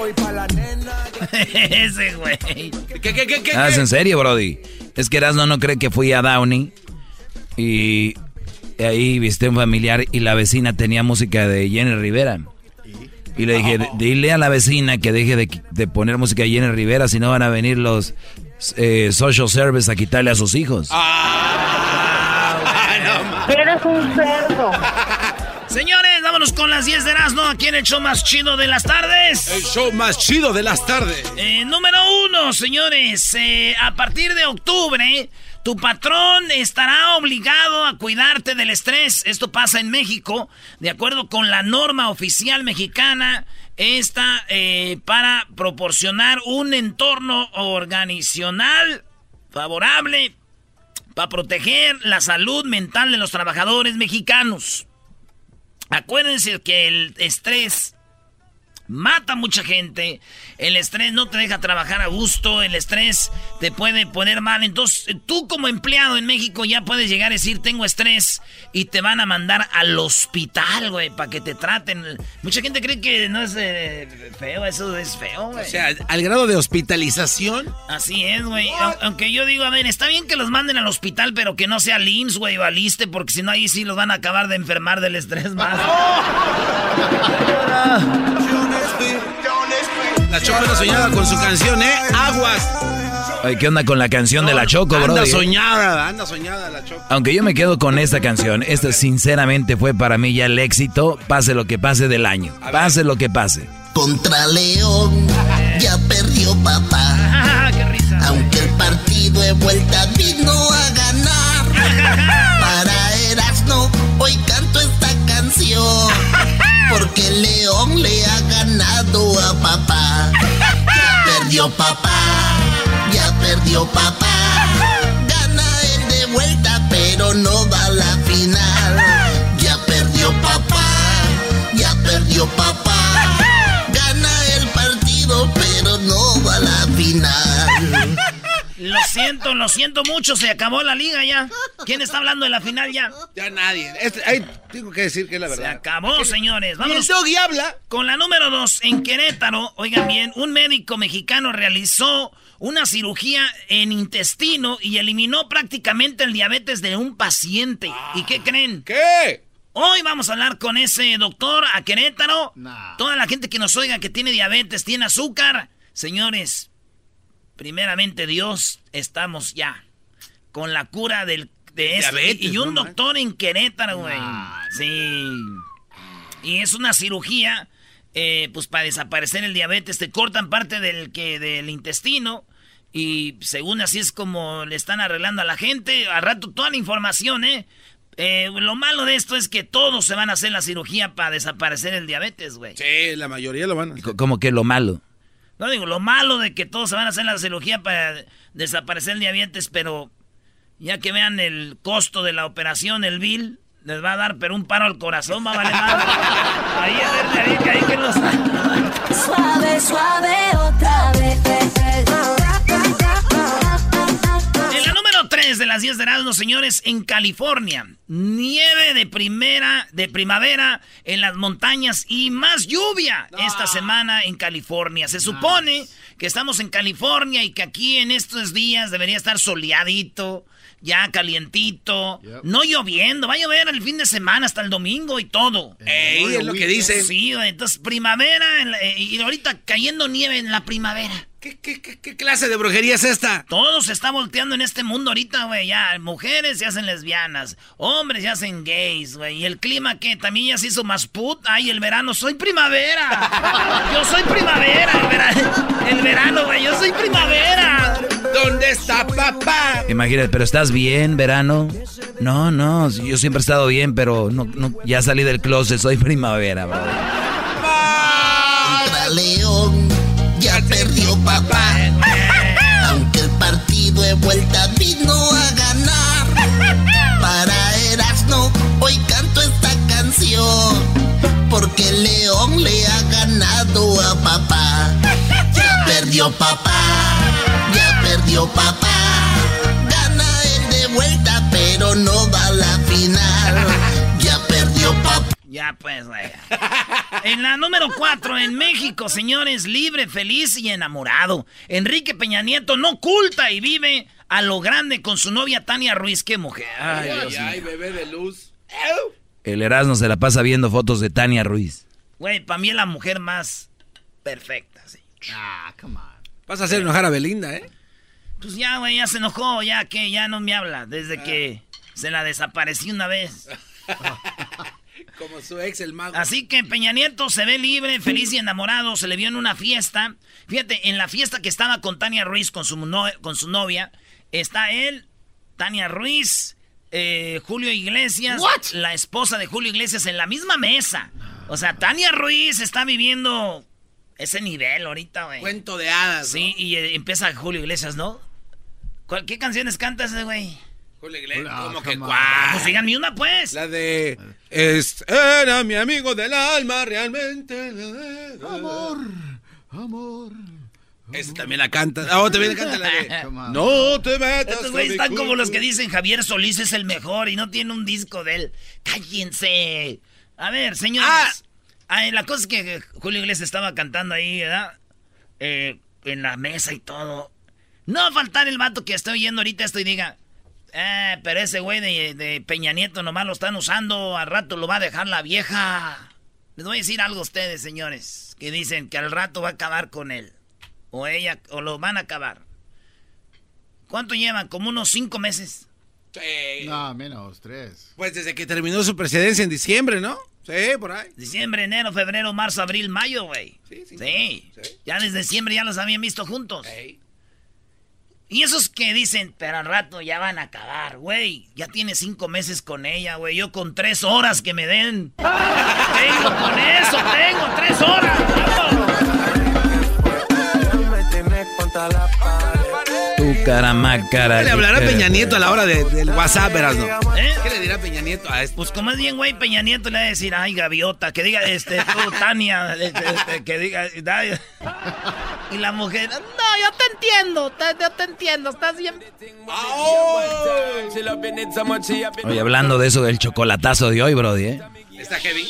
Ese güey. ¿Qué, qué, qué, qué? Ah, ¿es en serio, Brody? Es que Erasmo no cree que fui a Downey y ahí viste un familiar y la vecina tenía música de Jenny Rivera. Y le dije, dile a la vecina que deje de, de poner música de Jenny Rivera, si no van a venir los eh, social service a quitarle a sus hijos. Eres un cerdo. Señores, con las 10 de Erasmo aquí en el show más chido de las tardes. El show más chido de las tardes. Eh, número uno, señores, eh, a partir de octubre, tu patrón estará obligado a cuidarte del estrés. Esto pasa en México, de acuerdo con la norma oficial mexicana. Esta eh, para proporcionar un entorno organizacional favorable para proteger la salud mental de los trabajadores mexicanos. Acuérdense que el estrés mata a mucha gente. El estrés no te deja trabajar a gusto. El estrés te puede poner mal. Entonces, tú como empleado en México ya puedes llegar a decir, tengo estrés. Y te van a mandar al hospital, güey, para que te traten. Mucha gente cree que no es eh, feo. Eso es feo, güey. O sea, al grado de hospitalización. Así es, güey. Au- Aunque yo digo, a ver, está bien que los manden al hospital, pero que no sea LIMS, güey, o Aliste, porque si no ahí sí los van a acabar de enfermar del estrés más. La Choco anda soñada con su canción, ¿eh? Aguas. Ay, ¿Qué onda con la canción de la Choco, Anda Brody? soñada, anda soñada la Choco. Aunque yo me quedo con esta canción, esta sinceramente fue para mí ya el éxito, pase lo que pase del año, pase lo que pase. Contra León ya perdió papá. ¡Qué risa! Aunque el partido de vuelta vino a ganar. Para Erasmo hoy canto esta canción. Porque el León le ha ganado a papá. Ya perdió papá. Ya perdió papá. Gana el de vuelta, pero no va a la final. Ya perdió papá. Ya perdió papá. Gana el partido, pero no va a la final. Lo siento, lo siento mucho, se acabó la liga ya. ¿Quién está hablando de la final ya? Ya nadie. Este, ahí tengo que decir que es la Se verdad. acabó, señores. Y el Vámonos doggy habla. con la número dos. En Querétaro, oigan bien, un médico mexicano realizó una cirugía en intestino y eliminó prácticamente el diabetes de un paciente. ¿Y qué creen? ¿Qué? Hoy vamos a hablar con ese doctor a Querétaro. Toda la gente que nos oiga que tiene diabetes, tiene azúcar. Señores, primeramente Dios, estamos ya con la cura del, de esto. Diabetes, y un no doctor en Querétaro, güey. Sí. Y es una cirugía, eh, pues para desaparecer el diabetes. Te cortan parte del, que, del intestino. Y según así es como le están arreglando a la gente. A rato toda la información, ¿eh? Eh, lo malo de esto es que todos se van a hacer la cirugía para desaparecer el diabetes, güey. Sí, la mayoría lo van a hacer. Como que lo malo. No digo, lo malo de que todos se van a hacer la cirugía para desaparecer el diabetes, pero ya que vean el costo de la operación, el bill, les va a dar pero un paro al corazón, va a valer. Ahí, a ver, ahí, ahí que los... Suave, suave, otra vez. De las 10 de Erasmus, señores, en California. Nieve de primera, de primavera en las montañas y más lluvia esta semana en California. Se supone que estamos en California y que aquí en estos días debería estar soleadito, ya calientito, no lloviendo. Va a llover el fin de semana hasta el domingo y todo. Ey, es lo que dicen. Sí, entonces primavera en la- eh, y ahorita cayendo nieve en la primavera. ¿Qué, qué, qué, qué clase de brujería es esta? Todo se está volteando en este mundo ahorita, güey. Ya, mujeres se hacen lesbianas, hombres se hacen gays, güey. Y el clima que también ya se hizo más put. Ay, el verano, soy primavera. Yo soy primavera, el verano, el verano, güey. Yo soy primavera. ¿Dónde está papá? Imagínate, pero ¿estás bien, verano? No, no, yo siempre he estado bien, pero no, no, ya salí del closet, soy primavera, bro. Perdió papá. Aunque el partido de vuelta vino a ganar. Para Erasmo hoy canto esta canción. Porque León le ha ganado a papá. Ya perdió papá. Ya perdió papá. Gana el de vuelta, pero no va Ya pues, güey. En la número 4, en México, señores, libre, feliz y enamorado. Enrique Peña Nieto no oculta y vive a lo grande con su novia Tania Ruiz. ¡Qué mujer! Ay, Ay, Dios ay, bebé de luz. El Erasmo se la pasa viendo fotos de Tania Ruiz. Güey, para mí es la mujer más perfecta, sí. Vas a hacer enojar a Belinda, ¿eh? Pues ya, güey, ya se enojó, ya que ya no me habla. Desde que se la desaparecí una vez. Como su ex, el mago. Así que Peña Nieto se ve libre, feliz y enamorado. Se le vio en una fiesta. Fíjate, en la fiesta que estaba con Tania Ruiz, con su, no- con su novia, está él, Tania Ruiz, eh, Julio Iglesias, la esposa de Julio Iglesias en la misma mesa. O sea, Tania Ruiz está viviendo ese nivel ahorita, güey. Cuento de hadas. ¿no? Sí, y eh, empieza Julio Iglesias, ¿no? ¿Cuál- ¿Qué canciones canta ese güey? Julio Iglesias, Hola, como que cuál. Pues díganme una, pues. La de. Es, era mi amigo del alma, realmente. Amor, amor. Esa también la canta. Ah, oh, también la canta la de. No te metas. Estos güeyes están como los que dicen Javier Solís es el mejor y no tiene un disco de él. ¡Cállense! A ver, señores. Ah, la cosa es que Julio Iglesias estaba cantando ahí, ¿verdad? Eh, en la mesa y todo. No va a faltar el vato que estoy oyendo ahorita esto y diga, eh, pero ese güey de, de Peña Nieto nomás lo están usando, al rato lo va a dejar la vieja. Les voy a decir algo a ustedes, señores, que dicen que al rato va a acabar con él. O ella, o lo van a acabar. ¿Cuánto llevan? Como unos cinco meses. Sí. No, menos tres. Pues desde que terminó su presidencia en diciembre, ¿no? Sí, por ahí. Diciembre, enero, febrero, marzo, abril, mayo, güey. Sí, Sí, sí. Ya desde diciembre ya los habían visto juntos. Y esos que dicen, pero al rato ya van a acabar, güey. Ya tiene cinco meses con ella, güey. Yo con tres horas que me den. tengo con eso, tengo tres horas. Tu caramacara. ¿Qué le hablará Peña Nieto a la hora de- del WhatsApp, verás, no? ¿Eh? ¿Qué le dirá Peña Nieto a esto? Pues como es bien, güey, Peña Nieto le va a decir, ay, gaviota, que diga, este, tú, Tania, este, este, que diga, da- y la mujer, no, yo te entiendo, te- yo te entiendo, estás bien. Oye, hablando de eso del chocolatazo de hoy, Brody, ¿eh? ¿Está heavy?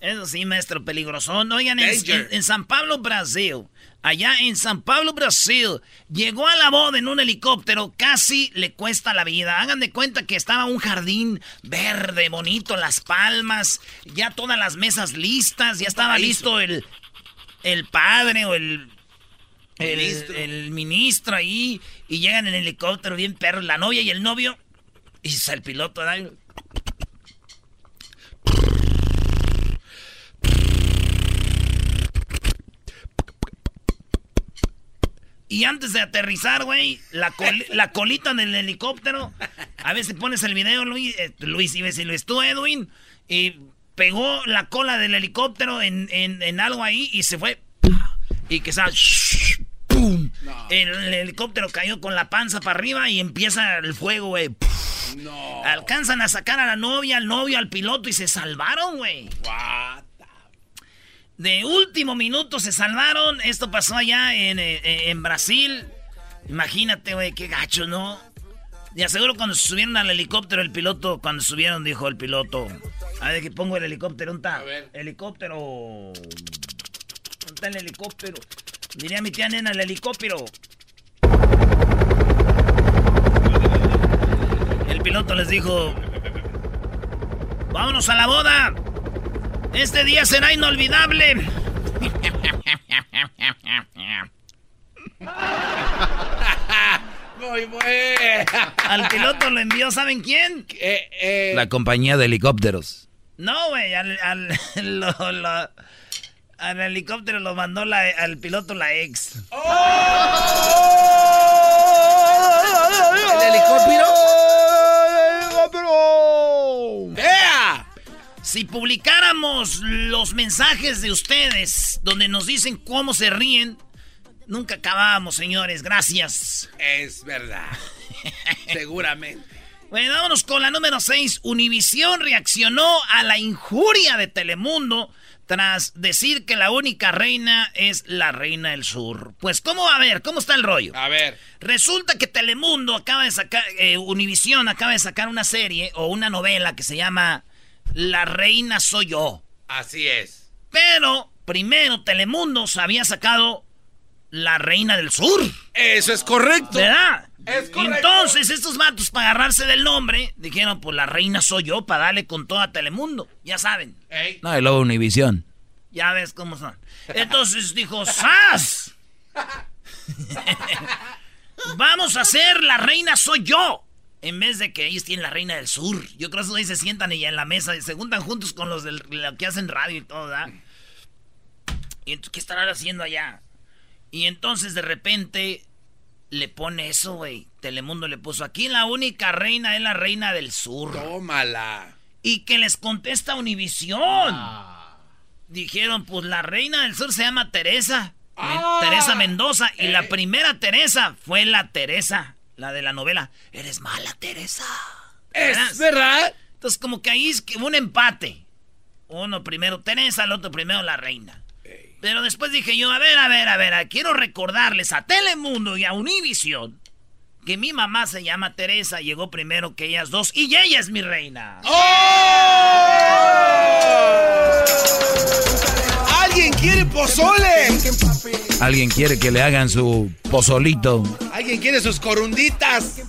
Eso sí, maestro peligrosón. Oigan, en, en San Pablo, Brasil, allá en San Pablo, Brasil, llegó a la boda en un helicóptero, casi le cuesta la vida. Hagan de cuenta que estaba un jardín verde, bonito, las palmas, ya todas las mesas listas, ya estaba listo el, el padre o el... El Ministro. el ministro ahí y llegan en el helicóptero bien perro, la novia y el novio y el piloto da Y antes de aterrizar, güey, la, col- la colita del helicóptero. A ver si pones el video, Luis. eh, Luis, a decir Luis, tú, Edwin. Y pegó la cola del helicóptero en, en- en algo ahí y se fue. Y que estaba. ¡Pum! El, el helicóptero cayó con la panza para arriba y empieza el fuego, güey. No. Alcanzan a sacar a la novia, al novio, al piloto y se salvaron, güey. De último minuto se salvaron. Esto pasó allá en, eh, eh, en Brasil. Imagínate, güey, qué gacho, ¿no? Y aseguro cuando subieron al helicóptero, el piloto, cuando subieron, dijo el piloto. A ver que pongo el helicóptero, ¿dónde está? A ver. Helicóptero. ¿Dónde está el helicóptero? Diría mi tía nena, el helicóptero. El piloto les dijo: ¡Vámonos a la boda! Este día será inolvidable. Muy buena. Al piloto lo envió, ¿saben quién? Eh, eh, La compañía de helicópteros. No, güey, al, al, helicóptero lo mandó la, al piloto la ex. ¡Oh! ¿El helicóptero? ¡Vea! Si publicáramos los mensajes de ustedes donde nos dicen cómo se ríen, nunca acabábamos, señores. Gracias. Es verdad. Seguramente. Bueno, vámonos con la número 6. Univisión reaccionó a la injuria de Telemundo tras decir que la única reina es la reina del sur. Pues, ¿cómo va a ver? ¿Cómo está el rollo? A ver. Resulta que Telemundo acaba de sacar, eh, Univisión acaba de sacar una serie o una novela que se llama La reina soy yo. Así es. Pero primero Telemundo se había sacado La reina del sur. Eso es correcto. ¿Verdad? Es correcto. Entonces, estos matos, para agarrarse del nombre, dijeron, pues la reina soy yo, para darle con toda Telemundo. Ya saben. Ey. No, y luego Univisión. Ya ves cómo son. Entonces dijo, ¡Sas! Vamos a hacer la reina soy yo. En vez de que ellos tienen la reina del sur. Yo creo que ahí se sientan y en la mesa y se juntan juntos con los del, lo que hacen radio y todo, ¿verdad? Y entonces, ¿qué estarán haciendo allá? Y entonces de repente le pone eso, güey. Telemundo le puso aquí la única reina es la reina del sur. Tómala. Y que les contesta Univisión. Dijeron, pues la reina del sur se llama Teresa. Men- Teresa Mendoza. Y la primera Teresa fue la Teresa, la de la novela. Eres mala, Teresa. Es verdad. Entonces, como que ahí es que un empate. Uno primero Teresa, el otro primero la reina. Pero después dije yo, a ver, a ver, a ver, quiero recordarles a Telemundo y a Univision que mi mamá se llama Teresa, llegó primero que ellas dos y ella es mi reina. ¡Alguien quiere pozole! Alguien quiere que le hagan su pozolito. ¿Alguien quiere sus corunditas?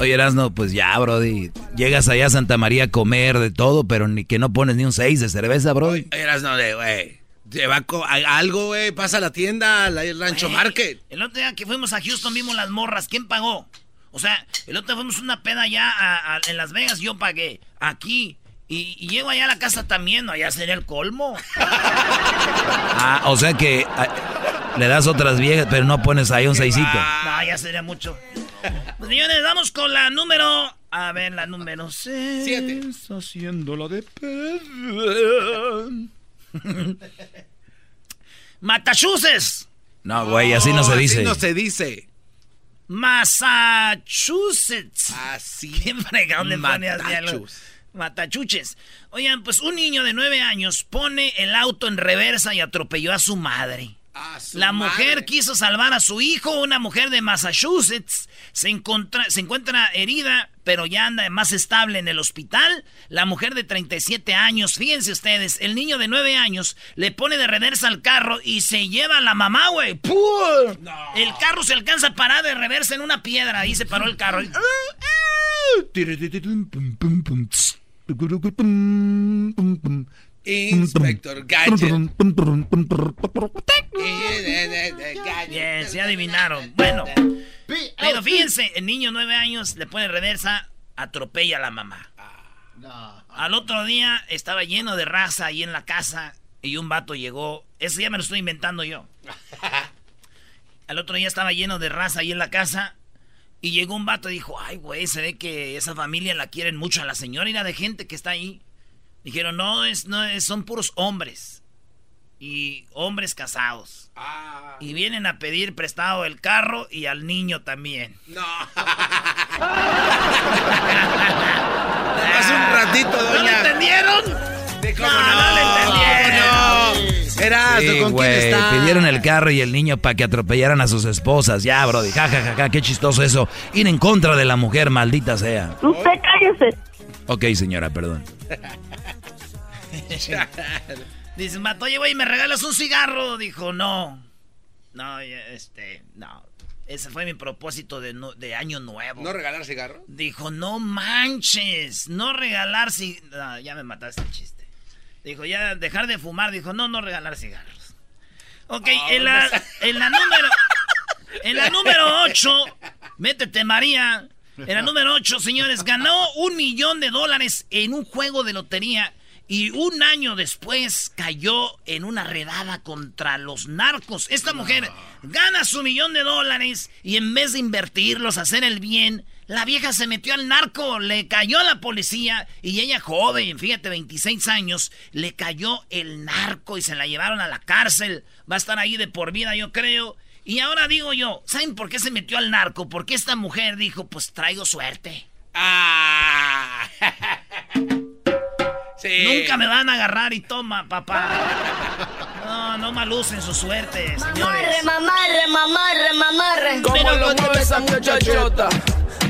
Oye, Erasno, pues ya, Brody. Llegas allá a Santa María a comer de todo, pero ni que no pones ni un 6 de cerveza, Brody. Eras no de, güey. Lleva algo, güey. Pasa a la tienda, al Rancho Market. El otro día que fuimos a Houston vimos las morras. ¿Quién pagó? O sea, el otro día fuimos a una peda allá a- a- en Las Vegas. Yo pagué. Aquí. Y, y llego allá a la casa también. No, allá sería el colmo. Ah, o sea que ah, le das otras viejas, pero no pones ahí un seisito. No, ya sería mucho. Pues, señores, vamos con la número. A ver, la número 6. Siete. Haciéndola de pedo. Massachusetts. No, güey, así no se así dice. no se dice. Massachusetts. Así. ¿Qué fregado le. Matachuches. Oigan, pues un niño de nueve años pone el auto en reversa y atropelló a su madre. La mujer madre. quiso salvar a su hijo, una mujer de Massachusetts. Se, encontra- se encuentra herida, pero ya anda más estable en el hospital. La mujer de 37 años, fíjense ustedes, el niño de 9 años le pone de reversa al carro y se lleva a la mamá, güey. ¡Pum! El carro se alcanza a parar de reversa en una piedra. Ahí se paró el carro. Inspector Gadget. Bien, se adivinaron. Bueno, pero fíjense, el niño 9 años le pone reversa, atropella a la mamá. Al otro día estaba lleno de raza ahí en la casa y un vato llegó. Eso ya me lo estoy inventando yo. Al otro día estaba lleno de raza ahí en la casa y llegó un vato y dijo, ay, güey, se ve que esa familia la quieren mucho a la señora y la de gente que está ahí. Dijeron, no, es, no es- son puros hombres. Y hombres casados. Y vienen a pedir prestado el carro y al niño también. No. Hace un ratito, ¿No lo doña. entendieron? De cómo No, no lo entendieron. no. Eras, Sí, ¿con quién está? pidieron el carro y el niño para que atropellaran a sus esposas. Ya, Brody, ja, ja, ja, ja, qué chistoso eso. Ir en contra de la mujer, maldita sea. Usted cállese. Ok, señora, perdón. Dice, Mato, oye, güey, ¿me regalas un cigarro? Dijo, no. No, este, no. Ese fue mi propósito de, nu- de año nuevo. ¿No regalar cigarro? Dijo, no manches, no regalar ci- no, ya me mataste el chiste. Dijo, ya dejar de fumar. Dijo, no, no regalar cigarros. Ok, en, la, en la número... En la número 8, métete María. En la número 8, señores, ganó un millón de dólares en un juego de lotería y un año después cayó en una redada contra los narcos. Esta mujer gana su millón de dólares y en vez de invertirlos, hacer el bien, La vieja se metió al narco, le cayó a la policía y ella joven, fíjate, 26 años, le cayó el narco y se la llevaron a la cárcel. Va a estar ahí de por vida, yo creo. Y ahora digo yo, ¿saben por qué se metió al narco? Porque esta mujer dijo, pues traigo suerte. Ah. sí. Nunca me van a agarrar y toma, papá. No, no malucen su suerte, Mamarre, señores. mamarre, mamarre, mamarre. ¿Cómo lo mueve esa muchachota?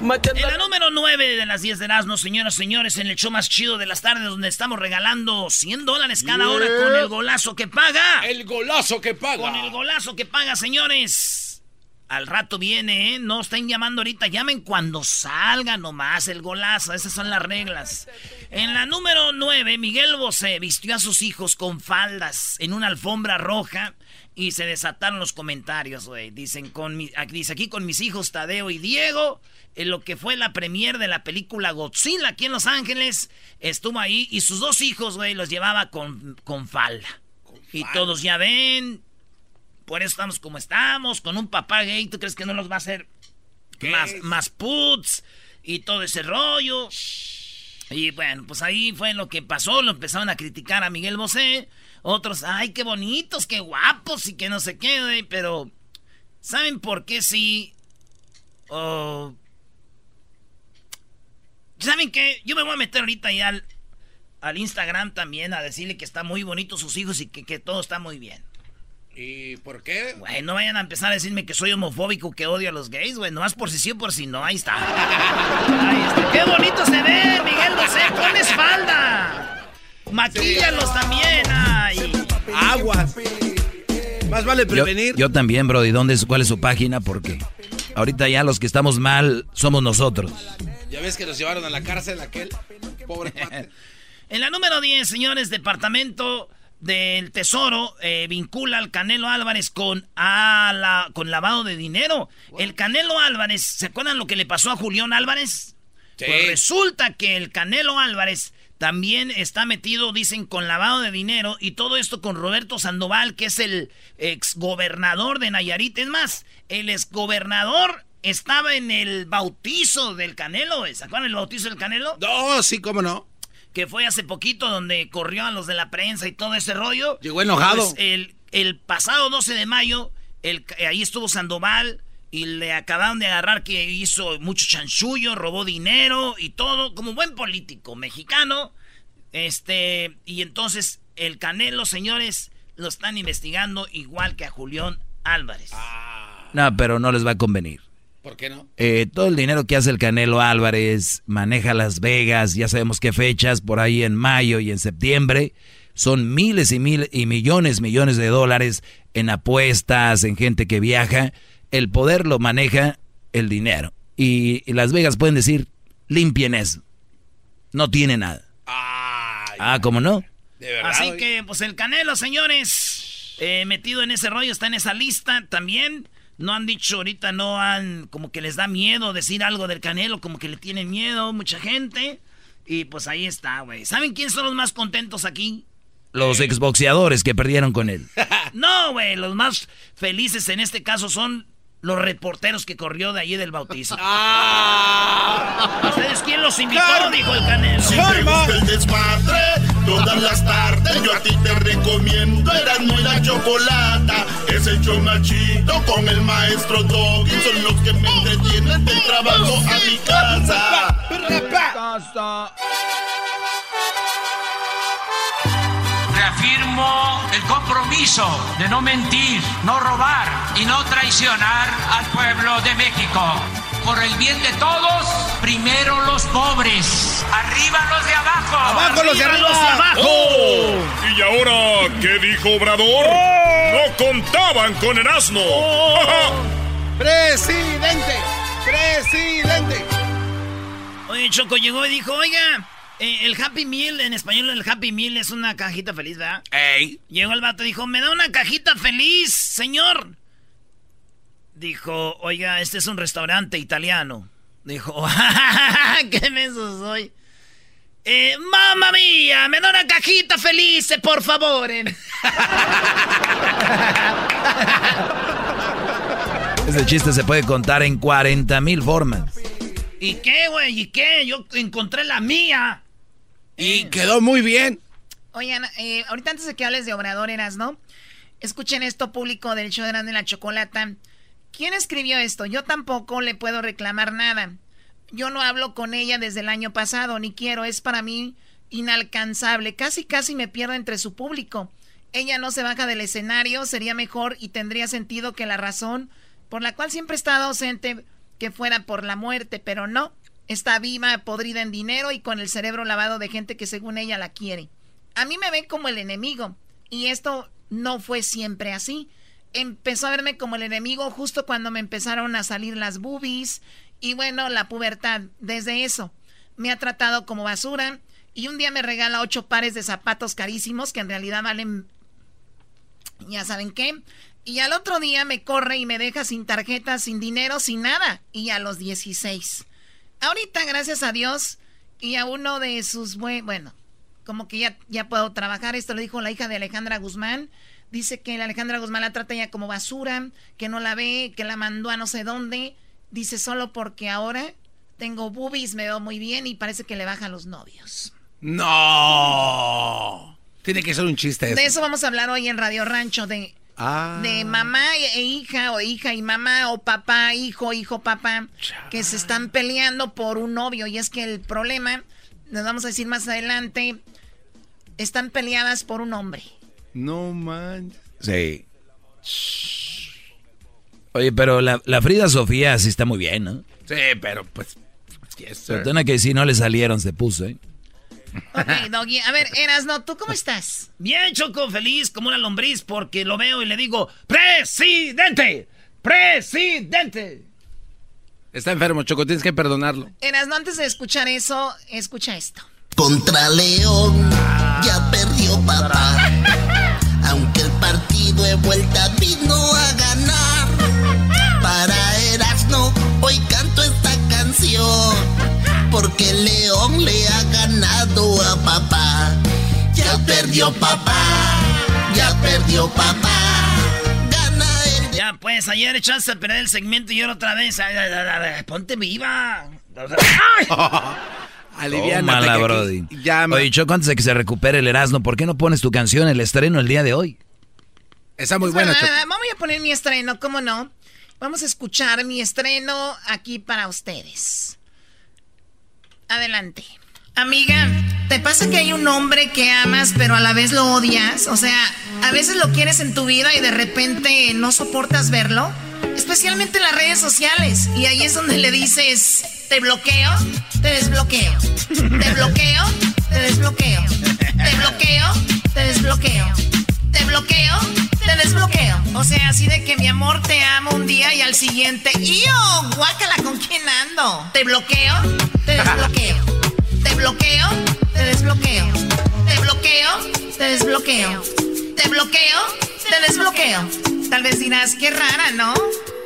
En la número 9 de las 10 de Erasmo, señoras y señores, en el show más chido de las tardes, donde estamos regalando 100 dólares cada hora con el golazo que paga. El golazo que paga. Con el golazo que paga, señores. Al rato viene, ¿eh? No estén llamando ahorita, llamen cuando salga nomás el golazo. Esas son las reglas. En la número 9, Miguel Bosé vistió a sus hijos con faldas en una alfombra roja y se desataron los comentarios, güey. Dicen con mi- aquí- dice aquí con mis hijos Tadeo y Diego, en lo que fue la premier de la película Godzilla aquí en Los Ángeles, estuvo ahí y sus dos hijos, güey, los llevaba con, con falda. Y todos ya ven, por eso estamos como estamos, con un papá gay, ¿tú crees que no los va a hacer más, más puts y todo ese rollo? Y bueno, pues ahí fue lo que pasó, lo empezaron a criticar a Miguel Bosé, otros, ay, qué bonitos, qué guapos y que no qué, güey, pero ¿saben por qué sí? Oh, ¿Saben qué? Yo me voy a meter ahorita ya al, al Instagram también a decirle que está muy bonito sus hijos y que, que todo está muy bien. ¿Y por qué? Güey, no vayan a empezar a decirme que soy homofóbico, que odio a los gays, güey. Nomás por si sí o por si no. Ahí está. Ahí está. ¡Qué bonito se ve, Miguel Bosé! ¡Pones falda! Maquíllalos también. Ay. Aguas. Más vale Yo, prevenir. yo también, bro. ¿Y dónde es, cuál es su página? Porque ahorita ya los que estamos mal somos nosotros. Ya ves que nos llevaron a la cárcel aquel pobre. En la número 10, señores, Departamento del Tesoro eh, vincula al Canelo Álvarez con, a la, con lavado de dinero. El Canelo Álvarez, ¿se acuerdan lo que le pasó a Julián Álvarez? Sí. Pues resulta que el Canelo Álvarez también está metido, dicen, con lavado de dinero y todo esto con Roberto Sandoval, que es el exgobernador de Nayarit. Es más, el exgobernador estaba en el bautizo del Canelo. ¿Se acuerdan el bautizo del Canelo? No, sí, cómo no. Que fue hace poquito donde corrió a los de la prensa y todo ese rollo. Llegó enojado. Pues, el, el pasado 12 de mayo, el, ahí estuvo Sandoval y le acabaron de agarrar que hizo mucho chanchullo, robó dinero y todo, como buen político mexicano. Este, y entonces el Canelo, señores, lo están investigando igual que a Julián Álvarez. No, pero no les va a convenir. ¿Por qué no? Eh, todo el dinero que hace el Canelo Álvarez, maneja Las Vegas, ya sabemos qué fechas, por ahí en mayo y en septiembre, son miles y mil y millones, millones de dólares en apuestas, en gente que viaja. El poder lo maneja el dinero. Y, y Las Vegas pueden decir, limpien eso. No tiene nada. Ay, Ah, ¿cómo no? de verdad. Así oye. que, pues el Canelo, señores, eh, metido en ese rollo, está en esa lista también. No han dicho ahorita, no han, como que les da miedo decir algo del Canelo, como que le tienen miedo mucha gente. Y pues ahí está, güey. ¿Saben quiénes son los más contentos aquí? Los exboxeadores que perdieron con él. No, güey, los más felices en este caso son los reporteros que corrió de allí del bautizo. Ah. ¿Ustedes quién los invitó? Dijo el Canelo. Todas las tardes yo a ti te recomiendo Erasmo y la Chocolata. Es el chido con el maestro Doggy. Son los que me entretienen del trabajo a mi casa. Reafirmo el compromiso de no mentir, no robar y no traicionar al pueblo de México. Por el bien de todos, primero los pobres, arriba los de abajo. ¡Abajo los de arriba! los de abajo! ¡Oh! ¿Y ahora qué dijo Obrador? No contaban con Erasmo. ¡Presidente! ¡Presidente! Oye, Choco llegó y dijo, oiga, eh, el Happy Meal, en español el Happy Meal es una cajita feliz, ¿verdad? ¡Ey! Llegó el vato y dijo, ¿me da una cajita feliz, señor? Dijo, oiga, este es un restaurante italiano. Dijo, ¿qué menso soy? Eh, mamma mía, me da una cajita feliz, por favor. Ese chiste se puede contar en 40 mil formas. ¿Y qué, güey? ¿Y qué? Yo encontré la mía. Y quedó muy bien. Oigan, eh, ahorita antes de que hables de Obrador Eras, ¿no? Escuchen esto público del show de Grande la Chocolata. ¿Quién escribió esto? Yo tampoco le puedo reclamar nada. Yo no hablo con ella desde el año pasado, ni quiero. Es para mí inalcanzable. Casi, casi me pierdo entre su público. Ella no se baja del escenario, sería mejor y tendría sentido que la razón por la cual siempre estado ausente que fuera por la muerte, pero no. Está viva, podrida en dinero y con el cerebro lavado de gente que según ella la quiere. A mí me ven como el enemigo y esto no fue siempre así. Empezó a verme como el enemigo justo cuando me empezaron a salir las boobies y bueno, la pubertad. Desde eso me ha tratado como basura y un día me regala ocho pares de zapatos carísimos que en realidad valen, ya saben qué. Y al otro día me corre y me deja sin tarjeta, sin dinero, sin nada. Y a los 16. Ahorita, gracias a Dios, y a uno de sus, bueno, como que ya, ya puedo trabajar. Esto lo dijo la hija de Alejandra Guzmán. Dice que la Alejandra Guzmán la trata ya como basura, que no la ve, que la mandó a no sé dónde. Dice solo porque ahora tengo boobies, me veo muy bien y parece que le bajan los novios. No. Tiene que ser un chiste. De eso vamos a hablar hoy en Radio Rancho, de Ah. De mamá e hija, o hija y mamá, o papá, hijo, hijo, papá, que se están peleando por un novio. Y es que el problema, nos vamos a decir más adelante, están peleadas por un hombre. No man. Sí. Oye, pero la, Frida Sofía sí está muy bien, ¿no? Sí, pero pues. Yes, que si no le salieron, se puso, ¿eh? Ok, Doggy. A ver, Erasno, ¿tú cómo estás? Bien, Choco, feliz como una lombriz porque lo veo y le digo, ¡Presidente! ¡Presidente! Está enfermo, Choco, tienes que perdonarlo. Erasno, antes de escuchar eso, escucha esto. Contra León, papá. Aunque el partido de vuelta vino a ganar. Para Erasno, hoy canto esta canción porque león le ha ganado a papá. Ya perdió papá, ya perdió papá. Gana el... Ya, pues ayer echaste a perder el segmento y ahora otra vez. Ponte viva. Aliviana, la Brody. Oye, Choco, antes de que se recupere el Erasmo, ¿por qué no pones tu canción, el estreno, el día de hoy? Está muy buena, Choco. Vamos a poner mi estreno, ¿cómo no? Vamos a escuchar mi estreno aquí para ustedes. Adelante. Amiga, ¿te pasa que hay un hombre que amas pero a la vez lo odias? O sea, a veces lo quieres en tu vida y de repente no soportas verlo. Especialmente en las redes sociales. Y ahí es donde le dices, te bloqueo, te desbloqueo. Te bloqueo, te desbloqueo. Te bloqueo, te desbloqueo. Te bloqueo, te desbloqueo. O sea, así de que mi amor te amo un día y al siguiente, ¡yo! Guácala, ¿con quién ando? Te bloqueo, te desbloqueo. Te bloqueo, te desbloqueo. Te bloqueo, te desbloqueo. Te bloqueo, te desbloqueo. Tal vez dirás, qué rara, ¿no?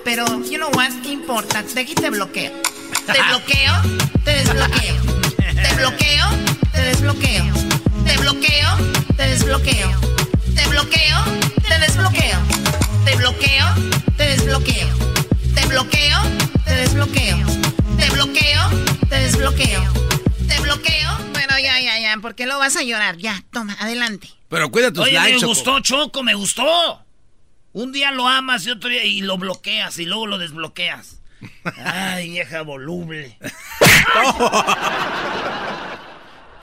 Pero, you know what, ¿qué importa? De aquí te bloqueo. Te bloqueo, te desbloqueo. Te bloqueo, te desbloqueo. Te bloqueo, te desbloqueo. Te bloqueo, te desbloqueo. Te bloqueo, te desbloqueo. Te bloqueo, te desbloqueo. Te bloqueo, te desbloqueo. Te bloqueo. Bueno, ya, ya, ya. ¿Por qué lo vas a llorar? Ya, toma, adelante. Pero cuida tus Oye, likes, me gustó, Choco, me gustó. Un día lo amas y otro día y lo bloqueas y luego lo desbloqueas. Ay, vieja voluble.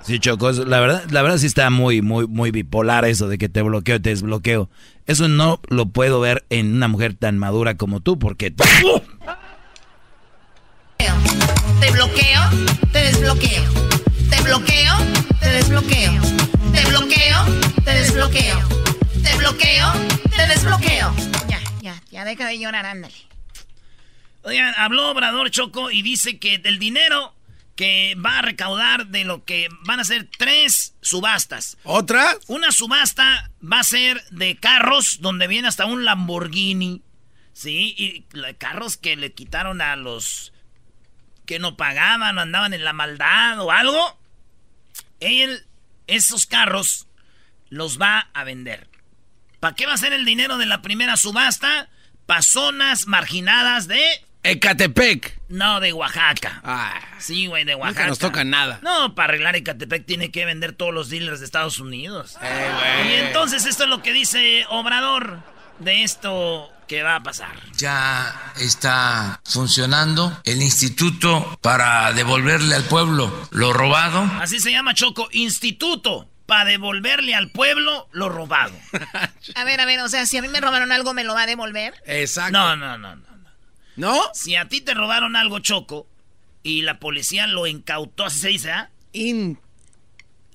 Sí, Choco, la verdad, la verdad sí está muy, muy, muy bipolar eso de que te bloqueo y te desbloqueo. Eso no lo puedo ver en una mujer tan madura como tú, porque... Te bloqueo, te desbloqueo. Te bloqueo, te desbloqueo. Te bloqueo, te desbloqueo. Te bloqueo, te desbloqueo. Ya, ya, ya deja de llorar, ándale. Oigan, habló Obrador Choco y dice que del dinero que va a recaudar de lo que van a ser tres subastas. ¿Otra? Una subasta va a ser de carros donde viene hasta un Lamborghini. Sí, y carros que le quitaron a los que no pagaban o andaban en la maldad o algo. Él, esos carros, los va a vender. ¿Para qué va a ser el dinero de la primera subasta? Para zonas marginadas de Ecatepec. No, de Oaxaca. Ah, Sí, güey, de Oaxaca. nunca nos toca nada. No, para arreglar Ecatepec tiene que vender todos los dealers de Estados Unidos. Eh. Y entonces esto es lo que dice Obrador de esto que va a pasar. Ya está funcionando el instituto para devolverle al pueblo lo robado. Así se llama Choco, Instituto para devolverle al pueblo lo robado. A ver, a ver, o sea, si a mí me robaron algo, ¿me lo va a devolver? Exacto. No, no, no, no. ¿No? Si a ti te robaron algo, Choco, y la policía lo incautó, así se dice, ¿ah? In-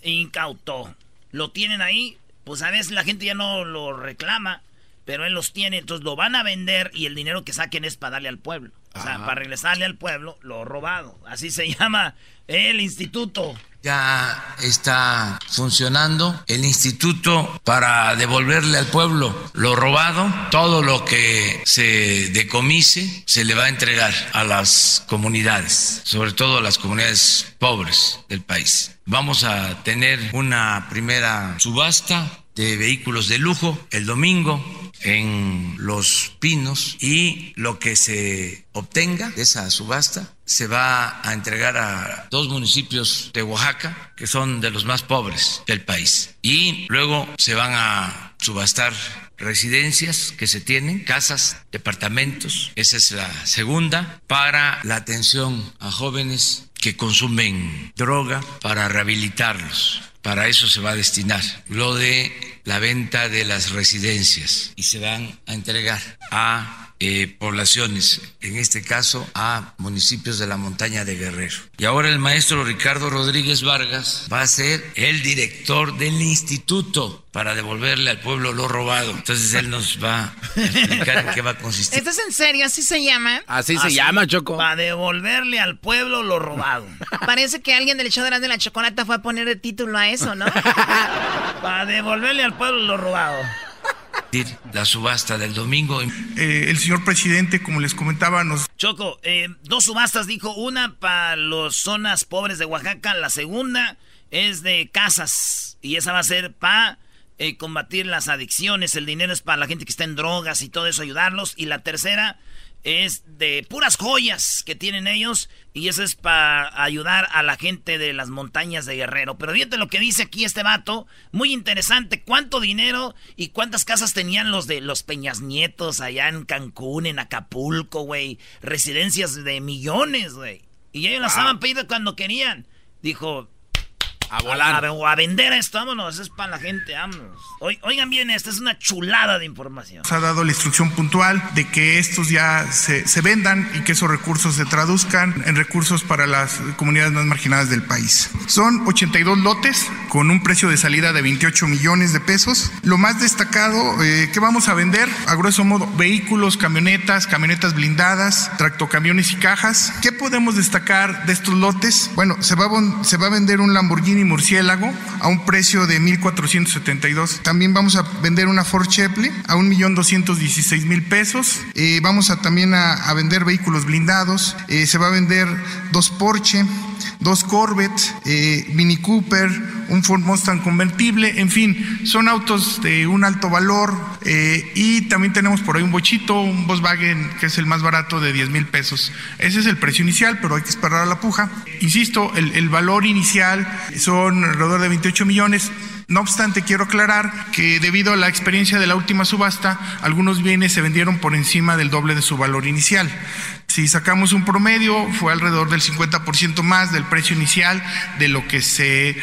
Incautó. Lo tienen ahí, pues a veces la gente ya no lo reclama, pero él los tiene, entonces lo van a vender y el dinero que saquen es para darle al pueblo. O sea, para regresarle al pueblo lo robado. Así se llama el instituto. Ya está funcionando el instituto para devolverle al pueblo lo robado. Todo lo que se decomise se le va a entregar a las comunidades, sobre todo a las comunidades pobres del país. Vamos a tener una primera subasta de vehículos de lujo el domingo en Los Pinos y lo que se obtenga de esa subasta se va a entregar a dos municipios de Oaxaca que son de los más pobres del país y luego se van a subastar residencias que se tienen, casas, departamentos, esa es la segunda, para la atención a jóvenes que consumen droga, para rehabilitarlos. Para eso se va a destinar lo de la venta de las residencias y se van a entregar a eh, poblaciones, en este caso a municipios de la montaña de Guerrero. Y ahora el maestro Ricardo Rodríguez Vargas va a ser el director del instituto para devolverle al pueblo lo robado. Entonces él nos va a explicar en qué va a consistir. ¿Esto es en serio? ¿Así se llama? Así se llama, Choco. Para devolverle al pueblo lo robado. Parece que alguien del de de la chocolata fue a poner el título a eso, ¿no? Para devolverle al pueblo lo robado. La subasta del domingo. Eh, el señor presidente, como les comentaba, nos... Choco, eh, dos subastas dijo, una para las zonas pobres de Oaxaca, la segunda es de casas y esa va a ser para eh, combatir las adicciones, el dinero es para la gente que está en drogas y todo eso, ayudarlos, y la tercera es de puras joyas que tienen ellos y eso es para ayudar a la gente de las montañas de Guerrero. Pero fíjate lo que dice aquí este vato, muy interesante, cuánto dinero y cuántas casas tenían los de los Peñas Nietos allá en Cancún, en Acapulco, güey, residencias de millones, güey. Y ellos las estaban pidiendo cuando querían. Dijo, A volar. a, a vender esto, vámonos, es para la gente, vámonos. Oi- Oigan bien, esta es una chulada de información. Nos ha dado la instrucción puntual de que estos ya se, se vendan y que esos recursos se traduzcan en recursos para las comunidades más marginadas del país. Son 82 lotes con un precio de salida de 28 millones de pesos. Lo más destacado eh, que vamos a vender, a grueso modo, vehículos, camionetas, camionetas blindadas, tractocamiones y cajas. ¿Qué podemos destacar de estos lotes? Bueno, se va a, bon- se va a vender un Lamborghini Murciélago a un precio de 1.472. También vamos a vender una Ford Cheple a 1.216.000 pesos. Eh, vamos a también a, vender vehículos blindados. Eh, se va a vender dos Porsche, dos Corvette, eh, Mini Cooper, un Ford Mustang convertible. En fin, son autos de un alto valor. eh, y también tenemos por ahí un bochito, un Volkswagen que es el más barato de 10 mil pesos. Ese es el precio inicial, pero hay que esperar a la puja. Insisto, el, el valor inicial son alrededor de 28 millones. No obstante, quiero aclarar que debido a la experiencia de la última subasta, algunos bienes se vendieron por encima del doble de su valor inicial. Si sacamos un promedio, fue alrededor del 50% más del precio inicial de lo que se,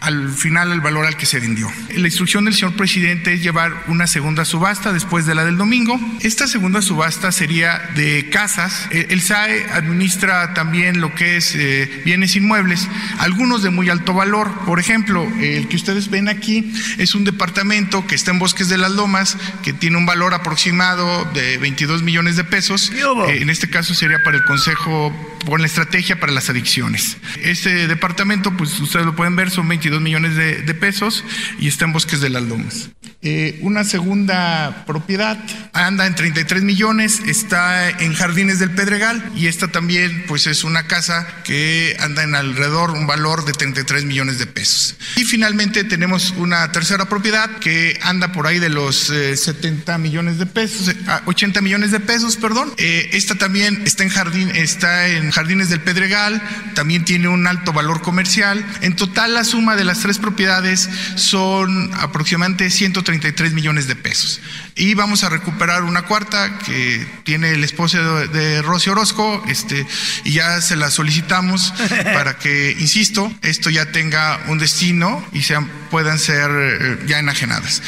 al final, el valor al que se vendió. La instrucción del señor presidente es llevar una segunda subasta después de la del domingo. Esta segunda subasta sería de casas. El SAE administra también lo que es eh, bienes inmuebles, algunos de muy alto valor. Por ejemplo, el que ustedes ven aquí es un departamento que está en Bosques de las Lomas, que tiene un valor aproximado de 22 millones de pesos. Eh, en este caso sería para el Consejo por la Estrategia para las Adicciones. Este departamento, pues ustedes lo pueden ver, son 22 millones de, de pesos y está en Bosques de las Lomas. Eh, una segunda propiedad anda en 33 millones, está en Jardines del Pedregal y esta también pues es una casa que anda en alrededor un valor de 33 millones de pesos. Y finalmente tenemos una tercera propiedad que anda por ahí de los 70 millones de pesos, 80 millones de pesos, perdón. Eh, esta también está en jardín, está en Jardines del Pedregal, también tiene un alto valor comercial. En total la suma de las tres propiedades son aproximadamente 130 33 millones de pesos. Y vamos a recuperar una cuarta que tiene el esposo de, Rosy Orozco, este, y ya se la solicitamos para que, insisto, esto ya tenga un destino y sean, puedan ser eh, ya enajenadas.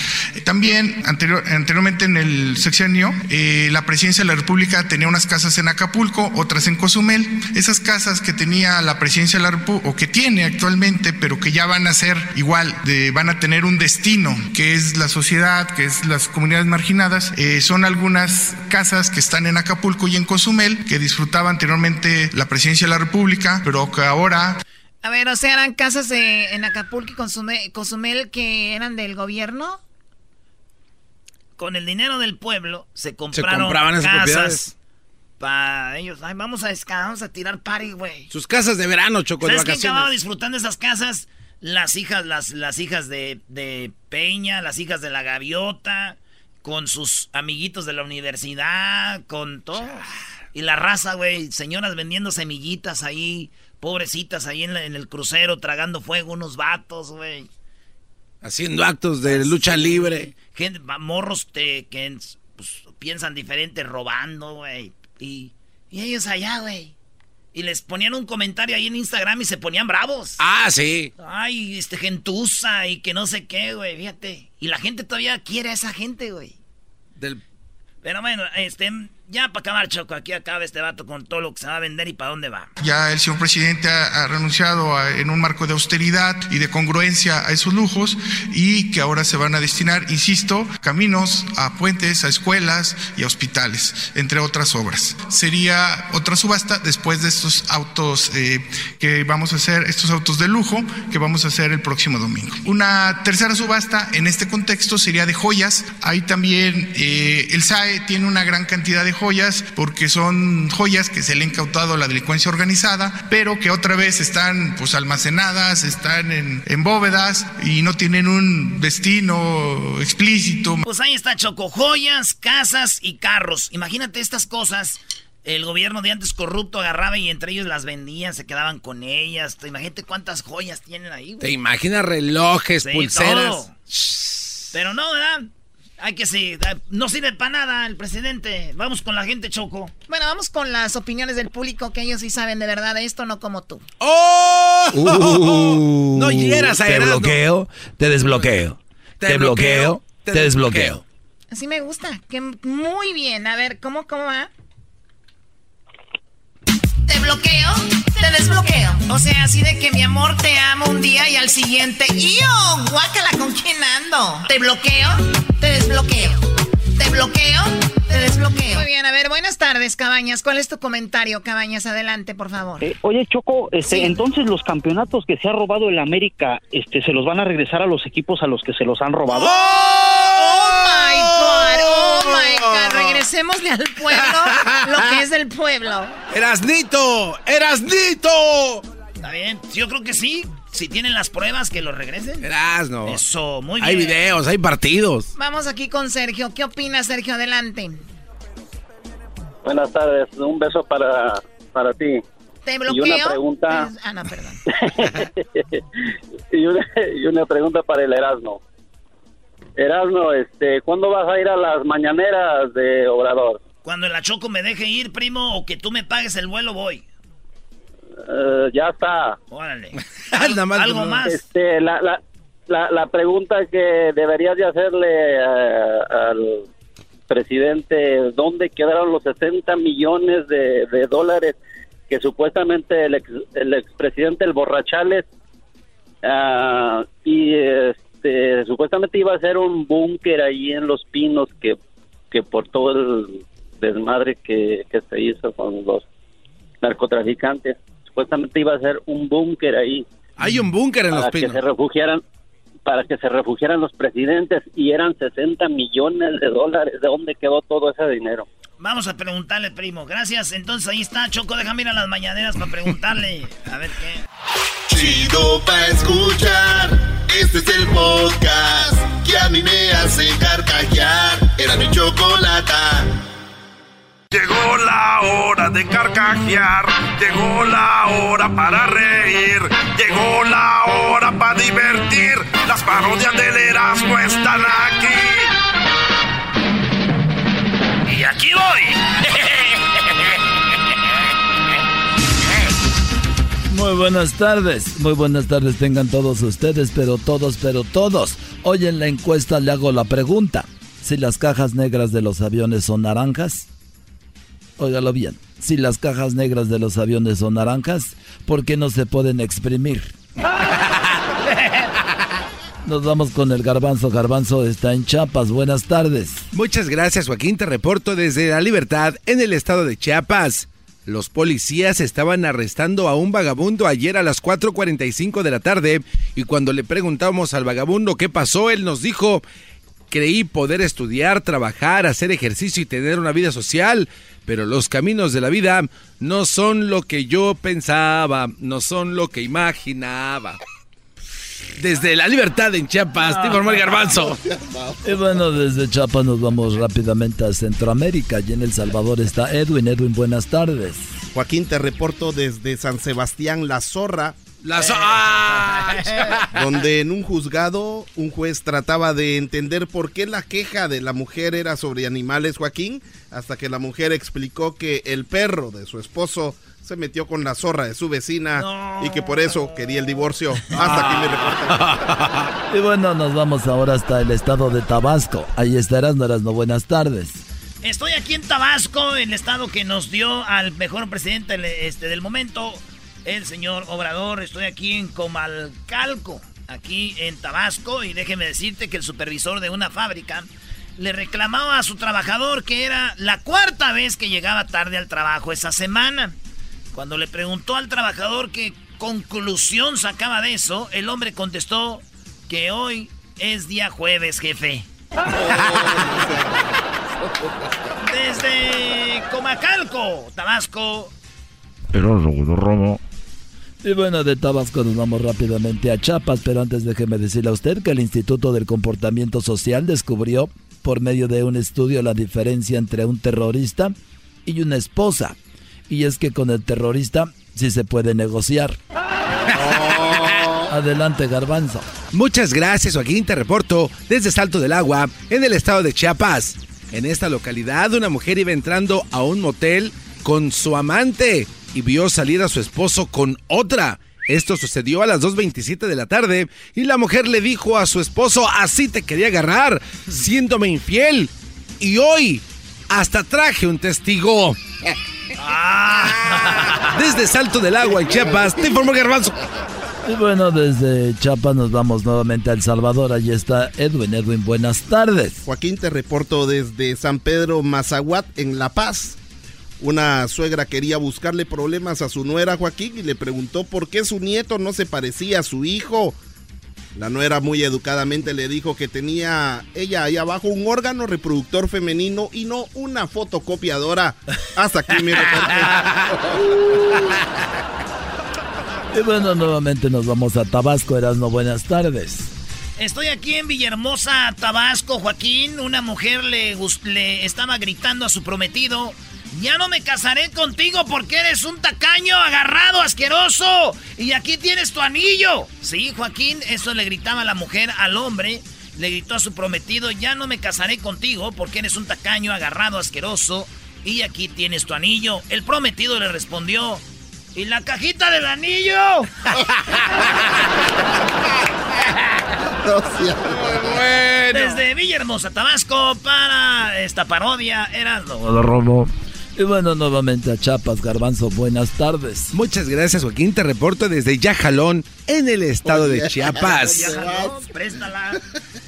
También anterior, anteriormente en el sexenio, eh, la presidencia de la República tenía unas casas en Acapulco, otras en Cozumel. Esas casas que tenía la presidencia de la República, o que tiene actualmente, pero que ya van a ser igual, de, van a tener un destino, que es la sociedad, que es las comunidades marginadas, eh, son algunas casas que están en Acapulco y en Cozumel, que disfrutaba anteriormente la presidencia de la República, pero que ahora... A ver, o sea, eran casas en Acapulco y Cozumel, que eran del gobierno. Con el dinero del pueblo se compraron casas para ellos. Ay, vamos a, vamos a tirar party, güey. Sus casas de verano, Choco, de vacaciones. acababa disfrutando esas casas? las hijas, las, las hijas de, de Peña, las hijas de la Gaviota, con sus amiguitos de la universidad, con todo. Y la raza, güey, señoras vendiendo semillitas ahí, pobrecitas ahí en, el crucero, tragando fuego, unos vatos, güey. Haciendo actos de lucha libre. Gente, morros que pues, piensan diferente, robando, güey. Y, y ellos allá, güey. Y les ponían un comentario ahí en Instagram y se ponían bravos. Ah, sí. Ay, este gentuza y que no sé qué, güey, fíjate. Y la gente todavía quiere a esa gente, güey. Del pero bueno, este, ya para acabar, Choco, aquí acaba este vato con todo lo que se va a vender y para dónde va. Ya el señor presidente ha, renunciado en un marco de austeridad y de congruencia a esos lujos y que ahora se van a destinar, insisto, caminos, a puentes, a escuelas y a hospitales, entre otras obras. Sería otra subasta después de estos autos eh, que vamos a hacer, estos autos de lujo que vamos a hacer el próximo domingo. Una tercera subasta en este contexto sería de joyas. Ahí también eh, el SAE tiene una gran cantidad de joyas porque son joyas que se le han incautado a la delincuencia organizada, pero que otra vez están pues almacenadas, están en, en bóvedas y no tienen un destino explícito. Pues ahí está Choco, joyas, casas y carros. Imagínate estas cosas el gobierno de antes corrupto agarraba y entre ellos las vendían, se quedaban con ellas. Imagínate cuántas joyas tienen ahí. Te imaginas relojes, pulseras. Pero no, ¿verdad? Hay que sí, no sirve para nada el presidente. Vamos con la gente, Choco. Bueno, vamos con las opiniones del público, que ellos sí saben de verdad de esto, no como tú. ¡Oh! Uh, no hieras a Te bloqueo, te desbloqueo. Te, bloqueo, te desbloqueo. Así me gusta. Que muy bien. A ver, ¿cómo, cómo va? Te bloqueo, te desbloqueo. O sea, así de que mi amor te amo un día y al siguiente, ¡yo! Guácala, ¿con quién ando? Te bloqueo, te desbloqueo. Te bloqueo, te desbloqueo. Muy bien, a ver, buenas tardes, Cabañas. ¿Cuál es tu comentario, Cabañas? Adelante, por favor. Eh, oye, Choco, este, entonces los campeonatos que se ha robado el América, este, ¿se los van a regresar a los equipos a los que se los han robado? ¡Oh, my God! ¡Oh, my God! Regresémosle al pueblo lo que es del pueblo. ¡Erasnito! ¡Erasnito! Está bien, yo creo que sí. Si tienen las pruebas, que los regresen. Verás, no. Eso, muy bien. Hay videos, hay partidos. Vamos aquí con Sergio. ¿Qué opinas, Sergio? Adelante. Buenas tardes. Un beso para, para ti. ¿Te bloqueo? Y una pregunta... Ah, no, perdón. y, una, y una pregunta para el Erasmo. Erasmo, este, ¿cuándo vas a ir a las mañaneras de Obrador? Cuando el Choco me deje ir, primo, o que tú me pagues el vuelo, voy. Eh, ya está. Órale. ¿Algo más? Este, la, la, la, pregunta que deberías de hacerle eh, al presidente, ¿dónde quedaron los 60 millones de, dólares que supuestamente el, ex, el expresidente, el Borrachales, uh, y este, supuestamente iba a ser un búnker ahí en Los Pinos que, que por todo el desmadre que, que se hizo con los narcotraficantes supuestamente iba a ser un búnker ahí. Hay un búnker en los pinos. que se refugiaran para que se refugiaran los presidentes y eran 60 millones de dólares. ¿De dónde quedó todo ese dinero? Vamos a preguntarle, primo. Gracias. Entonces ahí está, Choco. Déjame ir a las mañaneras para preguntarle. A ver qué. Chido pa' escuchar. Este es el podcast que a mí me hace carcajear. Era mi chocolata. Llegó la hora de carcajear, llegó la hora para reír, llegó la hora para divertir. Las parodias del Erasmo están aquí. Muy buenas tardes, muy buenas tardes tengan todos ustedes, pero todos, pero todos. Hoy en la encuesta le hago la pregunta, si las cajas negras de los aviones son naranjas, óigalo bien, si las cajas negras de los aviones son naranjas, ¿por qué no se pueden exprimir? Nos vamos con el garbanzo. Garbanzo está en Chiapas. Buenas tardes. Muchas gracias, Joaquín. Te reporto desde La Libertad, en el estado de Chiapas. Los policías estaban arrestando a un vagabundo ayer a las 4.45 de la tarde y cuando le preguntamos al vagabundo qué pasó, él nos dijo, creí poder estudiar, trabajar, hacer ejercicio y tener una vida social, pero los caminos de la vida no son lo que yo pensaba, no son lo que imaginaba. Desde la libertad en Chiapas, te informó el garbanzo. Y bueno, desde Chiapas nos vamos rápidamente a Centroamérica. Y en El Salvador está Edwin. Edwin, buenas tardes. Joaquín, te reporto desde San Sebastián, La Zorra. La Zorra. donde en un juzgado un juez trataba de entender por qué la queja de la mujer era sobre animales, Joaquín, hasta que la mujer explicó que el perro de su esposo se metió con la zorra de su vecina y que por eso quería el divorcio. Hasta aquí mi reporte. Y bueno, nos vamos ahora hasta el estado de Tabasco. Ahí estarás, no no buenas tardes. Estoy aquí en Tabasco, el estado que nos dio al mejor presidente este, del momento, el señor Obrador. Estoy aquí en Comalcalco, aquí en Tabasco, y déjeme decirte que el supervisor de una fábrica le reclamaba a su trabajador que era la cuarta vez que llegaba tarde al trabajo esa semana. Cuando le preguntó al trabajador qué conclusión sacaba de eso, el hombre contestó que hoy es día jueves, jefe. Desde Comacalco, Tabasco. Romo. Y bueno, de Tabasco nos vamos rápidamente a Chiapas, pero antes déjeme decirle a usted que el Instituto del Comportamiento Social descubrió por medio de un estudio la diferencia entre un terrorista y una esposa. Y es que con el terrorista sí se puede negociar. Adelante, Garbanzo. Muchas gracias, Joaquín. Te reporto desde Salto del Agua, en el estado de Chiapas. En esta localidad, una mujer iba entrando a un motel con su amante y vio salir a su esposo con otra. Esto sucedió a las 2.27 de la tarde y la mujer le dijo a su esposo, así te quería agarrar, siéndome infiel. Y hoy hasta traje un testigo. Desde Salto del Agua en Chiapas, te informo Garbanzo. Y bueno, desde Chiapas nos vamos nuevamente a El Salvador. Allí está Edwin. Edwin, buenas tardes. Joaquín, te reporto desde San Pedro Mazahuat, en La Paz. Una suegra quería buscarle problemas a su nuera Joaquín y le preguntó por qué su nieto no se parecía a su hijo. La nuera muy educadamente le dijo que tenía ella ahí abajo un órgano reproductor femenino y no una fotocopiadora. Hasta aquí mi reporte. y bueno, nuevamente nos vamos a Tabasco, Erasmo, buenas tardes. Estoy aquí en Villahermosa, Tabasco, Joaquín. Una mujer le, le estaba gritando a su prometido ya no me casaré contigo porque eres un tacaño agarrado, asqueroso. Y aquí tienes tu anillo. Sí, Joaquín, eso le gritaba la mujer al hombre. Le gritó a su prometido, ya no me casaré contigo porque eres un tacaño agarrado, asqueroso. Y aquí tienes tu anillo. El prometido le respondió, ¿y la cajita del anillo? Desde Villahermosa, Tabasco, para esta parodia, era lo... Y bueno, nuevamente a Chiapas, Garbanzo, buenas tardes. Muchas gracias, Joaquín. Te reporto desde Yajalón, en el estado de Chiapas.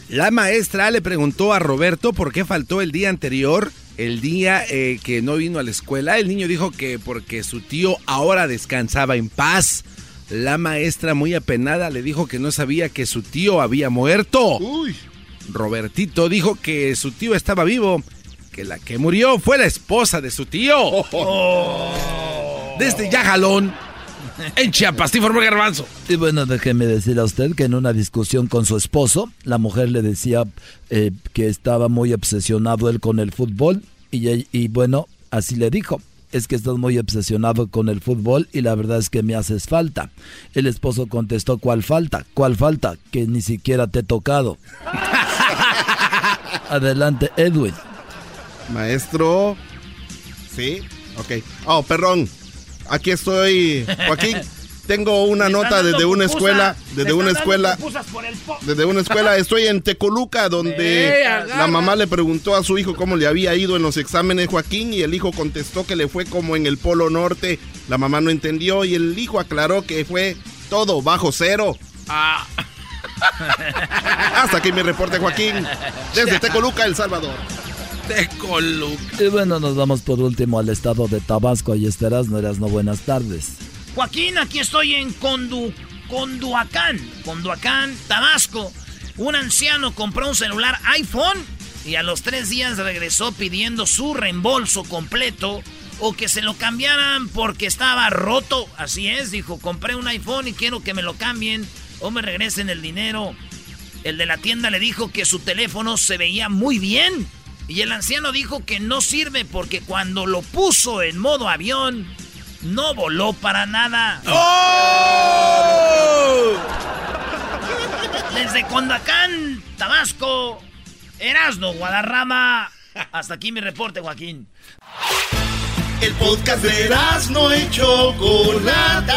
La maestra le preguntó a Roberto por qué faltó el día anterior, el día eh, que no vino a la escuela. El niño dijo que porque su tío ahora descansaba en paz. La maestra, muy apenada, le dijo que no sabía que su tío había muerto. Robertito dijo que su tío estaba vivo, que la que murió fue la esposa de su tío. Desde Yajalón, en Chiapas, te informó Garbanzo. Y bueno, déjeme decir a usted que en una discusión con su esposo, la mujer le decía eh, que estaba muy obsesionado él con el fútbol y, y bueno, así le dijo es que estás muy obsesionado con el fútbol y la verdad es que me haces falta. El esposo contestó, ¿cuál falta? ¿Cuál falta? Que ni siquiera te he tocado. Adelante, Edwin. Maestro. Sí, ok. Oh, perdón. Aquí estoy, Joaquín. Tengo una nota desde una escuela, desde una escuela, desde una escuela. Estoy en Tecoluca, donde la mamá le preguntó a su hijo cómo le había ido en los exámenes Joaquín y el hijo contestó que le fue como en el Polo Norte. La mamá no entendió y el hijo aclaró que fue todo bajo cero. Ah. Hasta aquí mi reporte, Joaquín, desde Tecoluca, El Salvador. Tecoluca. Y bueno, nos vamos por último al estado de Tabasco. y estarás, no eras no buenas tardes. Joaquín, aquí estoy en Condu, Conduacán, Conduacán, Tabasco. Un anciano compró un celular iPhone y a los tres días regresó pidiendo su reembolso completo o que se lo cambiaran porque estaba roto. Así es, dijo, compré un iPhone y quiero que me lo cambien o me regresen el dinero. El de la tienda le dijo que su teléfono se veía muy bien y el anciano dijo que no sirve porque cuando lo puso en modo avión no voló para nada. ¡Oh! Desde Condacán, Tabasco, Erasno, Guadarrama. Hasta aquí mi reporte, Joaquín. El podcast de Erasno y Chocolata.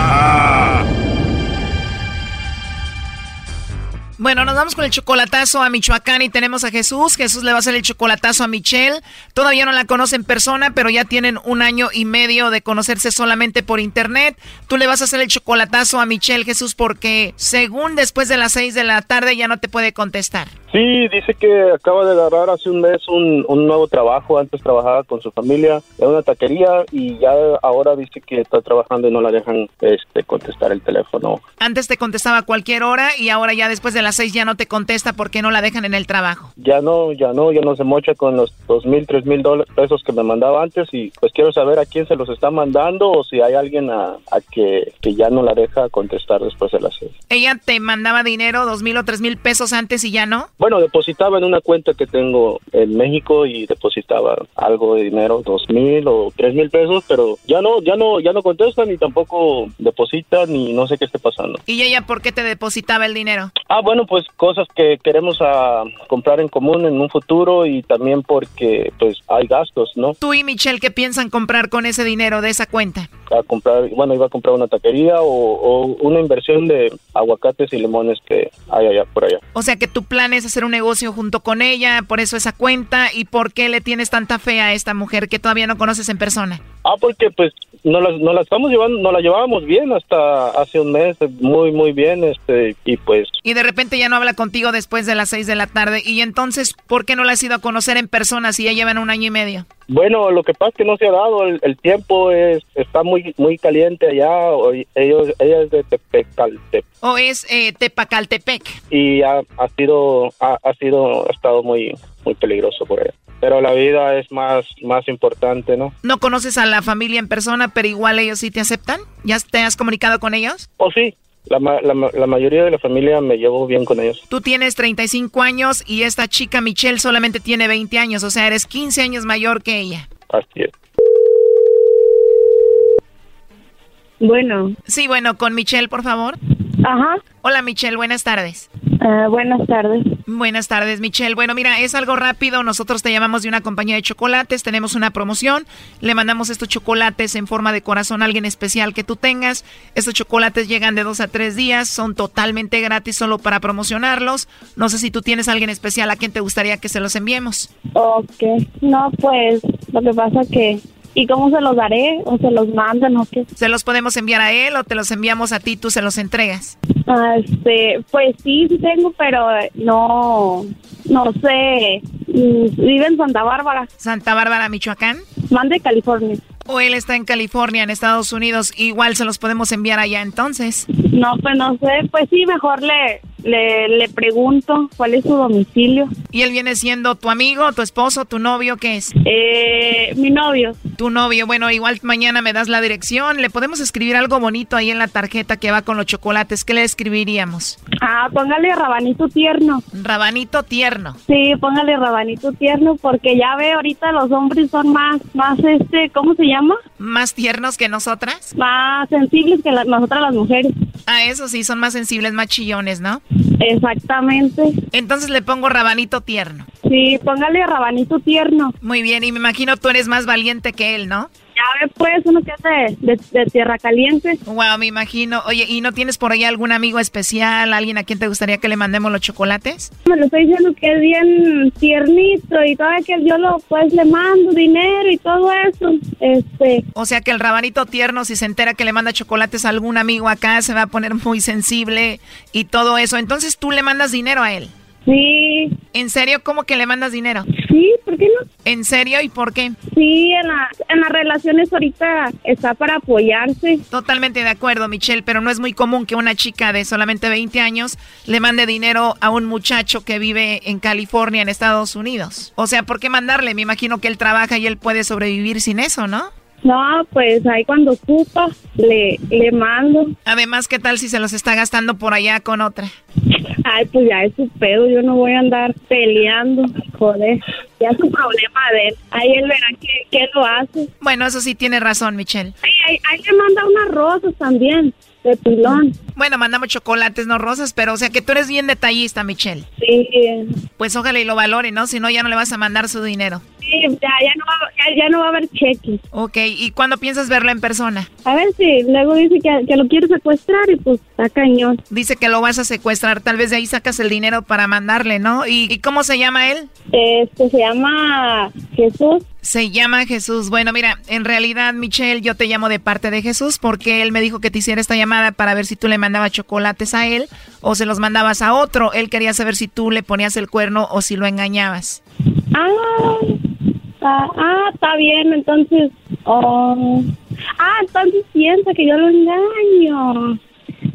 Bueno, nos vamos con el chocolatazo a Michoacán y tenemos a Jesús. Jesús le va a hacer el chocolatazo a Michelle. Todavía no la conoce en persona, pero ya tienen un año y medio de conocerse solamente por internet. Tú le vas a hacer el chocolatazo a Michelle, Jesús, porque según después de las seis de la tarde ya no te puede contestar. Sí, dice que acaba de agarrar hace un mes un, nuevo trabajo. Antes trabajaba con su familia en una taquería y ya ahora dice que está trabajando y no la dejan este, contestar el teléfono. Antes te contestaba a cualquier hora y ahora ya después de las seis ya no te contesta porque no la dejan en el trabajo. Ya no, ya no, ya no se mocha con los dos mil, tres mil pesos que me mandaba antes y pues quiero saber a quién se los está mandando o si hay alguien a, que, que ya no la deja contestar después de las seis. ¿Ella te mandaba dinero, dos mil o tres mil pesos antes y ya no? Bueno, depositaba en una cuenta que tengo en México y depositaba algo de dinero, dos mil o tres mil pesos, pero ya no, ya no, ya no contesta ni tampoco deposita ni no sé qué esté pasando. ¿Y ella por qué te depositaba el dinero? Ah, bueno, pues cosas que queremos a comprar en común en un futuro y también porque pues hay gastos, ¿no? Tú y Michelle, ¿qué piensan comprar con ese dinero de esa cuenta? A comprar, bueno, iba a comprar una taquería o, o una inversión de aguacates y limones que hay allá por allá. O sea que tu plan es hacer un negocio junto con ella, por eso esa cuenta, y por qué le tienes tanta fe a esta mujer que todavía no conoces en persona. Ah, porque pues no la, no la estamos llevando, no la llevábamos bien hasta hace un mes, muy, muy bien, este, y pues... Y de repente ya no habla contigo después de las seis de la tarde, y entonces, ¿por qué no la has ido a conocer en persona si ya llevan un año y medio? Bueno, lo que pasa es que no se ha dado, el, tiempo es, está muy, muy caliente allá, ellos, ella es de Tepecaltepec. O es eh, Tepacaltepec. Y ha, ha sido, ha, ha sido, ha estado muy, muy peligroso por ella pero la vida es más, más importante, ¿no? No conoces a la familia en persona, pero igual ellos sí te aceptan. ¿Ya te has comunicado con ellos? Oh, sí. La, la, mayoría de la familia me llevo bien con ellos. Tú tienes 35 años y esta chica Michelle solamente tiene 20 años, o sea, eres 15 años mayor que ella. Así es. Bueno. Sí, bueno, con Michelle, por favor. Ajá. Hola, Michelle, buenas tardes. Ah, buenas tardes. Buenas tardes, Michelle. Bueno, mira, es algo rápido. Nosotros te llamamos de una compañía de chocolates. Tenemos una promoción. Le mandamos estos chocolates en forma de corazón a alguien especial que tú tengas. Estos chocolates llegan de dos a tres días. Son totalmente gratis solo para promocionarlos. No sé si tú tienes a alguien especial a quien te gustaría que se los enviemos. Ok. No, pues lo que pasa que ¿Y cómo se los daré? ¿O se los mandan o qué? ¿Se los podemos enviar a él o te los enviamos a ti, tú se los entregas? Ah, este, pues sí, sí tengo, pero no, no sé. Mm, vive en Santa Bárbara. ¿Santa Bárbara, Michoacán? Mande California. O él está en California, en Estados Unidos. Igual se los podemos enviar allá entonces. No, pues no sé. Pues sí, mejor le, le, le pregunto cuál es su domicilio. ¿Y él viene siendo tu amigo, tu esposo, tu novio? ¿Qué es? Eh, mi novio. Tu novio. Bueno, igual mañana me das la dirección. Le podemos escribir algo bonito ahí en la tarjeta que va con los chocolates. ¿Qué le escribiríamos? Ah, póngale rabanito tierno. Rabanito tierno. Sí, póngale rabanito tierno porque ya ve ahorita los hombres son más, más este, ¿cómo se llama? ¿Más tiernos que nosotras? Más sensibles que nosotras las mujeres. Ah, eso sí, son más sensibles, más chillones, ¿no? Exactamente. Entonces le pongo rabanito tierno. Sí, póngale rabanito tierno. Muy bien, y me imagino tú eres más valiente que él, ¿no? Ya ve, pues, uno que es de, de, tierra caliente. Wow, me imagino. Oye, ¿y no tienes por ahí algún amigo especial, alguien a quien te gustaría que le mandemos los chocolates? Me lo estoy diciendo que es bien tiernito y todavía que yo lo, pues, le mando dinero y todo eso. Este. O sea que el rabanito tierno, si se entera que le manda chocolates a algún amigo acá, se va a poner muy sensible y todo eso. Entonces tú le mandas dinero a él. Sí. ¿En serio? ¿Cómo que le mandas dinero? Sí, ¿por qué no? ¿En serio y por qué? Sí, en, la, en las relaciones ahorita está para apoyarse. Totalmente de acuerdo, Michelle, pero no es muy común que una chica de solamente 20 años le mande dinero a un muchacho que vive en California, en Estados Unidos. O sea, ¿por qué mandarle? Me imagino que él trabaja y él puede sobrevivir sin eso, ¿no? No, pues ahí cuando ocupa le, le mando. Además, ¿qué tal si se los está gastando por allá con otra? Ay, pues ya es su pedo, yo no voy a andar peleando, joder. Ya es un problema de él. Ahí él verá qué, lo hace. Bueno, eso sí tiene razón, Michelle. Ahí, ahí, le manda unas rosas también de pilón. Bueno, mandamos chocolates, no rosas, pero o sea que tú eres bien detallista, Michelle. Sí. Pues ojalá y lo valore, ¿no? Si no, ya no le vas a mandar su dinero. Sí, ya, ya, no, va, ya, no va a haber cheques. Ok, ¿y cuándo piensas verlo en persona? A ver si luego dice que, que lo quiere secuestrar y pues está cañón. Dice que lo vas a secuestrar, tal vez de ahí sacas el dinero para mandarle, ¿no? ¿Y, cómo se llama él? Este se llama Jesús. Se llama Jesús. Bueno, mira, en realidad, Michelle, yo te llamo de parte de Jesús porque él me dijo que te hiciera esta llamada para ver si tú le mandabas chocolates a él o se los mandabas a otro. Él quería saber si tú le ponías el cuerno o si lo engañabas. Ah, ah, ah está bien, entonces. Oh. Ah, entonces piensa que yo lo engaño.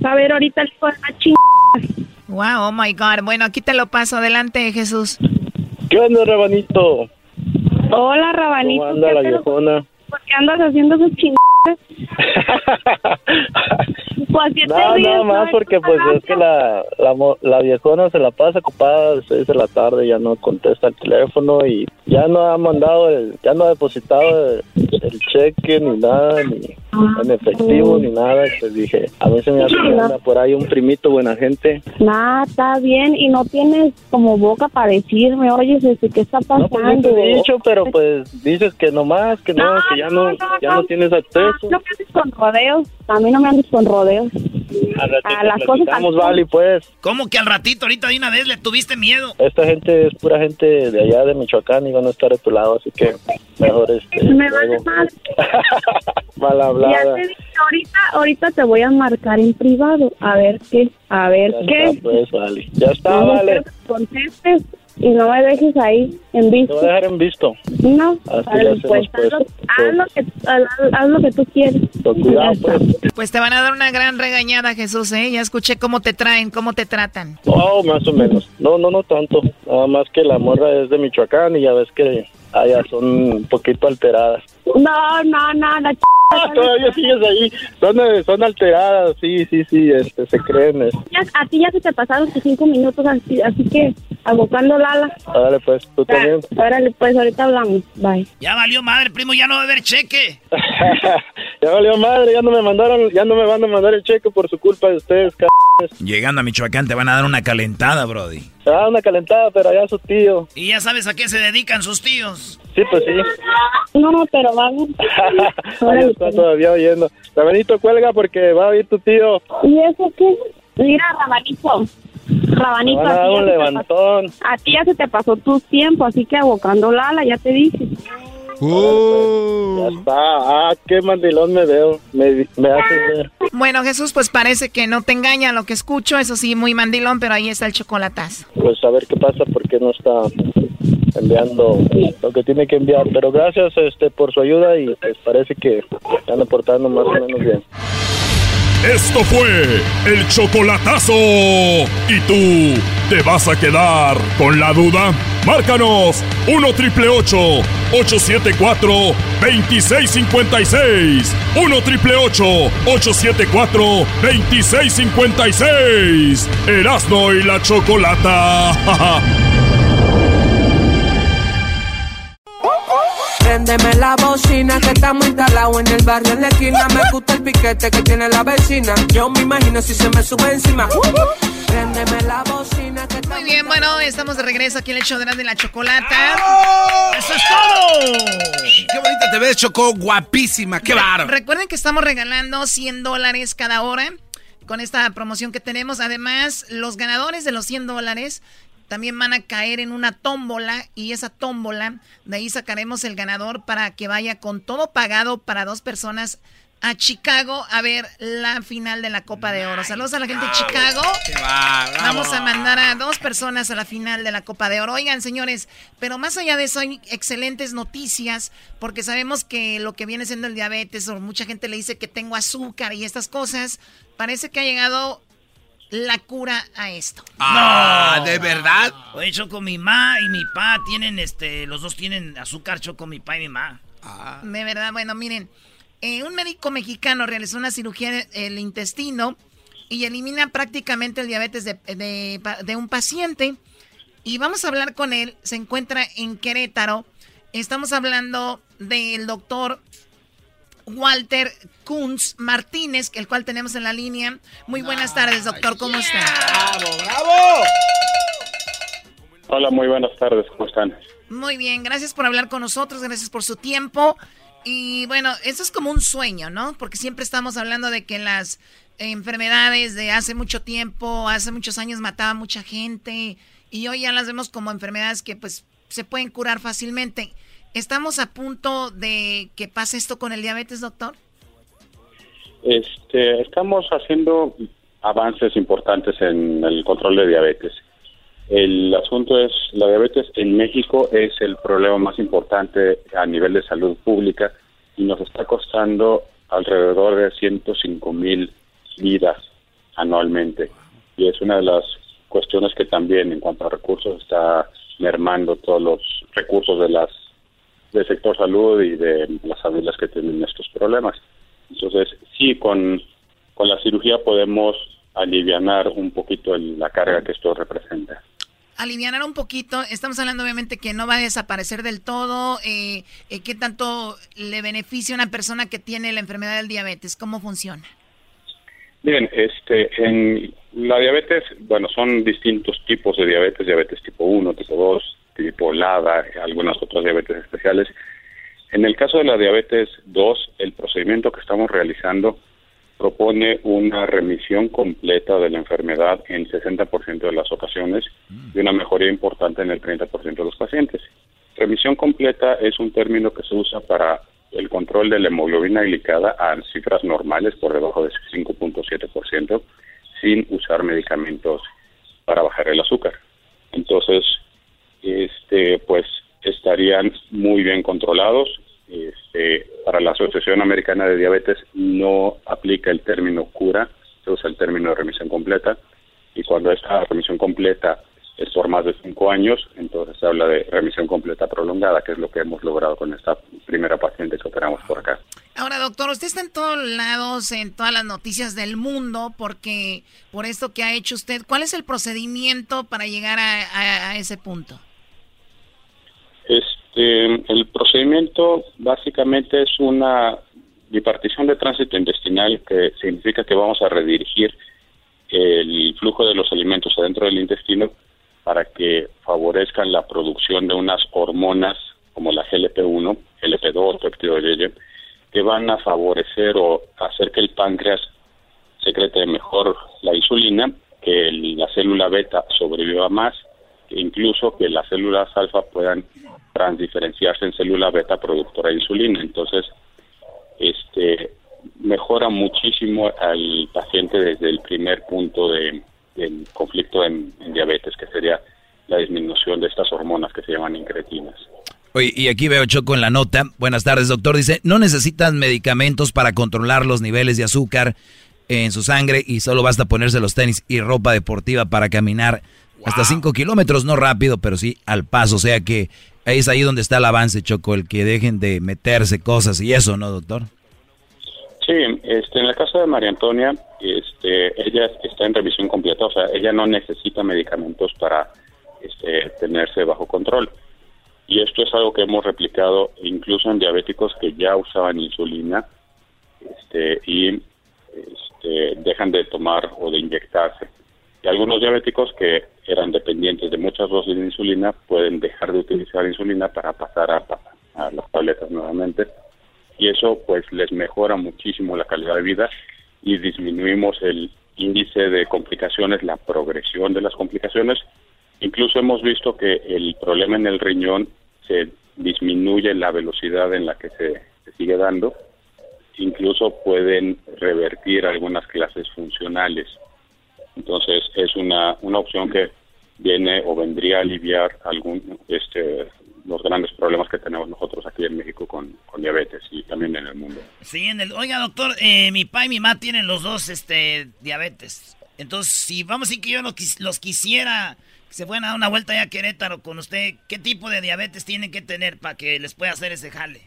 A ver, ahorita el la chingada. Wow, oh my God. Bueno, aquí te lo paso. Adelante, Jesús. ¿Qué onda, Rabanito? Hola, Rabanito. ¿Cómo anda la viejona? ¿Por qué andas haciendo esos chingadas? pues, no, nada más porque pues es que la, la, la, viejona se la pasa ocupada a las 6 de la tarde, ya no contesta el teléfono y ya no ha mandado, el, ya no ha depositado el, cheque ni nada, ni en efectivo ni nada. Pues dije, a veces me hace por ahí un primito buena gente. Nada, está bien y no tienes como boca para decirme, oye, ¿qué está pasando? No, pues he dicho, pero pues dices que no más, que no, que ya no, ya no tienes acceso. No me andes con rodeos. A mí no me andes con rodeos. A las cosas vale, pues. ¿Cómo que al ratito, ahorita de una vez le tuviste miedo? Esta gente es pura gente de allá de Michoacán y van a estar de tu lado, así que mejor este. Me vale mal. mal hablada. Ya te dije, ahorita, ahorita te voy a marcar en privado. A ver qué, a ver qué. pues, vale. Ya está, vale. Contestes y no me dejes ahí en visto. Te voy a dejar en visto. No, Así pues, pues. Haz, lo, que, haz, lo que tú quieres. cuidado, pues. Pues te van a dar una gran regañada, Jesús, ¿eh? Ya escuché cómo te traen, cómo te tratan. Oh, más o menos. No, no, no tanto. Nada más que la morra es de Michoacán y ya ves que allá son un poquito alteradas. No, no, no, la ch... Ah, todavía sigues ahí. Son, eh, son alteradas, sí, sí, sí, este, se creen. este. Ya- a ti ya se te pasaron tus cinco minutos, así, así que abocando Lala. Órale, pues, tú también. Órale, pues ahorita hablamos. Bye. Ya valió madre, primo, ya no va a haber cheque. ya valió madre, ya no me mandaron, ya no me van a mandar el cheque por su culpa de ustedes, c Llegando a Michoacán te van a dar una calentada, Brody. Da una calentada, pero allá su tío. Y ya sabes a qué se dedican sus tíos. Sí, pues sí. No, pero Ahí está todavía oyendo. Rabanito, cuelga porque va a oír tu tío. ¿Y eso qué? Mira, Rabanito. Rabanito, a ti, ya un se te levantón. pasó, a ti ya se te pasó tu tiempo, así que abocando Lala, ya te dije. Ya está. Ah, qué mandilón me veo. Me, me haces ver. Bueno, Jesús, pues parece que no te engaña lo que escucho, eso sí, muy mandilón, pero ahí está el chocolatazo. Pues a ver qué pasa porque no está enviando lo que tiene que enviar. Pero gracias este por su ayuda y pues parece que están aportando más o menos bien. Esto fue el chocolatazo. ¿Y tú te vas a quedar con la duda? Márcanos 1 triple 874 2656. 1 triple 874 2656. Erasno y la chocolata. Préndeme la bocina que estamos instalados en el barrio en la esquina. Me gusta el piquete que tiene la vecina. Yo me imagino si se me sube encima. Préndeme la bocina que Muy bien, bueno, estamos de regreso aquí en el show de la chocolata. ¡Eso es todo! Qué bonita te ves, Choco, guapísima, qué bárbaro. Recuerden que estamos regalando 100 dólares cada hora con esta promoción que tenemos. Además, los ganadores de los 100 dólares también van a caer en una tómbola y esa tómbola, de ahí sacaremos el ganador para que vaya con todo pagado para dos personas a Chicago a ver la final de la Copa de Oro. Saludos a la gente de Chicago. Vamos a mandar a dos personas a la final de la Copa de Oro. Oigan, señores, pero más allá de eso hay excelentes noticias porque sabemos que lo que viene siendo el diabetes o mucha gente le dice que tengo azúcar y estas cosas, parece que ha llegado la cura a esto. Ah, ¿de verdad? Oye, Choco, mi ma y mi pa tienen, este, los dos tienen azúcar, Choco, mi pa y mi ma. De verdad, bueno, miren, eh, un médico mexicano realizó una cirugía del intestino y elimina prácticamente el diabetes de, de- de un paciente. Y vamos a hablar con él, se encuentra en Querétaro. Estamos hablando del doctor Walter Kunz Martínez, el cual tenemos en la línea. Muy buenas tardes, doctor, ¿cómo está? ¡Bravo, bravo! Hola, muy buenas tardes, ¿cómo están? Muy bien, gracias por hablar con nosotros, gracias por su tiempo. Y bueno, eso es como un sueño, ¿no? Porque siempre estamos hablando de que las enfermedades de hace mucho tiempo, hace muchos años mataban mucha gente y hoy ya las vemos como enfermedades que pues se pueden curar fácilmente. ¿Estamos a punto de que pase esto con el diabetes, doctor? Este, estamos haciendo avances importantes en el control de diabetes. El asunto es, la diabetes en México es el problema más importante a nivel de salud pública y nos está costando alrededor de 105 mil vidas anualmente. Y es una de las cuestiones que también en cuanto a recursos está mermando todos los recursos de las del sector salud y de las familias que tienen estos problemas. Entonces, sí, con, con la cirugía podemos alivianar un poquito el- la carga que esto representa. alivianar un poquito. Estamos hablando obviamente que no va a desaparecer del todo. Eh, eh, ¿Qué tanto le beneficia a una persona que tiene la enfermedad del diabetes? ¿Cómo funciona? Bien, este, en la diabetes, bueno, son distintos tipos de diabetes, diabetes tipo 1, tipo 2, tipo LADA, algunas otras diabetes especiales. En el caso de la diabetes 2, el procedimiento que estamos realizando propone una remisión completa de la enfermedad en 60% de las ocasiones y una mejoría importante en el 30% de los pacientes. Remisión completa es un término que se usa para el control de la hemoglobina glicada a cifras normales por debajo de 5.7% sin usar medicamentos para bajar el azúcar. Entonces, este, pues estarían muy bien controlados. Este, para la Asociación Americana de Diabetes no aplica el término cura, se usa el término de remisión completa. Y cuando esta remisión completa es por más de cinco años, entonces se habla de remisión completa prolongada, que es lo que hemos logrado con esta primera paciente que operamos por acá. Ahora, doctor, usted está en todos lados, en todas las noticias del mundo, porque por esto que ha hecho usted, ¿cuál es el procedimiento para llegar a, ese punto? Este, el procedimiento básicamente es una bipartición de tránsito intestinal que significa que vamos a redirigir el flujo de los alimentos adentro del intestino para que favorezcan la producción de unas hormonas como la GLP-1, GLP-2, péptido de que van a favorecer o hacer que el páncreas secrete mejor la insulina, que la célula beta sobreviva más, e incluso que las células alfa puedan transdiferenciarse en célula beta productora de insulina. Entonces, este mejora muchísimo al paciente desde el primer punto de, del conflicto en, diabetes, que sería la disminución de estas hormonas que se llaman incretinas. Oye, y aquí veo Choco en la nota. Buenas tardes, doctor. Dice, no necesitan medicamentos para controlar los niveles de azúcar en su sangre y solo basta ponerse los tenis y ropa deportiva para caminar hasta 5 kilómetros, no rápido, pero sí al paso. O sea que es ahí donde está el avance, Choco, el que dejen de meterse cosas y eso, ¿no, doctor? Sí, este, en el caso de María Antonia, este, ella está en revisión completa, o sea, ella no necesita medicamentos para este, tenerse bajo control. Y esto es algo que hemos replicado incluso en diabéticos que ya usaban insulina este, y este, dejan de tomar o de inyectarse. Y algunos diabéticos que eran dependientes de muchas dosis de insulina pueden dejar de utilizar insulina para pasar a, a las tabletas nuevamente y eso pues les mejora muchísimo la calidad de vida y disminuimos el índice de complicaciones, la progresión de las complicaciones. Incluso hemos visto que el problema en el riñón se disminuye la velocidad en la que se, sigue dando. Incluso pueden revertir algunas clases funcionales. Entonces es una, una opción que viene o vendría a aliviar algún este los grandes problemas que tenemos nosotros aquí en México con, diabetes y también en el mundo. Sí, en el, oiga doctor, eh, mi papá y mi mamá tienen los dos este diabetes. Entonces, si vamos a decir que yo los, quisiera que se fueran a dar una vuelta ya a Querétaro con usted, ¿qué tipo de diabetes tienen que tener para que les pueda hacer ese jale?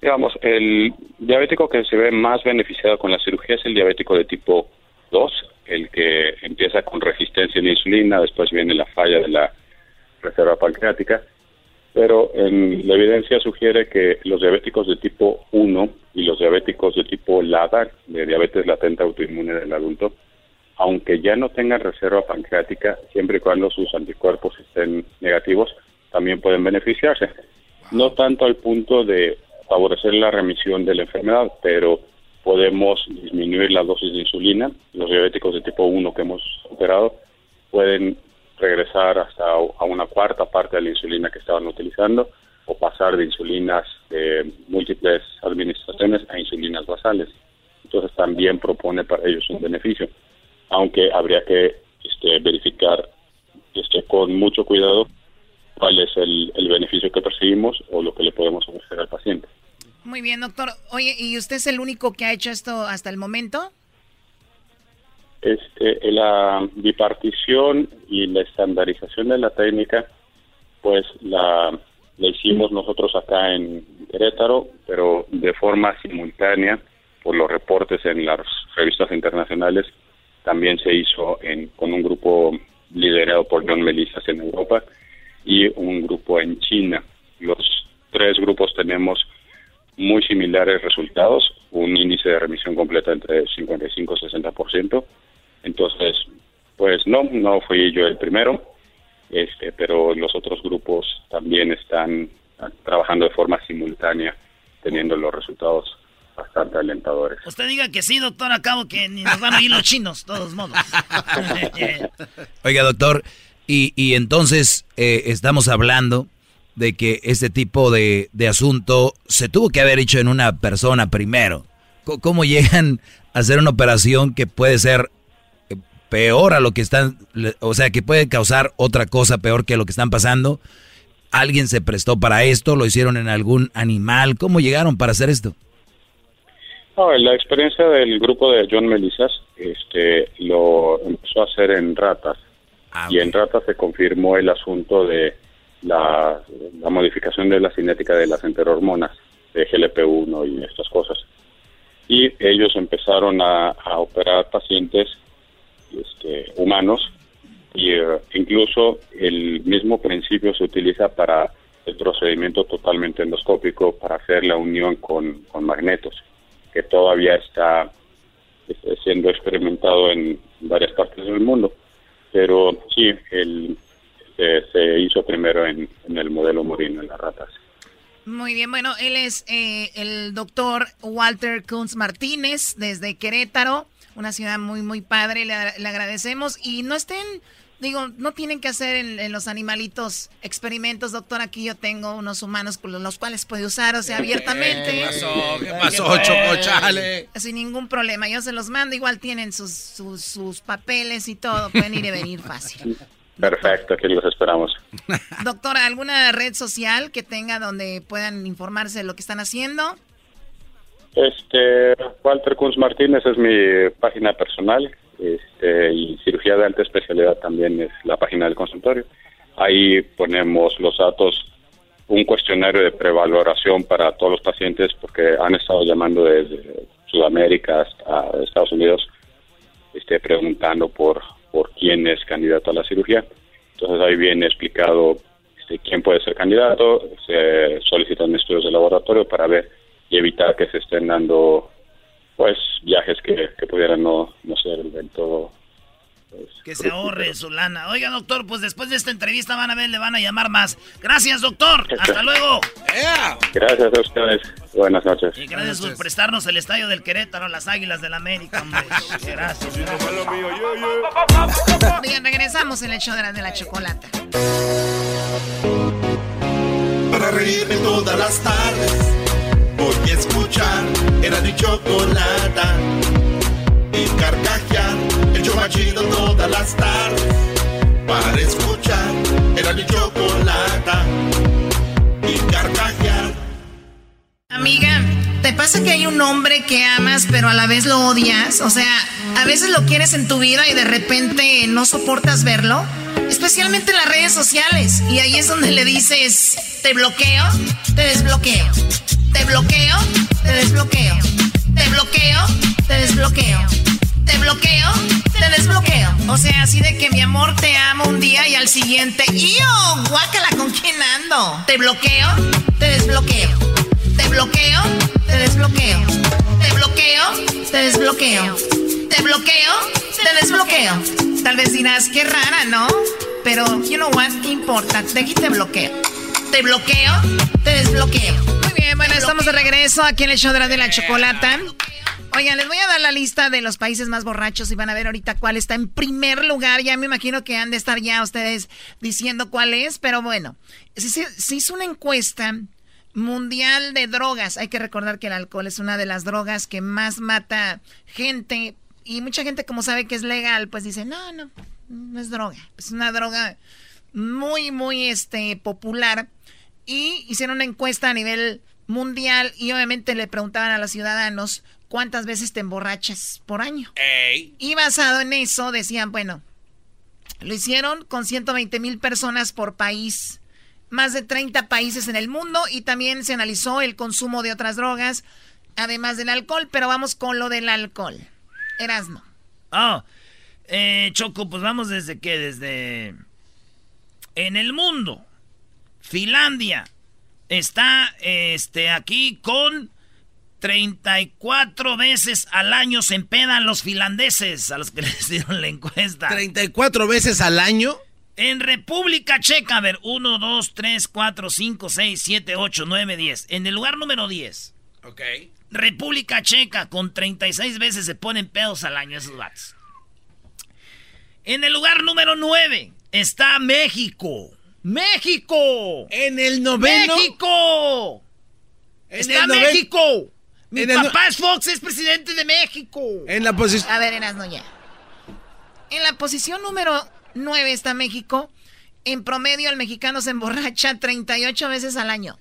Digamos, el diabético que se ve más beneficiado con la cirugía es el diabético de tipo 2, el que empieza con resistencia la insulina, después viene la falla de la reserva pancreática, pero en, la evidencia sugiere que los diabéticos de tipo 1 y los diabéticos de tipo LADA, de diabetes latente autoinmune del adulto, aunque ya no tengan reserva pancreática, siempre y cuando sus anticuerpos estén negativos, también pueden beneficiarse. No tanto al punto de favorecer la remisión de la enfermedad, pero podemos disminuir la dosis de insulina. Los diabéticos de tipo 1 que hemos operado pueden regresar hasta a una cuarta parte de la insulina que estaban utilizando o pasar de insulinas de múltiples administraciones a insulinas basales. Entonces también propone para ellos un beneficio, aunque habría que este, verificar este, con mucho cuidado cuál es el, el beneficio que percibimos o lo que le podemos ofrecer al paciente. Muy bien, doctor. Oye, ¿y usted es el único que ha hecho esto hasta el momento? Este, la bipartición y la estandarización de la técnica, pues la, hicimos nosotros acá en Querétaro, pero de forma simultánea por los reportes en las revistas internacionales. También se hizo en, con un grupo liderado por John Melissas en Europa y un grupo en China. Los tres grupos tenemos muy similares resultados, un índice de remisión completa entre 55 y 60%, entonces, pues no, no fui yo el primero, este, pero los otros grupos también están trabajando de forma simultánea, teniendo los resultados bastante alentadores. Usted diga que sí, doctor, acabo que ni nos van a ir los chinos, todos modos. Oiga, doctor, y, y entonces eh, estamos hablando de que este tipo de, de, asunto se tuvo que haber hecho en una persona primero. ¿Cómo llegan a hacer una operación que puede ser peor a lo que están, o sea, que puede causar otra cosa peor que lo que están pasando. ¿Alguien se prestó para esto? ¿Lo hicieron en algún animal? ¿Cómo llegaron para hacer esto? la experiencia del grupo de John Melissas este, lo empezó a hacer en ratas. Ah, y en ratas se confirmó el asunto de la, modificación de la cinética de las enterormonas, de GLP-1 y estas cosas. Y ellos empezaron a, operar pacientes este, humanos y eh, incluso el mismo principio se utiliza para el procedimiento totalmente endoscópico para hacer la unión con, con magnetos, que todavía está, siendo experimentado en varias partes del mundo. Pero sí, el, se, hizo primero en, el modelo morino, en las ratas. Muy bien, bueno, él es eh, el doctor Walter Kunz Martínez desde Querétaro, una ciudad muy, muy padre, le, le agradecemos y no estén Digo, no tienen que hacer en, los animalitos experimentos, doctor. Aquí yo tengo unos humanos con los cuales puede usar, o sea, abiertamente. ¿Qué pasó? ¿Qué pasó, Choco? Chale. Sin ningún problema. Yo se los mando. Igual tienen sus, sus, papeles y todo. Pueden ir y venir fácil. Perfecto, aquí los esperamos. Doctora, ¿alguna red social que tenga donde puedan informarse de lo que están haciendo? Este, Walter Kunz Martínez es mi página personal este, y cirugía de alta especialidad también es la página del consultorio. Ahí ponemos los datos, un cuestionario de prevaloración para todos los pacientes porque han estado llamando desde Sudamérica hasta Estados Unidos este, preguntando por, por quién es candidato a la cirugía. Entonces ahí viene explicado este, quién puede ser candidato, se solicitan estudios de laboratorio para ver y evitar que se estén dando pues viajes que, pudieran no, no ser del todo que se ahorre su lana. Oiga, doctor, pues después de esta entrevista van a ver, le van a llamar más. Gracias, doctor. Hasta luego. Gracias a ustedes. Buenas noches. Y gracias por prestarnos el estadio del Querétaro, las Águilas del América, hombre. Gracias. Bien, regresamos en el show de la, de la chocolata. Para reírme todas las tardes Voy a escuchar era mi chocolata y carcajear todas las tardes. Para escuchar era mi y carcajear. Amiga, ¿te pasa que hay un hombre que amas pero a la vez lo odias? O sea, a veces lo quieres en tu vida y de repente no soportas verlo. Especialmente en las redes sociales. Y ahí es donde le dices, te bloqueo, te desbloqueo te bloqueo, te desbloqueo. Te bloqueo, te desbloqueo. Te bloqueo, te desbloqueo. O sea, así de que mi amor te amo un día y al siguiente. ¡Yo! Guácala, ¿con quién ando? Te bloqueo, te desbloqueo. Te bloqueo, te desbloqueo. Te bloqueo, te desbloqueo. Te bloqueo, te desbloqueo. Tal vez dirás, qué rara, ¿no? Pero, you know what, ¿qué importa? De aquí te bloqueo. Te bloqueo, te desbloqueo bueno, estamos de regreso aquí en el show de la, de la chocolata. Oigan, les voy a dar la lista de los países más borrachos y van a ver ahorita cuál está en primer lugar. Ya me imagino que han de estar ya ustedes diciendo cuál es, pero bueno, se, se hizo una encuesta mundial de drogas. Hay que recordar que el alcohol es una de las drogas que más mata gente y mucha gente como sabe que es legal, pues dice, no, no, no es droga. Es una droga muy, muy este, popular. Y hicieron una encuesta a nivel mundial y obviamente le preguntaban a los ciudadanos cuántas veces te emborrachas por año. Y basado en eso decían, bueno, lo hicieron con 120 mil personas por país, más de 30 países en el mundo y también se analizó el consumo de otras drogas, además del alcohol, pero vamos con lo del alcohol. Erasmo. Ah, eh, Choco, pues vamos desde qué, desde... En el mundo, Finlandia, está este, aquí con 34 veces al año se empedan los finlandeses a los que les dieron la encuesta. ¿34 veces al año? En República Checa, a ver, 1, 2, 3, 4, 5, 6, 7, 8, 9, 10. En el lugar número 10. Ok. República Checa, con 36 veces se ponen pedos al año esos vatos. En el lugar número 9 está México. México. En el noveno. México. Está México. Mi papá es Fox, es presidente de México. En la posición. A ver, Erasno ya. En la posición número 9 está México. En promedio, el mexicano se emborracha 38 veces al año.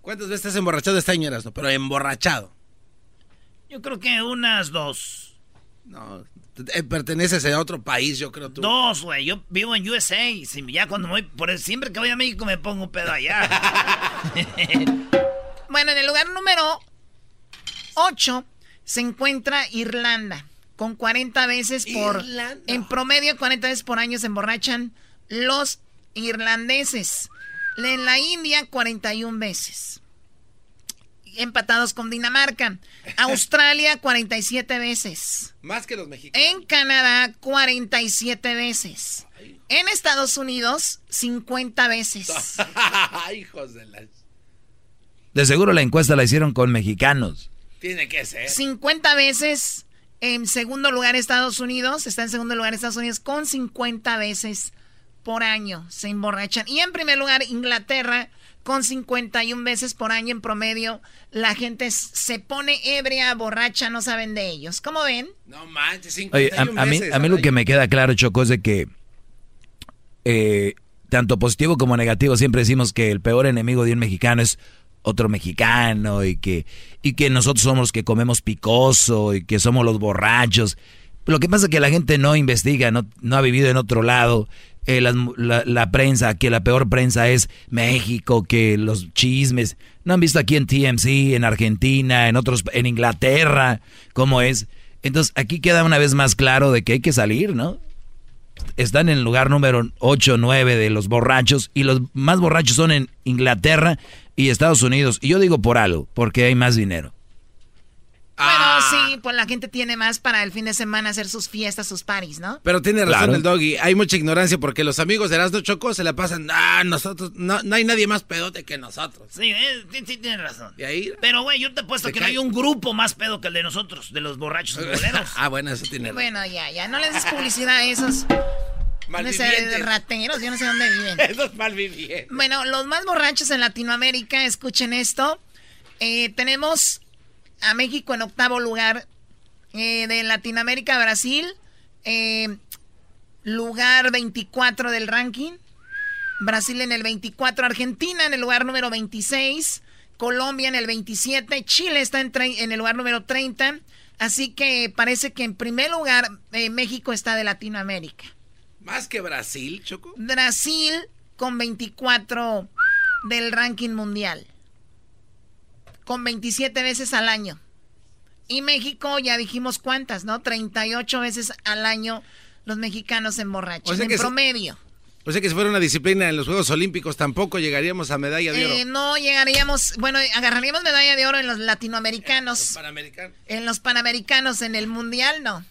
¿Cuántas veces has emborrachado este año, Erasno? Pero emborrachado. Yo creo que unas dos. No, eh, perteneces a otro país, yo creo tú. Dos, güey. Yo vivo en USA. Y ya cuando voy, por siempre que voy a México me pongo un pedo allá. bueno, en el lugar número 8 se encuentra Irlanda. Con 40 veces por. En promedio, 40 veces por año se emborrachan los irlandeses. En la India, 41 veces. Empatados con Dinamarca. Australia, 47 veces. Más que los mexicanos. En Canadá, 47 veces. En Estados Unidos, 50 veces. Hijos de la... De seguro la encuesta la hicieron con mexicanos. Tiene que ser. 50 veces en segundo lugar Estados Unidos. Está en segundo lugar Estados Unidos con 50 veces por año se emborrachan. Y en primer lugar, Inglaterra, con 51 veces por año en promedio, la gente se pone ebria, borracha, no saben de ellos. ¿Cómo ven? No manches, 51 a, mí, a mí lo que me queda claro, Choco, es de que eh, tanto positivo como negativo siempre decimos que el peor enemigo de un mexicano es otro mexicano y que, y que nosotros somos los que comemos picoso y que somos los borrachos. Lo que pasa es que la gente no investiga, no, no ha vivido en otro lado eh, la, prensa, que la peor prensa es México, que los chismes. ¿No han visto aquí en TMC, en Argentina, en otros, en Inglaterra, cómo es? Entonces aquí queda una vez más claro de que hay que salir, ¿no? Están en el lugar número 8, 9 de los borrachos y los más borrachos son en Inglaterra y Estados Unidos. Y yo digo por algo, porque hay más dinero. Bueno, ah. sí, pues la gente tiene más para el fin de semana hacer sus fiestas, sus parties, ¿no? Pero tiene razón el doggy. Hay mucha ignorancia porque los amigos de Erasmo Choco se la pasan. Ah, nosotros, no, no hay nadie más pedote que nosotros. Sí, eh, sí, tiene razón. ¿Y ahí? Pero, güey, yo te he puesto que no hay un grupo más pedo que el de nosotros, de los borrachos boleros. ah, bueno, eso tiene razón. Bueno, ya, ya. No les des publicidad a esos. Malvivientes. rateros, yo no sé dónde viven. esos malvivientes. Bueno, los más borrachos en Latinoamérica, escuchen esto. Eh, tenemos a México en octavo lugar. Eh, de Latinoamérica, Brasil, eh, lugar 24 del ranking. Brasil en el 24, Argentina en el lugar número 26, Colombia en el 27, Chile está en, en el lugar número 30. Así que parece que en primer lugar eh, México está de Latinoamérica. Más que Brasil, Choco. Brasil con 24 del ranking mundial con 27 veces al año. Y México, ya dijimos cuántas, ¿no? 38 veces al año los mexicanos se emborrachan, en promedio. o sea que si fuera una disciplina en los Juegos Olímpicos tampoco llegaríamos a medalla de oro. Eh, no llegaríamos, bueno, agarraríamos medalla de oro en los latinoamericanos. En los panamericanos. En los panamericanos, en el mundial no.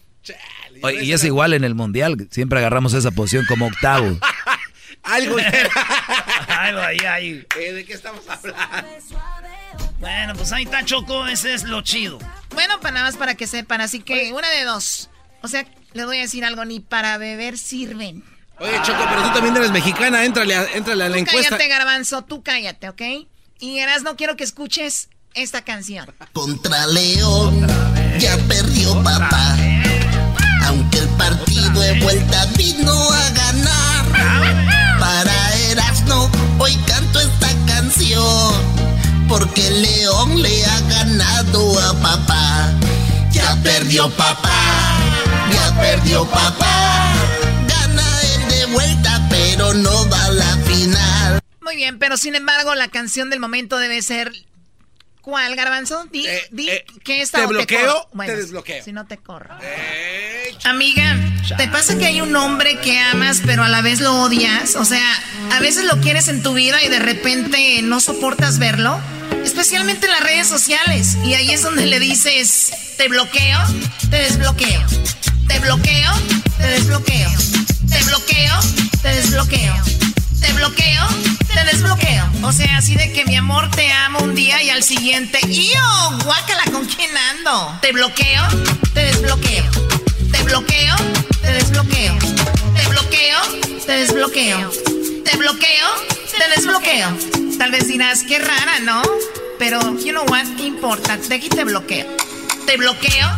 Y es igual en el mundial, siempre agarramos esa posición como octavo. Algo, Algo ahí, ahí. Eh, ¿De qué estamos hablando? Bueno, pues ahí está Choco, ese es lo chido. Bueno, para nada más para que sepan, así que una de dos. O sea, les voy a decir algo, ni para beber sirven. Oye, Choco, pero tú también eres mexicana, éntrale a, éntrale a la encuesta. Cállate, garbanzo, tú cállate, ¿ok? Y Eras, no quiero que escuches esta canción. Contra León, ya perdió papá. Partido de vuelta vino a ganar. Para Erasno, hoy canto esta canción porque león le ha ganado a papá. Ya perdió papá, ya perdió papá. Gana él de vuelta, pero no va a la final. Muy bien, pero sin embargo la canción del momento debe ser ¿Cuál, Garbanzo? Di, eh, di eh, que esta ¿Te bloqueo? Bueno, te desbloqueo. Si no te corro. Amiga, ¿te pasa que hay un hombre que amas pero a la vez lo odias? O sea, a veces lo quieres en tu vida y de repente no soportas verlo. Especialmente en las redes sociales. Y ahí es donde le dices, te bloqueo, te desbloqueo. Te bloqueo, te desbloqueo. Te bloqueo, te desbloqueo. Te bloqueo, te desbloqueo. O sea, así de que mi amor te amo un día y al siguiente, ¡yo! Guácala, ¿con quién ando? Te bloqueo, te desbloqueo. Te bloqueo, te desbloqueo. Te bloqueo, te desbloqueo. Te bloqueo, te desbloqueo. Tal vez dirás, qué rara, ¿no? Pero, you know what, ¿qué importa? De aquí te bloqueo. Te bloqueo,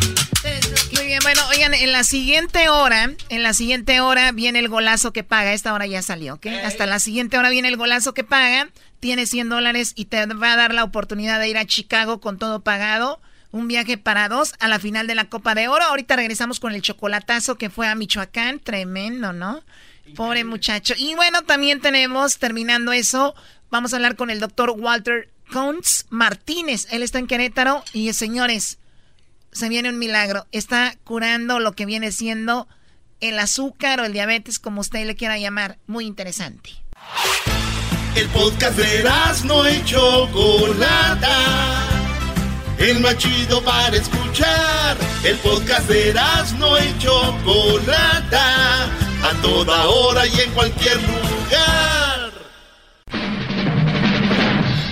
muy bien, bueno, oigan, en la siguiente hora, en la siguiente hora viene el golazo que paga. Esta hora ya salió, ¿ok? Hasta la siguiente hora viene el golazo que paga. Tiene 100 dólares y te va a dar la oportunidad de ir a Chicago con todo pagado un viaje para dos a la final de la Copa de Oro. Ahorita regresamos con el chocolatazo que fue a Michoacán. Tremendo, ¿no? Pobre muchacho. Y bueno, también tenemos, terminando eso, vamos a hablar con el doctor Walter Contz Martínez. Él está en Querétaro y señores, se viene un milagro. Está curando lo que viene siendo el azúcar o el diabetes, como usted le quiera llamar. Muy interesante. El podcast de no hecho Chocolata. El más chido para escuchar. El podcast de no hecho Chocolata. A toda hora y en cualquier lugar.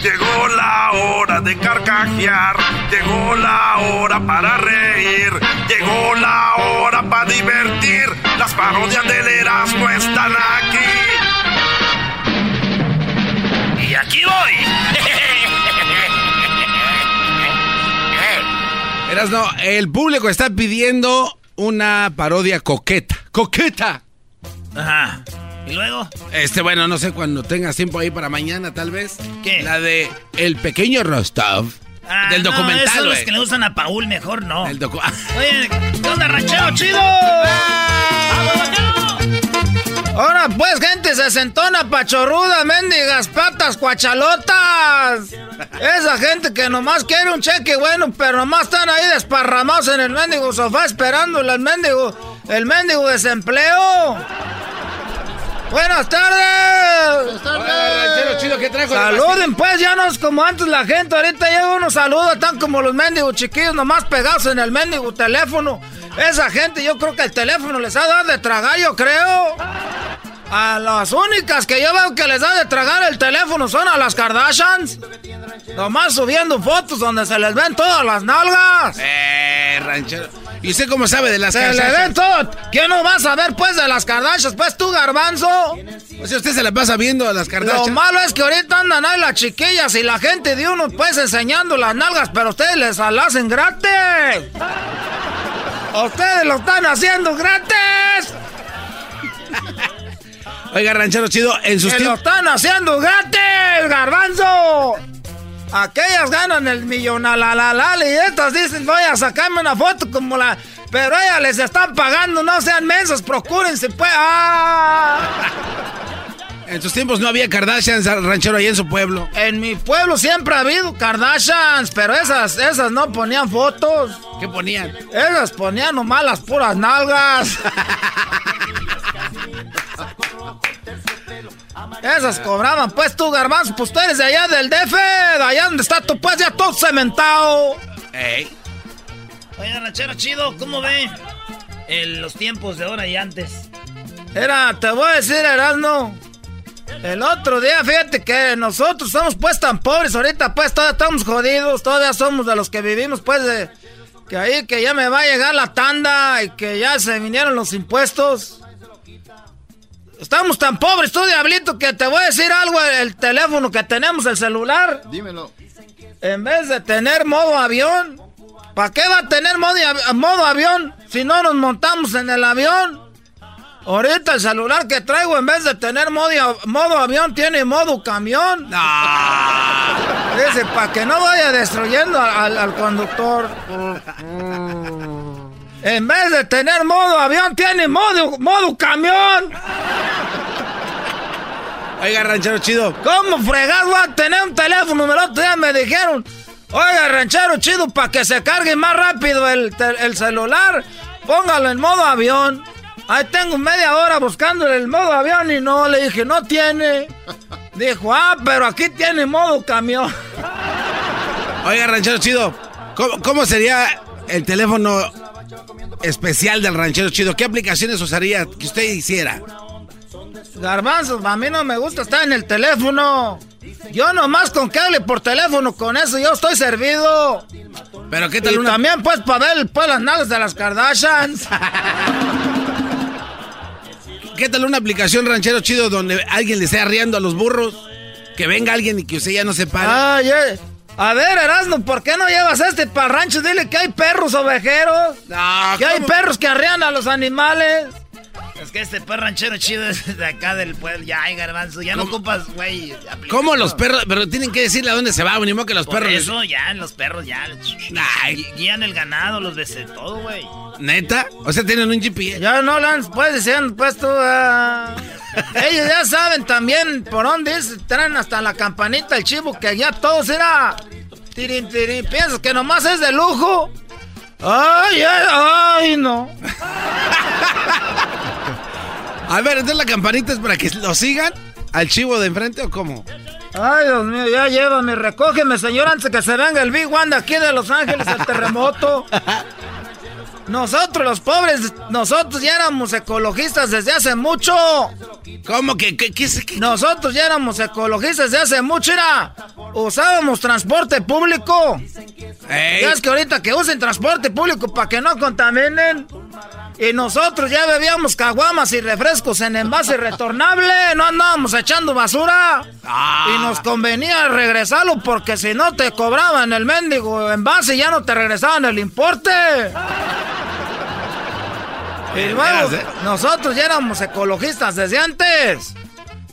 Llegó la hora de carcajear, llegó la hora para reír, llegó la hora para divertir. Las parodias del Erasmo están aquí. Y aquí voy. Erasmo, el público está pidiendo una parodia coqueta. ¡Coqueta! Ajá. ¿Y luego? Este, bueno, no sé cuando tengas tiempo ahí para mañana, tal vez. ¿Qué? La de El Pequeño Rostov. Ah, del no, documental, esos los que le gustan a Paul, mejor no. El docu- Oye, ¿qué onda, ranchero chido? Ahora pues, gente sesentona, pachorruda, mendigas, patas, cuachalotas. Esa gente que nomás quiere un cheque bueno, pero nomás están ahí desparramados en el mendigo sofá esperando el mendigo, el mendigo desempleo. Buenas tardes. ranchero chido, ¿qué trajo? Saluden pues, ya no es como antes la gente, ahorita llega uno saluda, están como los mendigos chiquillos nomás pegados en el mendigo teléfono. Esa gente yo creo que el teléfono les ha dado de tragar, yo creo. A las únicas que yo veo que les da de tragar el teléfono son a las Kardashians. Nomás subiendo fotos donde se les ven todas las nalgas. Eh, ranchero. ¿Y usted cómo sabe de las Se le Kardashian? ven todo. ¿Quién no va a saber pues de las Kardashians? Pues tú, garbanzo. O sea, usted se la pasa viendo a las Lo Kardashian. malo es que ahorita andan ahí las chiquillas y la gente de uno pues enseñando las nalgas, pero ustedes les la hacen gratis. Ustedes lo están haciendo gratis. Oiga, ranchero chido, en sus Que lo están haciendo gratis, garbanzo. Aquellas ganan el millón a la la la y estas dicen voy a sacarme una foto como la... Pero ellas les están pagando, no sean mensos, procúrense pues. ¡Ah! En sus tiempos no había Kardashians, ranchero, ahí en su pueblo. En mi pueblo siempre ha habido Kardashians, pero esas, esas no ponían fotos. ¿Qué ponían? Esas ponían nomás las puras nalgas. Esas cobraban, pues tú, garbanzo, pues tú eres de allá del DF, de allá donde está tu pues ya todo cementado. Ey. Oye, ranchero chido, ¿cómo ve el- los tiempos de ahora y antes? Era, te voy a decir, Erasmo. El otro día, fíjate que nosotros somos pues tan pobres ahorita, pues todavía estamos jodidos, todavía somos de los que vivimos pues de... Que ahí que ya me va a llegar la tanda y que ya se vinieron los impuestos. Estamos tan pobres, tú diablito, que te voy a decir algo, el teléfono que tenemos, el celular. Dímelo. En vez de tener modo avión, ¿para qué va a tener modo, avi- modo avión si no nos montamos en el avión? Ahorita el celular que traigo en vez de tener modo, modo avión tiene modo camión. Dice, para que no vaya destruyendo al conductor. En vez de tener modo avión tiene modo, modo camión. Oiga, ranchero chido. ¿Cómo fregado va a tener un teléfono? El otro día me dijeron, oiga, ranchero chido, para que se cargue más rápido el, el celular, póngalo en modo avión. Ahí tengo media hora buscando el modo avión y no, le dije, no tiene. Dijo, ah, pero aquí tiene modo camión. Oiga, ranchero chido, ¿cómo, cómo sería el teléfono especial del ranchero chido? ¿Qué aplicaciones usaría que usted hiciera? Garbanzos, a mí no me gusta estar en el teléfono. Yo nomás con que hable por teléfono, con eso yo estoy servido. Pero qué tal y una- también pues para ver pues, las nalgas de las Kardashians. ¿Qué tal una aplicación ranchero chido donde alguien le esté arriando a los burros? Que venga alguien y que usted ya no se pare. Ay, eh. A ver, Erasmo, ¿por qué no llevas este para el rancho? Dile que hay perros ovejeros. que hay perros que arrean a los animales. Es que este perro ranchero chido es de acá del pueblo. Ya, hay garbanzo. Ya no ocupas, güey. ¿Cómo los perros? Pero tienen que decirle a dónde se va, ni modo que los Por perros. Eso ya, los perros ya. Ay. Guían el ganado, los de todo, güey. ¿Neta? O sea, tienen un GPS. Ya no, Lance, pues decían, pues tú. ah, ellos ya saben también por dónde es. Traen hasta la campanita el chivo, que ya todos era. Tirin, tirin. Piensas que nomás es de lujo. Ay, ay, ay, no. A ver, entonces la campanita es para que lo sigan al chivo de enfrente o cómo? Ay, Dios mío, ya llévame, recógeme, señor, antes que se venga el Big One de aquí de Los Ángeles, el terremoto. Nosotros, los pobres, nosotros ya éramos ecologistas desde hace mucho. ¿Cómo que qué, qué, qué? Nosotros ya éramos ecologistas desde hace mucho, era. Usábamos transporte público. Ya es que ahorita que usen transporte público para que no contaminen. Y nosotros ya bebíamos caguamas y refrescos en envase retornable. No andábamos echando basura. Ah. Y nos convenía regresarlo porque si no te cobraban el mendigo envase ya no te regresaban el importe. Y luego, ¿eh? nosotros ya éramos ecologistas desde antes.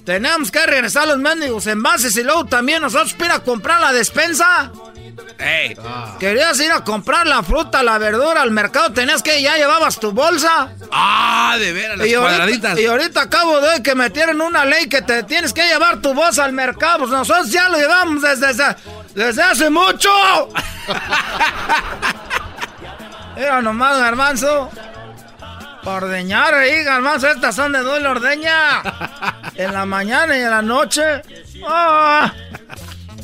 Teníamos que regresar los mendigos envases y luego también nosotros ir a comprar la despensa. Ey. Querías ir a comprar la fruta, la verdura al mercado, tenías que ya llevabas tu bolsa. Ah, de veras, las Y ahorita, cuadraditas. y ahorita acabo de que metieron una ley que te tienes que llevar tu bolsa al mercado. Pues nosotros ya lo llevamos desde, desde, desde hace mucho. Era nomás, garbanzo. Para ordeñar ahí, garbanzo. Estas son de doble ordeña. En la mañana y en la noche. ¡Ah!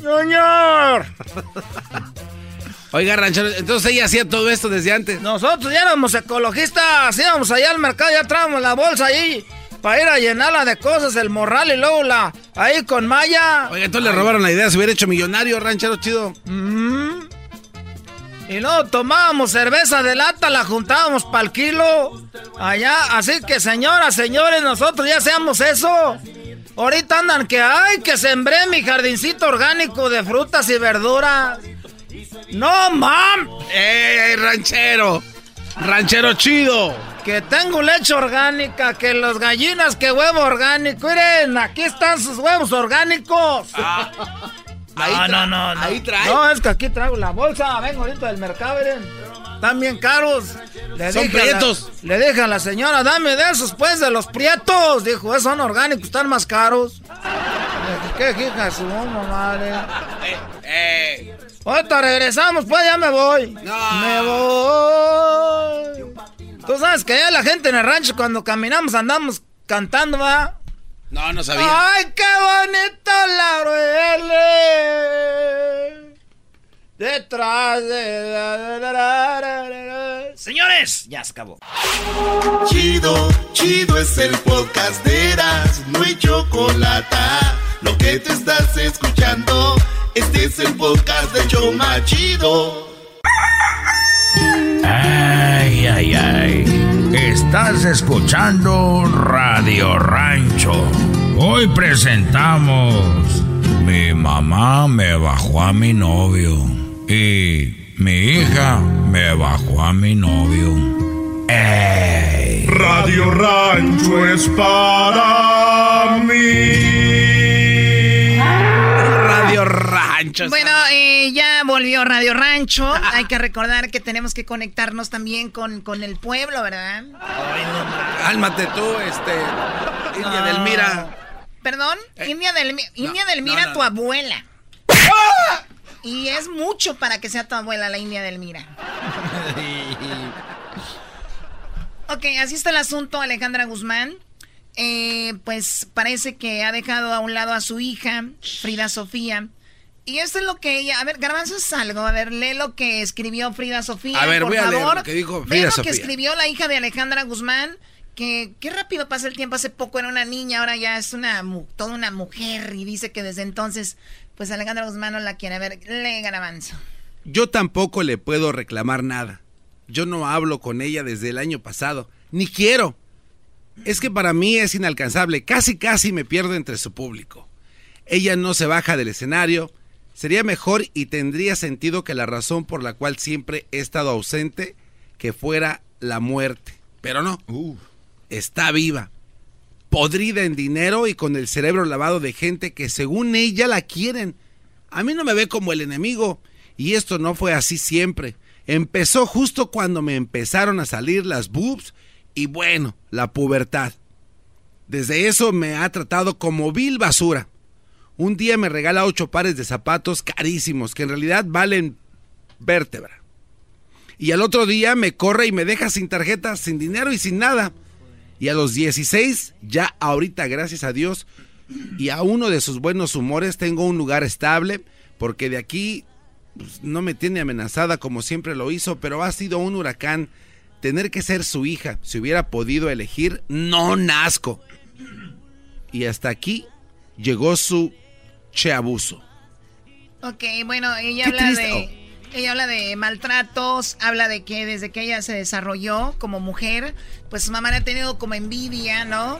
¡Señor! Oiga, ranchero, entonces ella hacía todo esto desde antes. Nosotros ya éramos ecologistas, íbamos allá al mercado, ya traíamos la bolsa ahí para ir a llenarla de cosas, el morral y luego la ahí con malla. Oiga, entonces le robaron la idea, se hubiera hecho millonario, ranchero chido. Mm. Y luego tomábamos cerveza de lata, la juntábamos para el kilo. Allá, así que señoras, señores, nosotros ya hacíamos eso. Ahorita andan que, ay, que sembré mi jardincito orgánico de frutas y verduras. No, mam. ¡Ey, ranchero! ¡Ranchero chido! Que tengo leche orgánica, que las gallinas, que huevo orgánico. Miren, aquí están sus huevos orgánicos. No, no, no, no. Ahí trae. No, es que aquí traigo la bolsa. Vengo ahorita del mercado, miren. Están bien caros. Le Son la- prietos. le dije a la señora, dame de esos, pues, de los prietos. Dijo, esos son orgánicos, están más caros. Le dije, ¿Qué hija su madre? ¡Ey! Ahorita regresamos, pues ya me voy. Me voy. Tú sabes que ya la gente en el rancho cuando caminamos andamos cantando, ¿va? No, no sabía. ¡Ay, qué bonito laureles! Detrás de... Señores, ya se acabó. Chido, chido es el podcast de Eras, no hay chocolate. Lo que te estás escuchando, este es el podcast de Choma Chido. Ay, ay, ay. Estás escuchando Radio Rancho. Hoy presentamos Mi mamá me bajó a mi novio y mi hija me bajó a mi novio. ¡Ey! Radio Rancho es para mí. Radio Rancho. Bueno, eh, ya volvió Radio Rancho. Hay que recordar que tenemos que conectarnos también con, con el pueblo, ¿verdad? Cálmate tú, este. India del Mira. Perdón, India del, Mi- India del Mira, no, no. tu abuela. Y es mucho para que sea tu abuela la India del Mira. Ok, así está el asunto, Alejandra Guzmán. Eh, pues parece que ha dejado a un lado a su hija, Frida Sofía. Y esto es lo que ella. A ver, Garbanzo es algo. A ver, lee lo que escribió Frida Sofía. A ver, por voy a leer favor. lo que dijo Ve Frida lo Sofía. que escribió la hija de Alejandra Guzmán. Que qué rápido pasa el tiempo. Hace poco era una niña, ahora ya es una mu- toda una mujer. Y dice que desde entonces, pues Alejandra Guzmán no la quiere. A ver, lee Garbanzo. Yo tampoco le puedo reclamar nada. Yo no hablo con ella desde el año pasado. Ni quiero. Es que para mí es inalcanzable. Casi, casi me pierdo entre su público. Ella no se baja del escenario. Sería mejor y tendría sentido que la razón por la cual siempre he estado ausente, que fuera la muerte. Pero no. Está viva, podrida en dinero y con el cerebro lavado de gente que según ella la quieren. A mí no me ve como el enemigo y esto no fue así siempre. Empezó justo cuando me empezaron a salir las boobs y bueno, la pubertad. Desde eso me ha tratado como vil basura. Un día me regala ocho pares de zapatos carísimos que en realidad valen vértebra. Y al otro día me corre y me deja sin tarjeta, sin dinero y sin nada. Y a los 16, ya ahorita, gracias a Dios, y a uno de sus buenos humores, tengo un lugar estable, porque de aquí pues, no me tiene amenazada como siempre lo hizo, pero ha sido un huracán. Tener que ser su hija, si hubiera podido elegir, no nazco. Y hasta aquí llegó su che abuso. Ok, bueno, ella habla de... Ella habla de maltratos, habla de que desde que ella se desarrolló como mujer, pues su mamá le ha tenido como envidia, ¿no?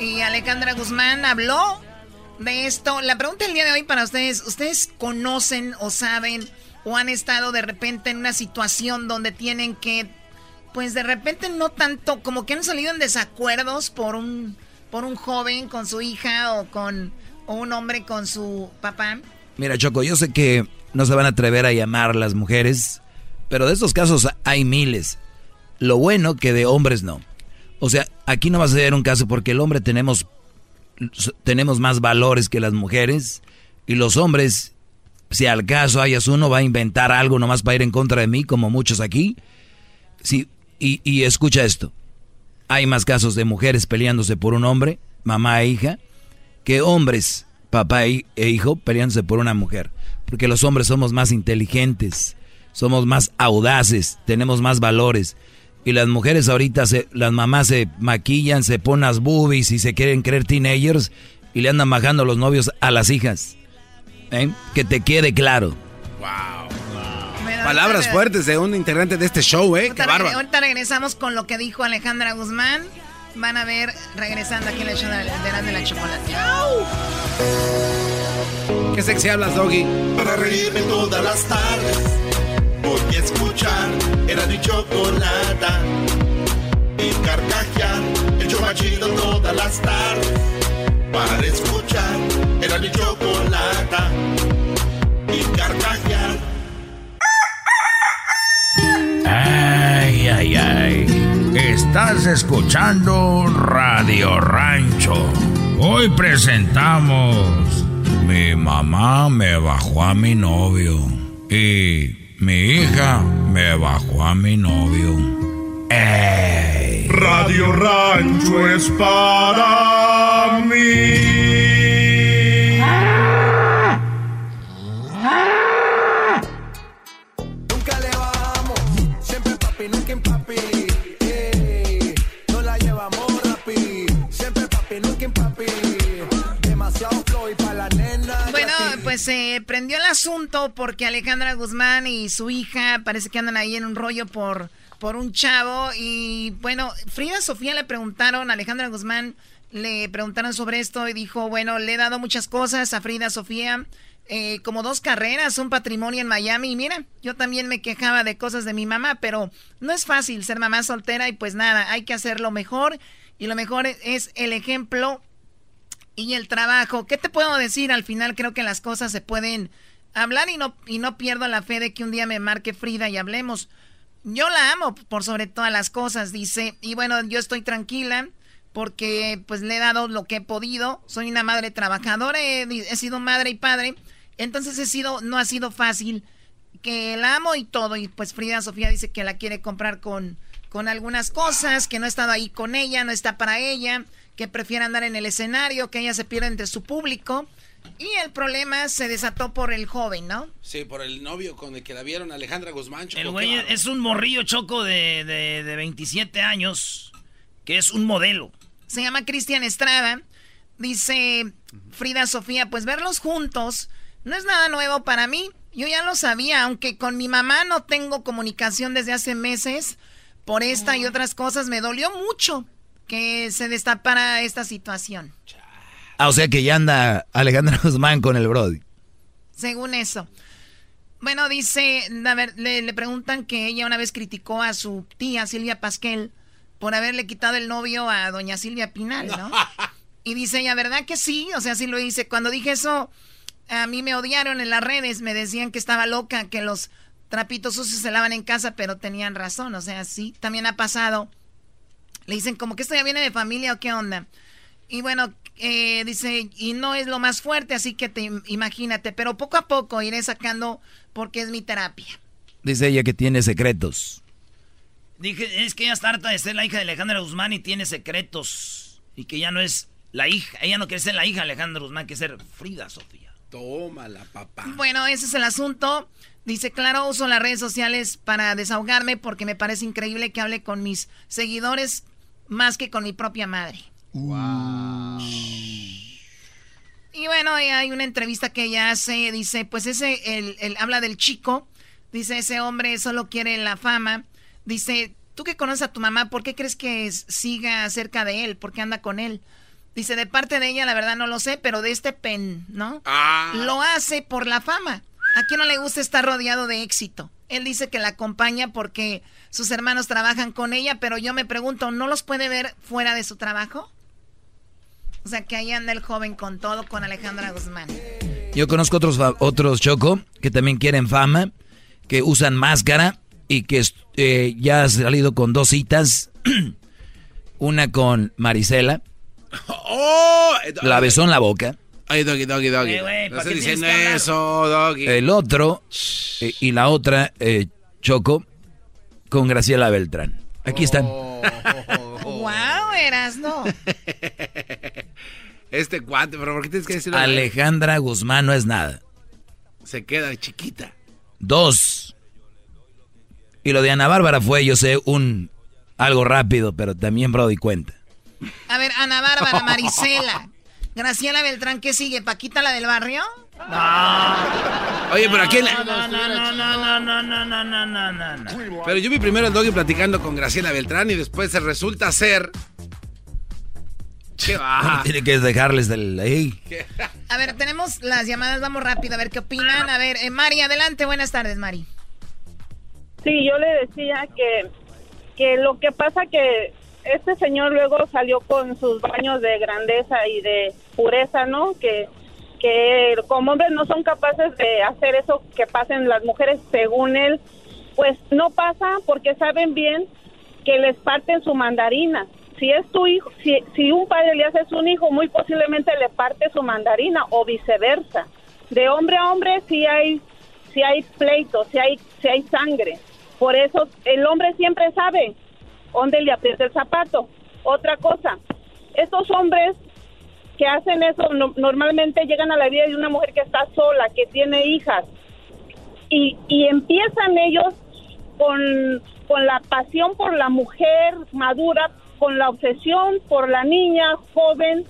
Y Alejandra Guzmán habló de esto. La pregunta del día de hoy para ustedes, ¿ustedes conocen o saben o han estado de repente en una situación donde tienen que, pues de repente no tanto, como que han salido en desacuerdos por un, por un joven con su hija o con o un hombre con su papá? Mira, Choco, yo sé que no se van a atrever a llamar las mujeres, pero de estos casos hay miles. Lo bueno que de hombres no. O sea, aquí no va a ser un caso porque el hombre tenemos, tenemos más valores que las mujeres y los hombres, si al caso hayas uno, va a inventar algo nomás para ir en contra de mí, como muchos aquí. Sí, y, y escucha esto. Hay más casos de mujeres peleándose por un hombre, mamá e hija, que hombres, papá e hijo, peleándose por una mujer. Porque los hombres somos más inteligentes, somos más audaces, tenemos más valores. Y las mujeres ahorita, se, las mamás se maquillan, se ponen las boobies y se quieren creer teenagers y le andan bajando los novios a las hijas. ¿Eh? Que te quede claro. Wow. Palabras fuertes de un integrante de este show, ¿eh? Qué bárbaro. Ahorita regresamos con lo que dijo Alejandra Guzmán. Van a ver regresando aquí en el show de la, de la chocolate. Qué sexy hablas, Doggy. Para reírme todas las tardes, voy a escuchar era mi chocolata y carcajear el show más chido todas las tardes. Para escuchar era mi chocolata y carcajear. Ay, ay, ay. Estás escuchando Radio Rancho. Hoy presentamos Mi mamá me bajó a mi novio y mi hija me bajó a mi novio. ¡Ey! Radio Rancho es para se prendió el asunto porque Alejandra Guzmán y su hija parece que andan ahí en un rollo por, por un chavo. Y bueno, Frida Sofía le preguntaron, Alejandra Guzmán le preguntaron sobre esto y dijo, bueno, le he dado muchas cosas a Frida Sofía. eh, como dos carreras, un patrimonio en Miami. Y mira, yo también me quejaba de cosas de mi mamá, pero no es fácil ser mamá soltera y pues nada, hay que hacerlo mejor. Y lo mejor es el ejemplo y el trabajo. ¿Qué te puedo decir? Al final creo que las cosas se pueden hablar y no, y no pierdo la fe de que un día me marque Frida y hablemos. Yo la amo por sobre todas las cosas, dice. Y bueno, yo estoy tranquila porque pues le he dado lo que he podido. Soy una madre trabajadora, he, he sido madre y padre. Entonces he sido, no ha sido fácil que la amo y todo. Y pues Frida Sofía dice que la quiere comprar con, con algunas cosas, que no ha estado ahí con ella, no está para ella, que prefiere andar en el escenario, que ella se pierde entre su público. Y el problema se desató por el joven, ¿no? Sí, por el novio con el que la vieron, Alejandra Guzmán. Choco, El güey es un morrillo choco de, de, de 27 años, que es un modelo. Se llama Cristian Estrada. Dice Frida Sofía, pues verlos juntos no es nada nuevo para mí. Yo ya lo sabía, aunque con mi mamá no tengo comunicación desde hace meses. Por esta y otras cosas me dolió mucho que se destapara esta situación. Ah, o sea que ya anda Alejandra Guzmán con el Brody. Según eso. Bueno, dice, a ver, le, le preguntan que ella una vez criticó a su tía Silvia Pasquel por haberle quitado el novio a doña Silvia Pinal, ¿no? Y dice ella, ¿verdad que sí? O sea, sí lo hice. Cuando dije eso, a mí me odiaron en las redes, me decían que estaba loca, que los trapitos sucios se lavan en casa, pero tenían razón, o sea, sí, también ha pasado. Le dicen, como que esto ya viene de familia o qué onda. Y bueno, eh, dice, y no es lo más fuerte, así que te imagínate, pero poco a poco iré sacando porque es mi terapia. Dice ella que tiene secretos. Dije, es que ella está harta de ser la hija de Alejandra Guzmán y tiene secretos. Y que ya no es la hija, ella no quiere ser la hija de Alejandra Guzmán, quiere ser Frida Sofía. Tómala, papá. Bueno, ese es el asunto. Dice, claro, uso las redes sociales para desahogarme porque me parece increíble que hable con mis seguidores más que con mi propia madre. Wow. Y bueno, hay una entrevista que ella hace, dice, pues ese, el, habla del chico, dice, ese hombre solo quiere la fama, dice, tú que conoces a tu mamá, ¿por qué crees que siga cerca de él? ¿Por qué anda con él? Dice, de parte de ella, la verdad no lo sé, pero de este pen, ¿no? Ah. Lo hace por la fama. ¿A quién no le gusta estar rodeado de éxito? Él dice que la acompaña porque sus hermanos trabajan con ella, pero yo me pregunto, ¿no los puede ver fuera de su trabajo? O sea, que ahí anda el joven con todo, con Alejandra Guzmán. Yo conozco otros, otros Choco que también quieren fama, que usan máscara y que eh, ya ha salido con dos citas. Una con Marisela. Oh, la besó en la boca. Ay, doggy, doggy, doggy. Eh, no estoy diciendo eso, doggy. El otro eh, y la otra, Choco, con Graciela Beltrán. Aquí están. wow, eras, ¿no? Este cuate, pero ¿por qué tienes que decirlo? Alejandra Guzmán no es nada. Se queda chiquita. Dos. Y lo de Ana Bárbara fue, yo sé, un algo rápido, pero también Brody cuenta. A ver, Ana Bárbara, Marisela, Graciela Beltrán, ¿qué sigue? ¿Paquita la del barrio? No. Oye, pero aquí... No, no, no, no, no, no, no, no, no, no, Pero yo vi primero el doggy platicando con Graciela Beltrán y después se resulta ser ¿Qué va? Tiene que dejarles del ahí. A ver, tenemos las llamadas, vamos rápido, a ver qué opinan. A ver, eh, Mari, adelante, buenas tardes, Mari. Sí, yo le decía que, que lo que pasa que este señor luego salió con sus baños de grandeza y de pureza, ¿no? Que, que como hombres no son capaces de hacer eso que pasen las mujeres según él, pues no pasa porque saben bien que les parten su mandarina si es tu hijo, si, si un padre le hace a un hijo, muy posiblemente le parte su mandarina o viceversa. De hombre a hombre si hay, si hay pleito, si hay, si hay sangre. Por eso el hombre siempre sabe dónde le aprieta el zapato. Otra cosa, estos hombres que hacen eso normalmente llegan a la vida de una mujer que está sola, que tiene hijas, y, y empiezan ellos con, con la pasión por la mujer madura, con la obsesión por la niña joven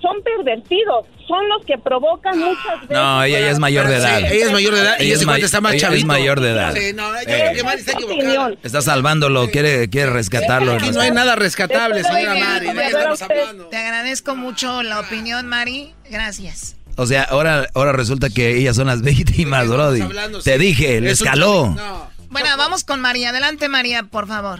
son pervertidos, son los que provocan muchas veces. No, ella ya es mayor de edad. ella es mayor de edad y ese está más chavito. es mayor de edad. Sí, no, yo creo que Mari está equivocada. Está salvándolo, quiere, quiere rescatarlo. Aquí no hay nada rescatable, señora Mari. Te agradezco mucho la opinión, Mari. Gracias. O sea, ahora, ahora resulta que ellas son las víctimas, Brody. Te dije, le escaló. Bueno, vamos con María. Adelante, María, por favor.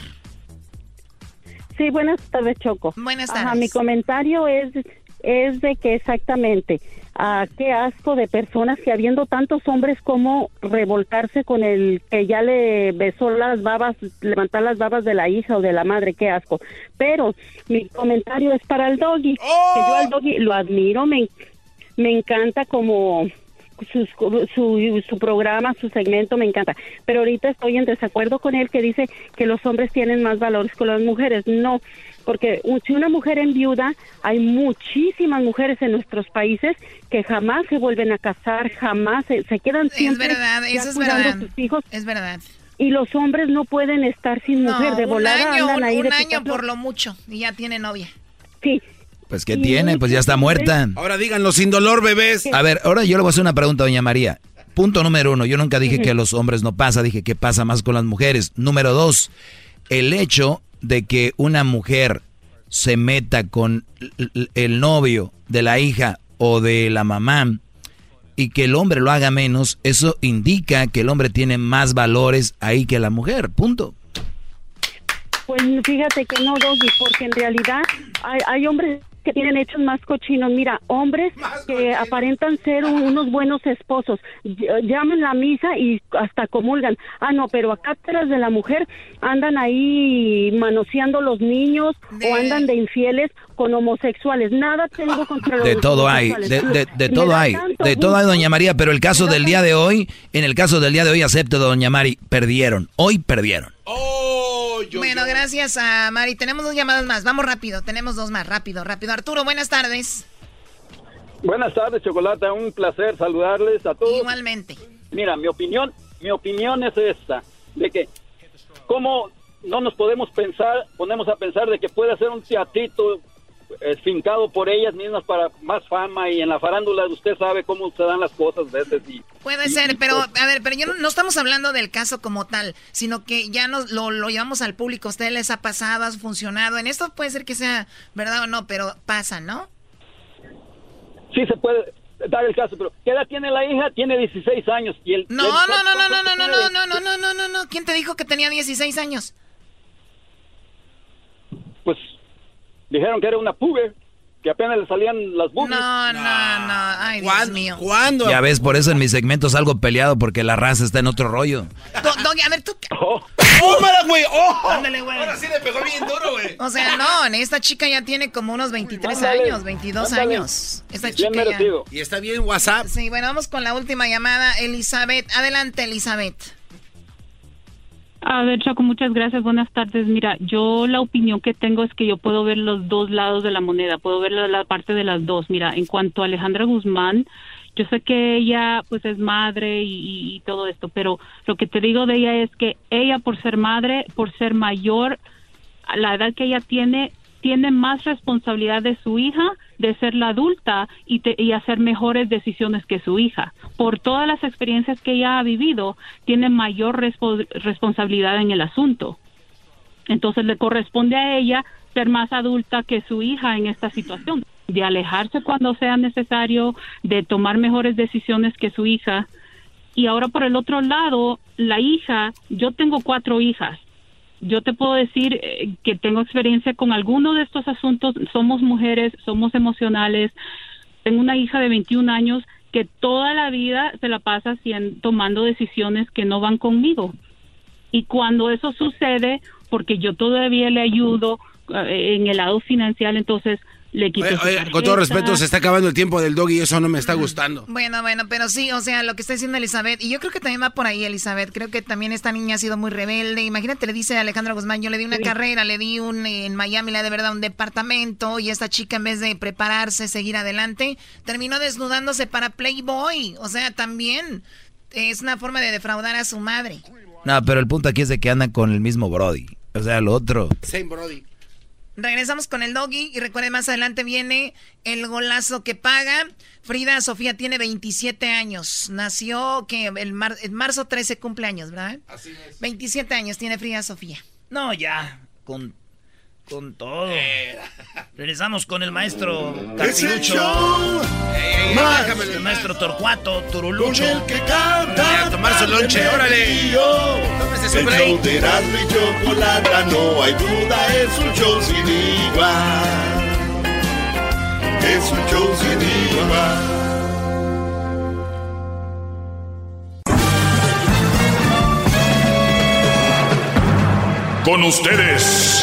Sí, buenas tardes, Choco. Buenas tardes. mi comentario es, es de que exactamente, uh, qué asco de personas que habiendo tantos hombres como revoltarse con el que ya le besó las babas, levantar las babas de la hija o de la madre, qué asco. Pero mi comentario es para el doggy, que yo al doggy lo admiro, me, me encanta como su, su programa, su segmento, me encanta. Pero ahorita estoy en desacuerdo con él que dice que los hombres tienen más valores que las mujeres. No, porque si una mujer en viuda, hay muchísimas mujeres en nuestros países que jamás se vuelven a casar, jamás se, quedan siempre. Es verdad, eso es verdad. Sus hijos. Es verdad. Y los hombres no pueden estar sin mujer, de volada año, andan ahí un año por lo mucho y ya tiene novia. Sí, pues ¿qué tiene? Pues ya está muerta. Ahora díganlo sin dolor, bebés. A ver, ahora yo le voy a hacer una pregunta, doña María. Punto número uno, yo nunca dije que a los hombres no pasa, dije que pasa más con las mujeres. Número dos, el hecho de que una mujer se meta con el novio de la hija o de la mamá y que el hombre lo haga menos, eso indica que el hombre tiene más valores ahí que la mujer. Punto. Pues fíjate que no, Doggy, porque en realidad hay, hay hombres que tienen hechos más cochinos. Mira, hombres que aparentan ser un- unos buenos esposos, ll- llaman la misa y hasta comulgan. Ah, no, pero acá tras de la mujer andan ahí manoseando los niños o andan de infieles con homosexuales. Nada tengo contra los De todo hay, de, de- de todo hay, de todo hay, doña María, pero el caso del día de hoy, en el caso del día de hoy, acepto, doña Mari, perdieron, hoy perdieron. Bueno, gracias a Mari. Tenemos dos llamadas más. Vamos rápido. Tenemos dos más. Rápido, rápido. Arturo, buenas tardes. Buenas tardes, Chocolata. Un placer saludarles a todos. Igualmente. Mira, mi opinión, mi opinión es esta, de que cómo no nos podemos pensar, ponemos a pensar de que puede ser un teatrito fincado por ellas mismas para más fama y en la farándula usted sabe cómo se dan las cosas a veces y Puede y- ser, pero pues, a ver, pero yo no, no estamos hablando del caso como tal, sino que ya nos lo, lo llevamos al público. A ustedes les ha pasado, ha funcionado. En esto puede ser que sea verdad o no, pero pasa, ¿no? sí se puede dar el caso, pero ¿qué edad tiene la hija? Tiene 16 años y el No, el- no, no, no, no, no, no, no, no, no, no, no, no, no. ¿Quién te dijo que tenía 16 años? pues dijeron que era una puber, que apenas le salían las boobies. No, no, no. Ay, Dios mío. ¿Cuándo? Ya ves, por eso en mi segmento salgo peleado, porque la raza está en otro rollo. Do- Doggy, a ver, tú. ¡Tómala, güey! ¡Oh! Ándale, güey. Ahora sí le pegó bien duro, güey. O sea, no, esta chica ya tiene como unos 23 Ándale, años, 22 ándale. años. Esta Bien chica ya. merecido. Y está bien WhatsApp. Sí, bueno, vamos con la última llamada. Elizabeth, adelante, Elizabeth. A ver, Chaco, muchas gracias. Buenas tardes. Mira, yo la opinión que tengo es que yo puedo ver los dos lados de la moneda, puedo ver la, parte de las dos. Mira, en cuanto a Alejandra Guzmán, yo sé que ella pues es madre y, y- todo esto, pero lo que te digo de ella es que ella por ser madre, por ser mayor, la edad que ella tiene, tiene más responsabilidad de su hija, de ser la adulta y, te- y hacer mejores decisiones que su hija. Por todas las experiencias que ella ha vivido, tiene mayor respo- responsabilidad en el asunto. Entonces le corresponde a ella ser más adulta que su hija en esta situación, de alejarse cuando sea necesario, de tomar mejores decisiones que su hija. Y ahora por el otro lado, la hija, yo tengo cuatro hijas. Yo te puedo decir eh, que tengo experiencia con alguno de estos asuntos. Somos mujeres, somos emocionales. Tengo una hija de 21 años que toda la vida se la pasa tomando decisiones que no van conmigo. Y cuando eso sucede, porque yo todavía le ayudo eh, en el lado financiero, entonces le quito Oye, su oye, con todo respeto, se está acabando el tiempo del dog y eso no me está gustando. Bueno, bueno, pero sí, o sea, lo que está diciendo Elizabeth, y yo creo que también va por ahí, Elizabeth. Creo que también esta niña ha sido muy rebelde. Imagínate, le dice a Alejandra Guzmán, yo le di una carrera, le di un, en Miami, le di de verdad un departamento, y esta chica en vez de prepararse, seguir adelante, terminó desnudándose para Playboy. O sea, también es una forma de defraudar a su madre. No, pero el punto aquí es de que andan con el mismo Brody. O sea, lo otro. Same Brody. Regresamos con el doggy y recuerden más adelante viene el golazo que paga. Frida Sofía tiene 27 años. Nació que el mar- en marzo 13 cumpleaños, ¿verdad? Así es. 27 años tiene Frida Sofía. No, ya. Con, con todo. Regresamos con el maestro Es el Cartilucho. show más El maestro Torcuato, Turulucho. Con el que canta a tomar su lonche, órale. yo. Tómese su El break. show de Erasmo y Chocolata, no hay duda, es un show sin igual. Es un show sin igual. Con ustedes.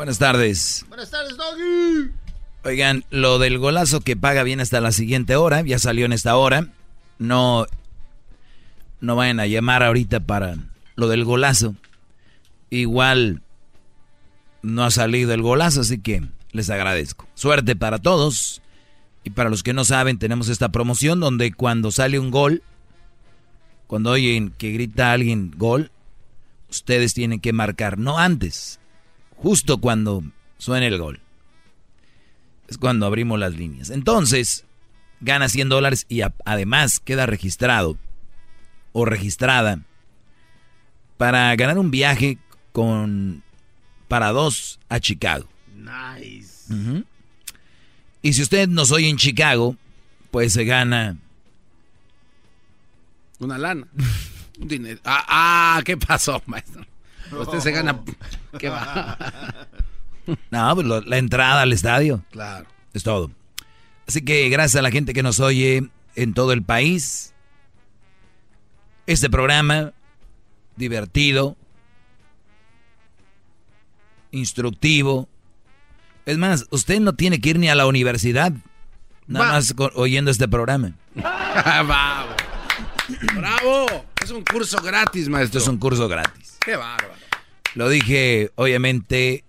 Buenas tardes. Buenas tardes, Doggy. Oigan, lo del golazo que paga bien hasta la siguiente hora, ya salió en esta hora. No, no vayan a llamar ahorita para lo del golazo. Igual no ha salido el golazo, así que les agradezco. Suerte para todos. Y para los que no saben, tenemos esta promoción donde cuando sale un gol, cuando oyen que grita alguien gol, ustedes tienen que marcar, no antes, justo cuando suene el gol. Es cuando abrimos las líneas. Entonces, gana 100 dólares y además queda registrado o registrada para ganar un viaje con para dos a Chicago. Nice. Y si usted nos oye en Chicago, pues se gana una lana. un dinero. Ah, ah, ¿qué pasó, maestro? Usted se gana. ¿Qué va? no, pues la entrada al estadio. Claro. Es todo. Así que gracias a la gente que nos oye en todo el país. Este programa divertido, instructivo. Es más, usted no tiene que ir ni a la universidad, nada más oyendo este programa. ¡Bravo! ¡Bravo! Es un curso gratis, maestro. Esto es un curso gratis. ¡Qué bárbaro! Lo dije, obviamente,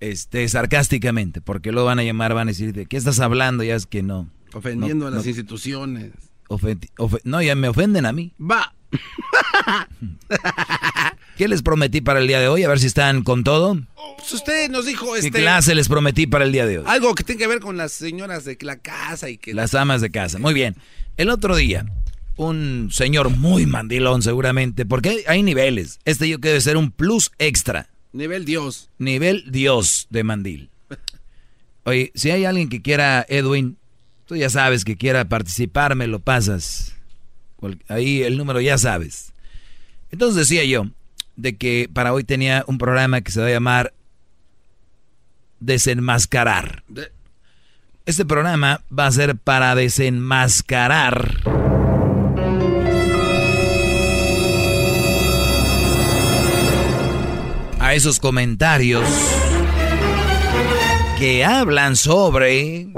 este, sarcásticamente, porque luego van a llamar, van a decir, ¿de qué estás hablando? Ya es que no. Ofendiendo a las instituciones. no, ya me ofenden a mí. Va. ¿Qué les prometí para el día de hoy? A ver si están con todo. Pues usted nos dijo este. ¿Qué clase les prometí para el día de hoy? Algo que tiene que ver con las señoras de la casa y que. Las amas de casa. Muy bien. El otro día, un señor muy mandilón, seguramente, porque hay niveles. Este yo quiero ser un plus extra. Nivel Dios. Nivel Dios de mandil. Oye, si hay alguien que quiera, Edwin, tú ya sabes que quiera participar, me lo pasas. Ahí el número ya sabes. Entonces decía yo de que para hoy tenía un programa que se va a llamar Desenmascarar. Este programa va a ser para desenmascarar esos comentarios que hablan sobre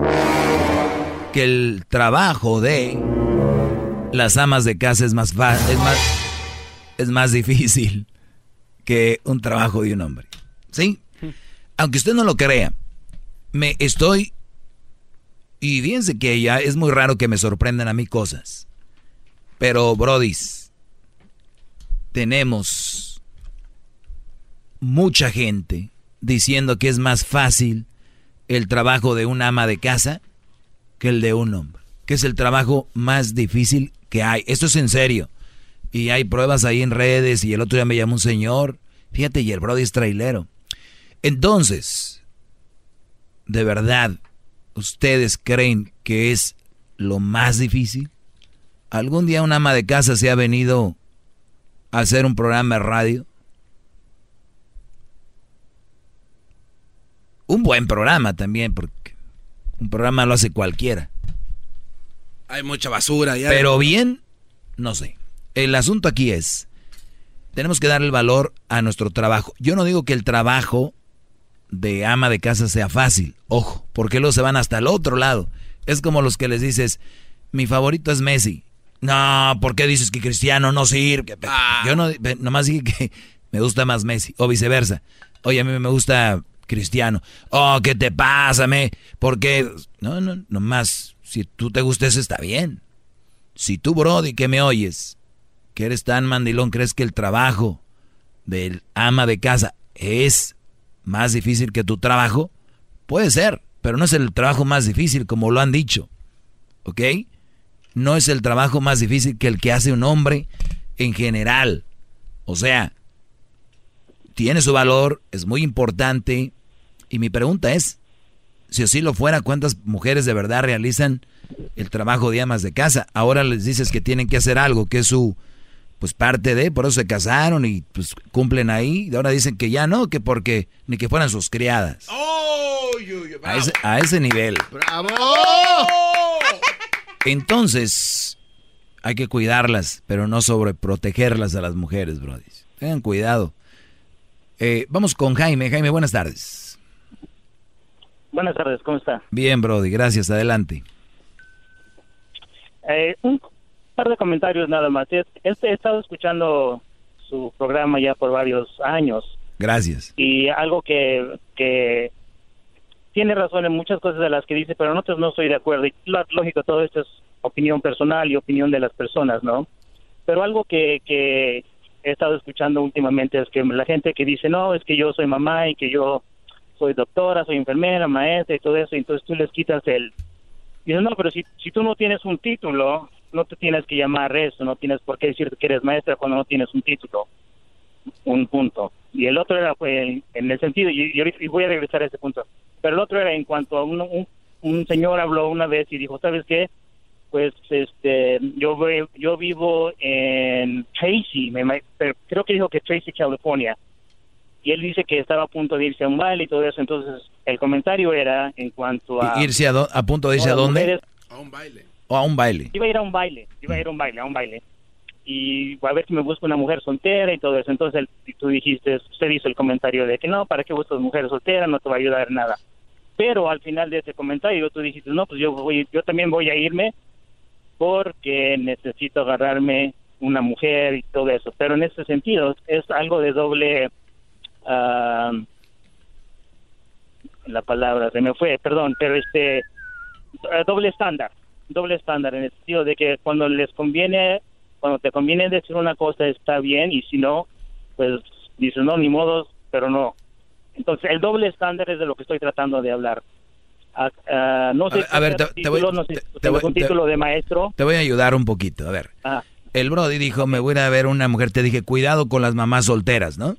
que el trabajo de las amas de casa es más, es más, es más difícil que un trabajo de un hombre. ¿Sí? Aunque usted no lo crea, me estoy... Y fíjense que ya es muy raro que me sorprendan a mí cosas. Pero, brodis, tenemos mucha gente diciendo que es más fácil el trabajo de un ama de casa que el de un hombre. Que es el trabajo más difícil que hay. Esto es en serio. Y hay pruebas ahí en redes y el otro día me llamó un señor. Fíjate, y el Brody es trailero. Entonces, ¿de verdad ustedes creen que es lo más difícil? ¿Algún día una ama de casa se ha venido a hacer un programa de radio? Un buen programa también, porque un programa lo hace cualquiera. Hay mucha basura ya. Pero bien, no sé. El asunto aquí es, tenemos que dar el valor a nuestro trabajo. Yo no digo que el trabajo de ama de casa sea fácil, ojo, porque luego se van hasta el otro lado. Es como los que les dices, mi favorito es Messi. No, ¿por qué dices que Cristiano no sirve? Ah. Yo no, nomás dije que me gusta más Messi, o viceversa. Oye, a mí me gusta Cristiano. Oh, ¿qué te pasa, me? ¿Por qué? No, no, nomás si tú te gustes está bien. Si tú, Brody, que me oyes, que eres tan mandilón, crees que el trabajo del ama de casa es más difícil que tu trabajo, puede ser, pero no es el trabajo más difícil como lo han dicho. ¿Ok? No es el trabajo más difícil que el que hace un hombre en general. O sea, tiene su valor, es muy importante. Y mi pregunta es, si así lo fuera, ¿cuántas mujeres de verdad realizan el trabajo de amas de casa? Ahora les dices que tienen que hacer algo, que es su pues parte de, por eso se casaron y pues cumplen ahí. Y ahora dicen que ya no, que porque ni que fueran sus criadas. a, ese, nivel. ¡Bravo! Entonces, hay que cuidarlas, pero no sobreprotegerlas a las mujeres, Brody. Tengan cuidado. Eh, vamos con Jaime. Jaime, buenas tardes. Buenas tardes, ¿cómo está? Bien, Brody, gracias, adelante. Eh, un par de comentarios nada más. He, he estado escuchando su programa ya por varios años. Gracias. Y algo que, que tiene razón en muchas cosas de las que dice, pero en otras no estoy de acuerdo. Y lógico, todo esto es opinión personal y opinión de las personas, ¿no? Pero algo que, que he estado escuchando últimamente es que la gente que dice, no, es que yo soy mamá y que yo soy doctora, soy enfermera, maestra y todo eso, y entonces tú les quitas el... Dices, no, pero si, si tú no tienes un título, no te tienes que llamar eso, no tienes por qué decir que eres maestra cuando no tienes un título. Un punto. Y el otro era fue en el sentido, y, y voy a regresar a ese punto, pero el otro era en cuanto a un, un, señor habló una vez y dijo, ¿sabes qué? Pues este, yo yo vivo en Tracy, me creo que dijo que Tracy, California. Y él dice que estaba a punto de irse a un baile y todo eso. Entonces, el comentario era en cuanto a... ¿Y ¿Irse a, a punto de irse a dónde? mujeres- A un baile. ¿O a un baile? Iba a ir a un baile, iba a ir a un baile, a un baile. Y a ver si me busco una mujer soltera y todo eso. Entonces y tú dijiste, usted hizo el comentario de que no, ¿para qué buscas mujer soltera? No te va a ayudar nada. Pero al final de ese comentario tú dijiste, no, pues yo voy, yo también voy a irme porque necesito agarrarme una mujer y todo eso. Pero en ese sentido es algo de doble, ah, la palabra se me fue, perdón, pero este, eh, doble estándar, doble estándar en el sentido de que cuando les conviene, cuando te conviene decir una cosa está bien y si no, pues dices no, ni modo, pero no. Entonces el doble estándar es de lo que estoy tratando de hablar. Ah, ah, no sé, A ver, si te- voy- título, no sé te- si te tengas voy- un te- título de maestro. Te voy a ayudar un poquito. A ver, Ah, el Brody dijo, me voy a ver una mujer. Te dije, cuidado con las mamás solteras, ¿no?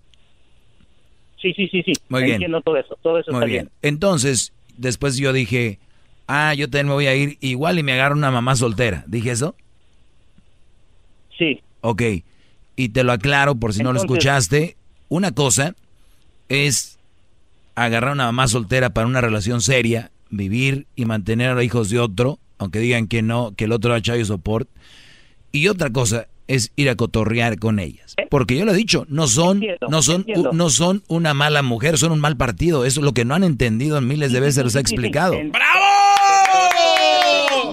Sí, sí, sí, sí. Muy bien. Entiendo todo eso, todo eso Muy está bien. bien. Entonces, después yo dije, ah, yo también me voy a ir igual y me agarro una mamá soltera. ¿Dije eso? Sí. Ok. Y te lo aclaro por si no lo escuchaste. Una cosa es agarrar una mamá soltera para una relación seria, vivir y mantener a los hijos de otro, aunque digan que no, que el otro ha echado support. Y otra cosa es ir a cotorrear con ellas. Porque yo lo he dicho, no son, Entiendo, no son, no son una mala mujer, son un mal partido. Eso es lo que no han entendido en miles de veces, los he explicado.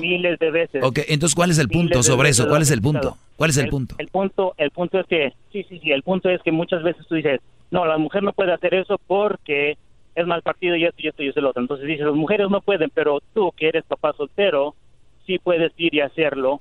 Miles de veces. Ok, entonces ¿cuál es el punto Miles sobre eso? ¿Cuál es el punto? ¿Cuál es el punto? El punto, el punto es que, sí, sí, sí, el punto es que muchas veces tú dices, no, la mujer no puede hacer eso porque es mal partido y esto y esto y esto y lo otro. Entonces dices, las mujeres no pueden, pero tú que eres papá soltero, sí puedes ir y hacerlo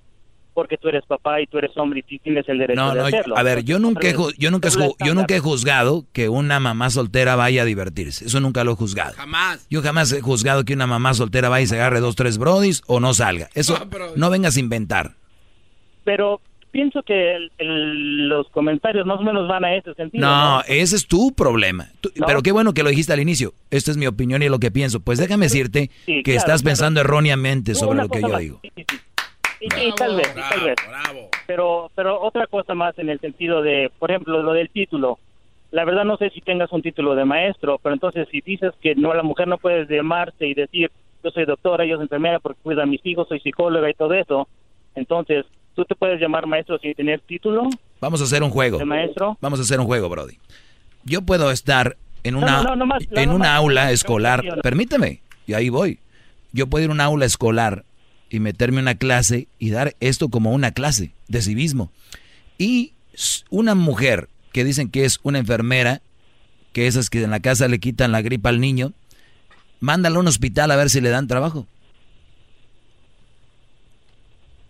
porque tú eres papá y tú eres hombre y tú tienes el derecho No, de no, hacerlo. a ver, yo nunca, he, yo, nunca he yo nunca he juzgado que una mamá soltera vaya a divertirse. Eso nunca lo he juzgado. Jamás. Yo jamás he juzgado que una mamá soltera vaya y se agarre dos, tres brodis o no salga. Eso no vengas a inventar. Pero pienso que el- el- los comentarios más o menos van a ese sentido. No, ese es tu problema. Tú- Pero qué bueno que lo dijiste al inicio. Esta es mi opinión y lo que pienso. Pues déjame decirte Sí, que claro, estás claro. pensando erróneamente sobre Una lo que yo más. digo. Sí, sí, sí. Y, y tal vez, y tal vez. Pero, pero otra cosa más en el sentido de, por ejemplo, lo del título. La verdad no sé si tengas un título de maestro, pero entonces si dices que no, la mujer no puede llamarse y decir, yo soy doctora, yo soy enfermera porque cuido a mis hijos, soy psicóloga y todo eso, entonces, ¿tú te puedes llamar maestro sin tener título Vamos a hacer un juego. de maestro? Vamos a hacer un juego, Brody. Yo puedo estar en una, no, no, nomás- no, en una aula escolar. Permíteme, y ahí voy. Yo puedo ir a una aula escolar y meterme una clase y dar esto como una clase de civismo. Y una mujer que dicen que es una enfermera, que esas que en la casa le quitan la gripa al niño, mándala a un hospital a ver si le dan trabajo.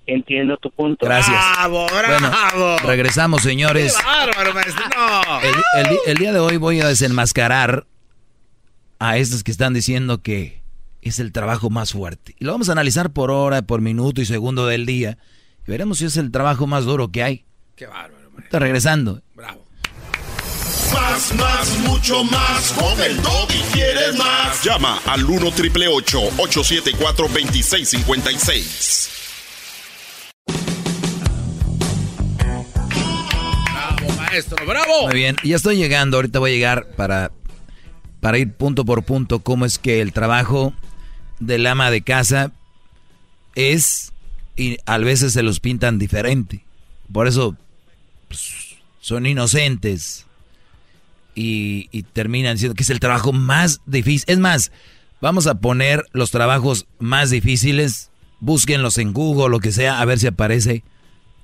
Entiendo tu punto. Gracias. Bravo, Bueno, bravo. regresamos, señores. Qué bárbaro, maestro. No. El, el día de hoy voy a desenmascarar a estos que están diciendo que es el trabajo más fuerte. Y lo vamos a analizar por hora, por minuto y segundo del día. Y veremos si es el trabajo más duro que hay. Qué bárbaro. Está regresando. Bravo. Más, más, mucho más. Con el y quieres más. Llama al 1 triple 874 2656. Bravo, maestro. Bravo. Muy bien, ya estoy llegando. Ahorita voy a llegar para, para ir punto por punto cómo es que el trabajo del ama de casa es y a veces se los pintan diferente. Por eso pues, son inocentes y, y terminan diciendo que es el trabajo más difícil. Es más, vamos a poner los trabajos más difíciles, búsquenlos en Google, lo que sea, a ver si aparece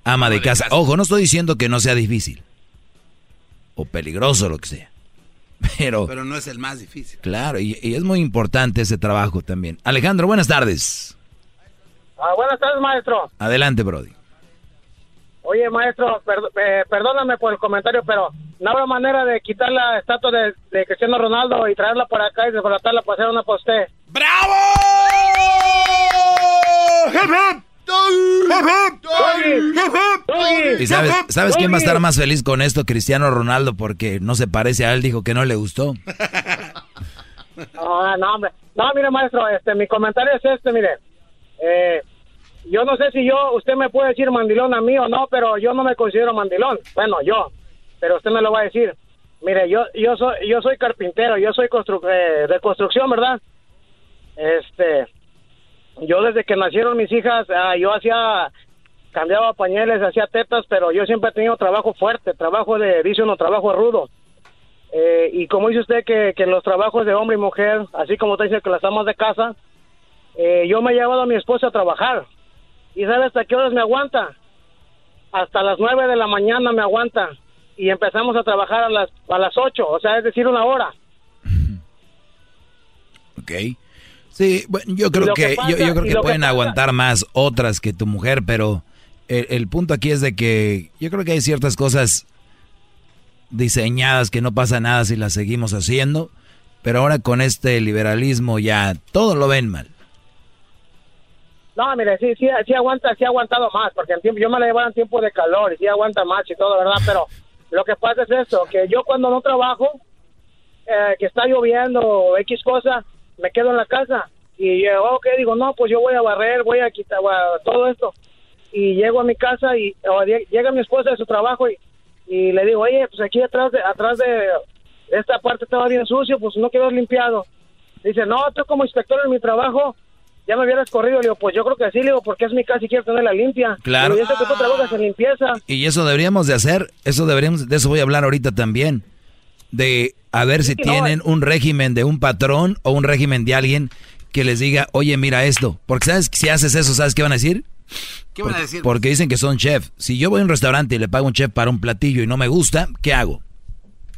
ama de casa. Ojo, no estoy diciendo que no sea difícil o peligroso, lo que sea. Pero, Pero no es el más difícil. claro, y, y es muy importante ese trabajo también. Alejandro, buenas tardes. Ah, buenas tardes, maestro. Adelante, Brody. Oye, maestro, eh, perdóname por el comentario, pero no habrá manera de quitar la estatua de, Cristiano Ronaldo y traerla por acá y desbaratarla para hacer una poste. ¡Bravo! ¿Y sabes, sabes quién va a estar más feliz con esto? Cristiano Ronaldo, porque no se parece a él, dijo que no le gustó. No, no, hombre. No, mire, maestro, este, mi comentario es este, mire. Eh, yo no sé si yo, usted me puede decir mandilón a mí o no, pero yo no me considero mandilón. Bueno, yo, pero usted me lo va a decir. Mire, yo, yo soy, yo soy carpintero, yo soy eh, de construcción, ¿verdad? Este, yo desde que nacieron mis hijas, ah, yo hacía, cambiaba pañales, hacía tetas, pero yo siempre he tenido trabajo fuerte, trabajo de, dice uno, trabajo rudo. Eh, y como dice usted que, los trabajos de hombre y mujer, así como te dice que las amas de casa, eh, yo me he llevado a mi esposa a trabajar. ¿Y sabe hasta qué horas me aguanta? Hasta las nueve de la mañana me aguanta. Y empezamos a trabajar a las, a las ocho, o sea, es decir, una hora. Ok. Sí, bueno, yo creo que, yo, creo que pueden aguantar más otras que tu mujer, pero el, punto aquí es de que yo creo que hay ciertas cosas diseñadas que no pasa nada si las seguimos haciendo, pero ahora con este liberalismo ya todo lo ven mal. No, mire, sí, sí, sí aguanta, sí ha aguantado más, porque en tiempo, yo me la llevaba en tiempo de calor y sí aguanta más y todo, ¿verdad? Pero lo que pasa es esto, que yo cuando no trabajo, eh, que está lloviendo o X cosa, me quedo en la casa y yo, ok, digo, no, pues yo voy a barrer, voy a quitar todo esto. Y llego a mi casa y llega mi esposa de su trabajo y, y le digo, oye, pues aquí atrás de, atrás de esta parte estaba bien sucio, pues no quedó limpiado. Dice, no, tú como inspector en mi trabajo, ya me hubieras corrido. Le digo, pues yo creo que sí, le digo, porque es mi casa y quiero tenerla limpia. Claro. Y eso que tú trabajas en limpieza. Y eso deberíamos de hacer, eso deberíamos, de eso voy a hablar ahorita también. De a ver si tienen un régimen de un patrón o un régimen de alguien que les diga, oye, mira esto. Porque sabes si haces eso, ¿sabes qué van a decir? ¿Qué van a decir? Porque dicen que son chef. Si yo voy a un restaurante y le pago a un chef para un platillo y no me gusta, ¿qué hago?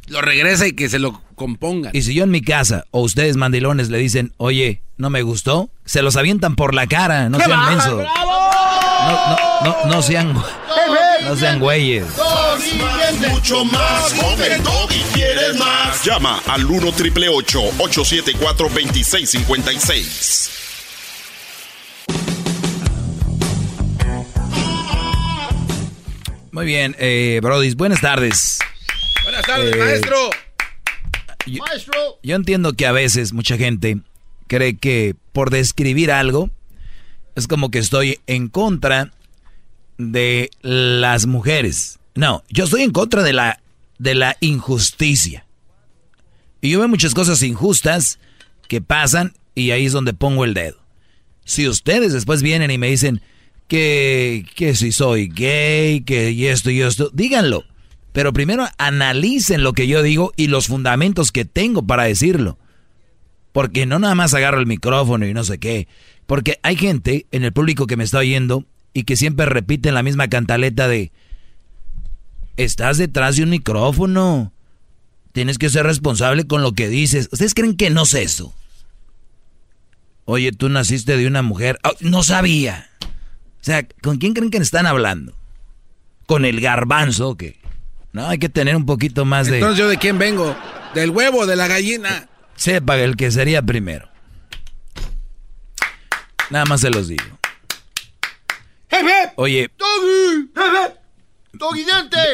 Lo regresa y que se lo compongan. Y si yo en mi casa o ustedes mandilones le dicen, oye, no me gustó, se los avientan por la cara, no sean mensos. No, no, no, sean, no sean güeyes. Mucho más, con el y quieres más. Llama al 1 triple 874 2656. Muy bien, eh, Brody, buenas tardes. Buenas tardes, eh, maestro. Yo, maestro. Yo entiendo que a veces mucha gente cree que por describir algo es como que estoy en contra de las mujeres. No, yo estoy en contra de la, de la injusticia. Y yo veo muchas cosas injustas que pasan y ahí es donde pongo el dedo. Si ustedes después vienen y me dicen que, que si soy gay, que esto y esto, díganlo. Pero primero analicen lo que yo digo y los fundamentos que tengo para decirlo. Porque no nada más agarro el micrófono y no sé qué. Porque hay gente en el público que me está oyendo y que siempre repiten la misma cantaleta de, estás detrás de un micrófono, tienes que ser responsable con lo que dices. ¿Ustedes creen que no sé eso? Oye, tú naciste de una mujer, ah, no sabía. O sea, ¿con quién creen que están hablando? ¿Con el garbanzo que No, hay que tener un poquito más de... Entonces, ¿yo de quién vengo? ¿Del huevo o de la gallina? Sepa el que sería primero. Nada más se los digo. Oye.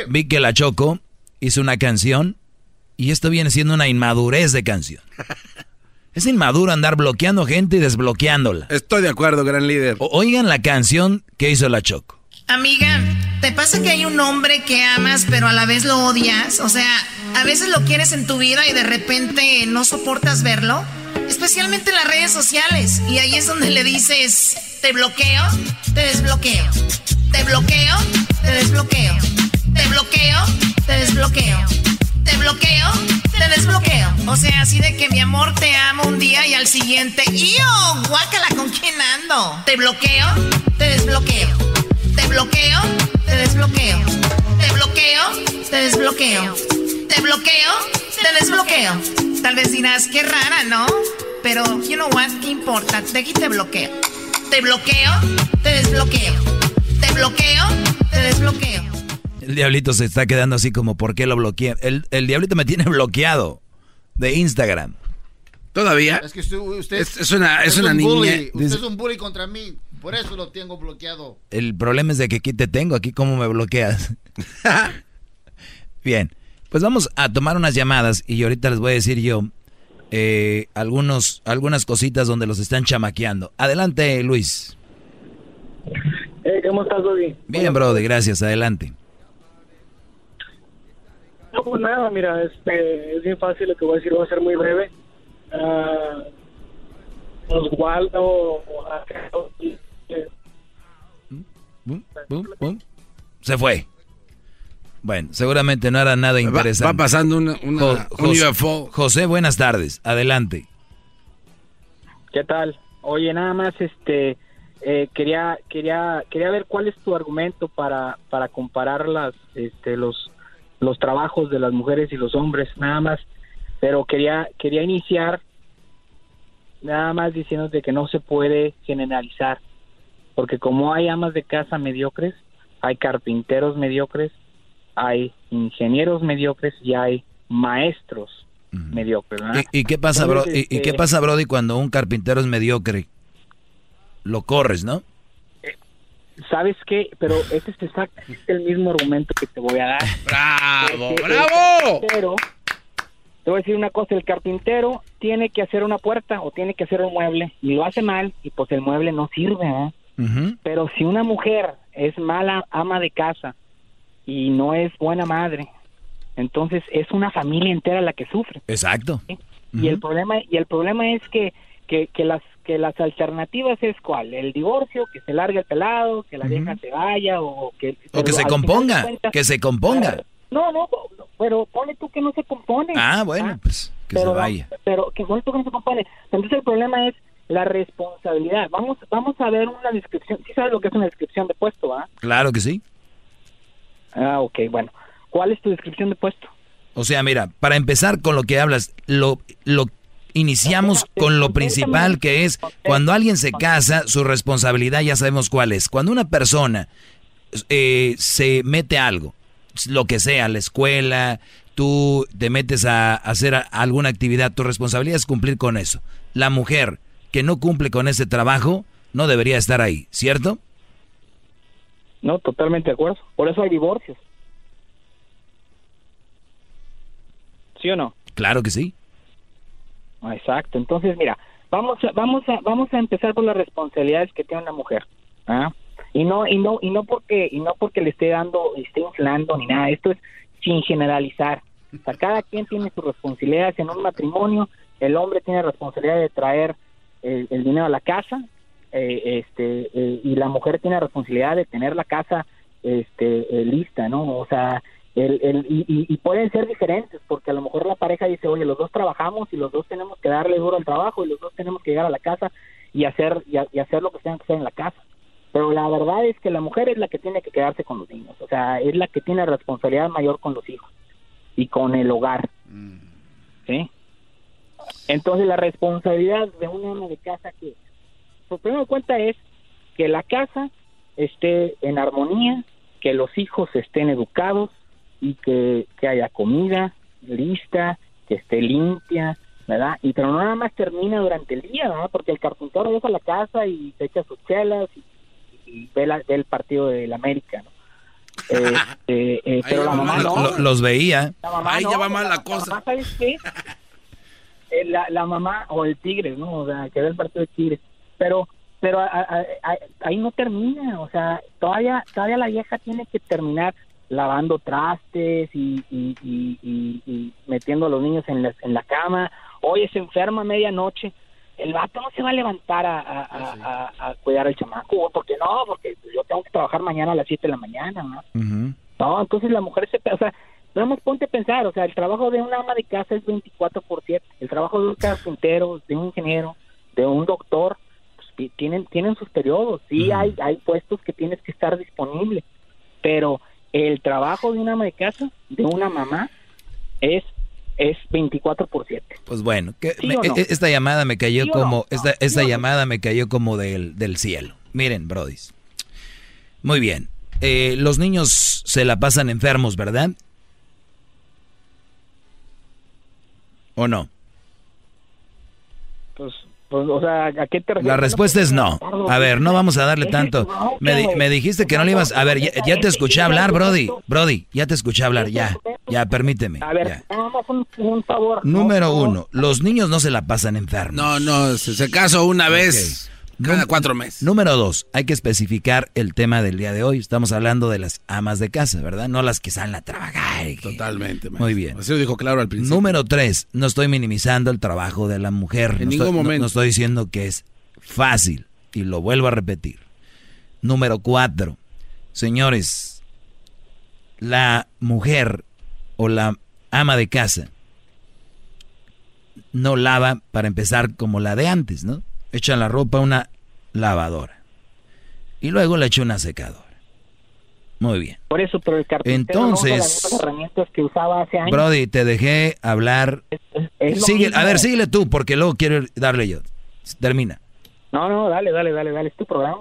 Vi que la Choco hizo una canción y esto viene siendo una inmadurez de canción. Es inmaduro andar bloqueando gente y desbloqueándola. Estoy de acuerdo, gran líder. oigan la canción que hizo la Choco. Amiga, ¿te pasa que hay un hombre que amas pero a la vez lo odias? O sea, a veces lo quieres en tu vida y de repente no soportas verlo especialmente en las redes sociales. Y ahí es donde le dices, te bloqueo, te desbloqueo, te bloqueo, te desbloqueo, te bloqueo, te desbloqueo, te bloqueo, te desbloqueo. O sea, así de que mi amor te amo un día y al siguiente, ¡yo! Guácala, ¿con quién ando? Te bloqueo, te desbloqueo, te bloqueo, te desbloqueo, te bloqueo, te desbloqueo, te bloqueo, te desbloqueo. Tal vez dirás, qué rara, ¿no? Pero, you know what, ¿qué importa? De aquí te bloqueo. Te bloqueo, te desbloqueo. Te bloqueo, te desbloqueo. El diablito se está quedando así como, ¿por qué lo bloqueé? El, el diablito me tiene bloqueado de Instagram. ¿Todavía? Es que usted, es, una, es una un niña. Bully. Usted es un bully contra mí. Por eso lo tengo bloqueado. El problema es de que aquí te tengo, aquí cómo me bloqueas. Bien, pues vamos a tomar unas llamadas y ahorita les voy a decir yo eh, algunos, algunas cositas donde los están chamaqueando. Adelante, Luis. ¿Cómo estás, Brody? Bien, Brody, gracias. Adelante. No, pues nada, mira, este, es bien fácil lo que voy a decir, va a ser muy breve. Uh, Oswaldo. Se fue. Bueno, seguramente no era nada interesante. Va, pasando una, una, un UFO. José, buenas tardes. Adelante. ¿Qué tal? Oye, nada más, este, eh, quería, quería, quería ver cuál es tu argumento para, para comparar las, este, los, los trabajos de las mujeres y los hombres, nada más. Pero quería, quería iniciar nada más diciéndote que no se puede generalizar, porque como hay amas de casa mediocres, hay carpinteros mediocres, hay ingenieros mediocres y hay maestros mediocres. ¿Y, qué pasa, bro, y, qué este, pasa, Brody, cuando un carpintero es mediocre? Lo corres, ¿no? ¿Sabes qué? Pero este es exactamente el mismo argumento que te voy a dar. ¡Bravo, bravo! Pero te voy a decir una cosa, el carpintero tiene que hacer una puerta o tiene que hacer un mueble y lo hace mal y pues el mueble no sirve, ¿eh? Pero si una mujer es mala ama de casa y no es buena madre, entonces es una familia entera la que sufre. Exacto. Y el problema y el problema es que, que, que las que las alternativas es cuál, el divorcio, que se largue el pelado, que la vieja se vaya o que o que se componga, que se componga. No, no, pero pone tú que no se compone. Ah, bueno, pues que pero, se vaya. Pero que pone tú que no se compone. Entonces el problema es la responsabilidad. Vamos vamos a ver una descripción. ¿Sí sabes lo que es una descripción de puesto, ah? Claro que sí. Ah, ok, bueno. ¿Cuál es tu descripción de puesto? O sea, mira, para empezar con lo que hablas, lo, lo iniciamos con lo principal que es cuando alguien se casa, su responsabilidad ya sabemos cuál es. Cuando una persona eh, se mete a algo, lo que sea, la escuela, tú te metes a hacer alguna actividad, tu responsabilidad es cumplir con eso. La mujer que no cumple con ese trabajo no debería estar ahí, ¿cierto? No, totalmente de acuerdo. Por eso hay divorcios. ¿Sí o no? Claro que sí. Ah, Exacto. Entonces, mira, vamos a, vamos a, vamos a empezar por las responsabilidades que tiene una mujer. ¿ah? Y no, y no, y no porque, y no porque le esté dando, esté inflando ni nada. Esto es sin generalizar. O sea, cada quien tiene sus responsabilidades en un matrimonio. El hombre tiene responsabilidad de traer el, el dinero a la casa, eh, este, eh, y la mujer tiene responsabilidad de tener la casa, este, eh, lista, ¿no? O sea, el, el, y, y, pueden ser diferentes, porque a lo mejor la pareja dice, oye, los dos trabajamos y los dos tenemos que darle duro al trabajo y los dos tenemos que llegar a la casa y hacer, y, y hacer lo que tengan que hacer en la casa. Pero la verdad es que la mujer es la que tiene que quedarse con los niños, o sea, es la que tiene responsabilidad mayor con los hijos y con el hogar. ¿Sí? Entonces la responsabilidad de un ama de casa que, por primero cuenta es que la casa esté en armonía, que los hijos estén educados y que, que haya comida lista, que esté limpia, ¿verdad? Y pero no nada más termina durante el día, ¿verdad? Porque el carpintero deja la casa y se echa sus chelas y, y ve, la- ve el partido del América, ¿no? Eh, eh, eh, pero la mamá no. Lo- los veía. La mamá Ahí no, ya va mal la la cosa. mamá, ¿sabes qué? La, la mamá o el Tigres, ¿no? O sea, que ve el partido de Tigres. Pero pero a- a- a- ahí no termina, o sea, todavía todavía la vieja tiene que terminar lavando trastes y, y, y, y- metiendo a los niños en la, en la cama. Oye, se enferma a medianoche. El vato no se va a levantar a, cuidar al chamaco, porque no, porque yo tengo que trabajar mañana a las 7 de la mañana, ¿no? No, entonce la mujer se... O sea, vamos, ponte a pensar, o sea, el trabajo de una ama de casa es 24 por 7. El trabajo de un carpintero, de un ingeniero, de un doctor, tienen, tienen sus periodos. Sí, hay, hay puestos que tienes que estar disponible, pero el trabajo de una ama de casa, de una mamá, es, es 24 por 7. Pues bueno, que ¿Sí me- o no? e- esta llamada me cayó ¿Sí o como no? esta, esta ¿Sí o no? llamada me cayó como del, del cielo. Miren, brodis. Muy bien. eh, los niños se la pasan enfermos, ¿verdad? ¿O no? Pues, o sea, ¿a qué te refieres? La respuesta es no. A ver, no vamos a darle tanto. Me, me dijiste que no le ibas... A ver, ya, te escuché hablar, Brody. Brody, ya te escuché hablar, ya. Ya, permíteme. A ver, un, un, favor. Número uno, los niños no se la pasan enfermos. No, no, se, casó una vez cada cuatro meses. Número dos, hay que especificar el tema del día de hoy. Estamos hablando de las amas de casa, ¿verdad? No las que salen a trabajar. Totalmente. Muy bien. Así lo dijo claro al principio. Número tres, no estoy minimizando el trabajo de la mujer. En no ningún estoy, momento. No, estoy diciendo que es fácil. Y lo vuelvo a repetir. Número cuatro, señores, la mujer o la ama de casa no lava para empezar como la de antes, ¿no? Echa la ropa a una lavadora. Y luego le echa una secadora. Muy bien. Por eso, pero el carpintero Entonces, no usa las mismas herramientas que usaba hace años. Brody, te dejé hablar. es lo Sigue, mismo. a ver, síguele tú, porque luego quiero darle yo. Termina. No, no, dale, dale, dale, dale, es tu programa.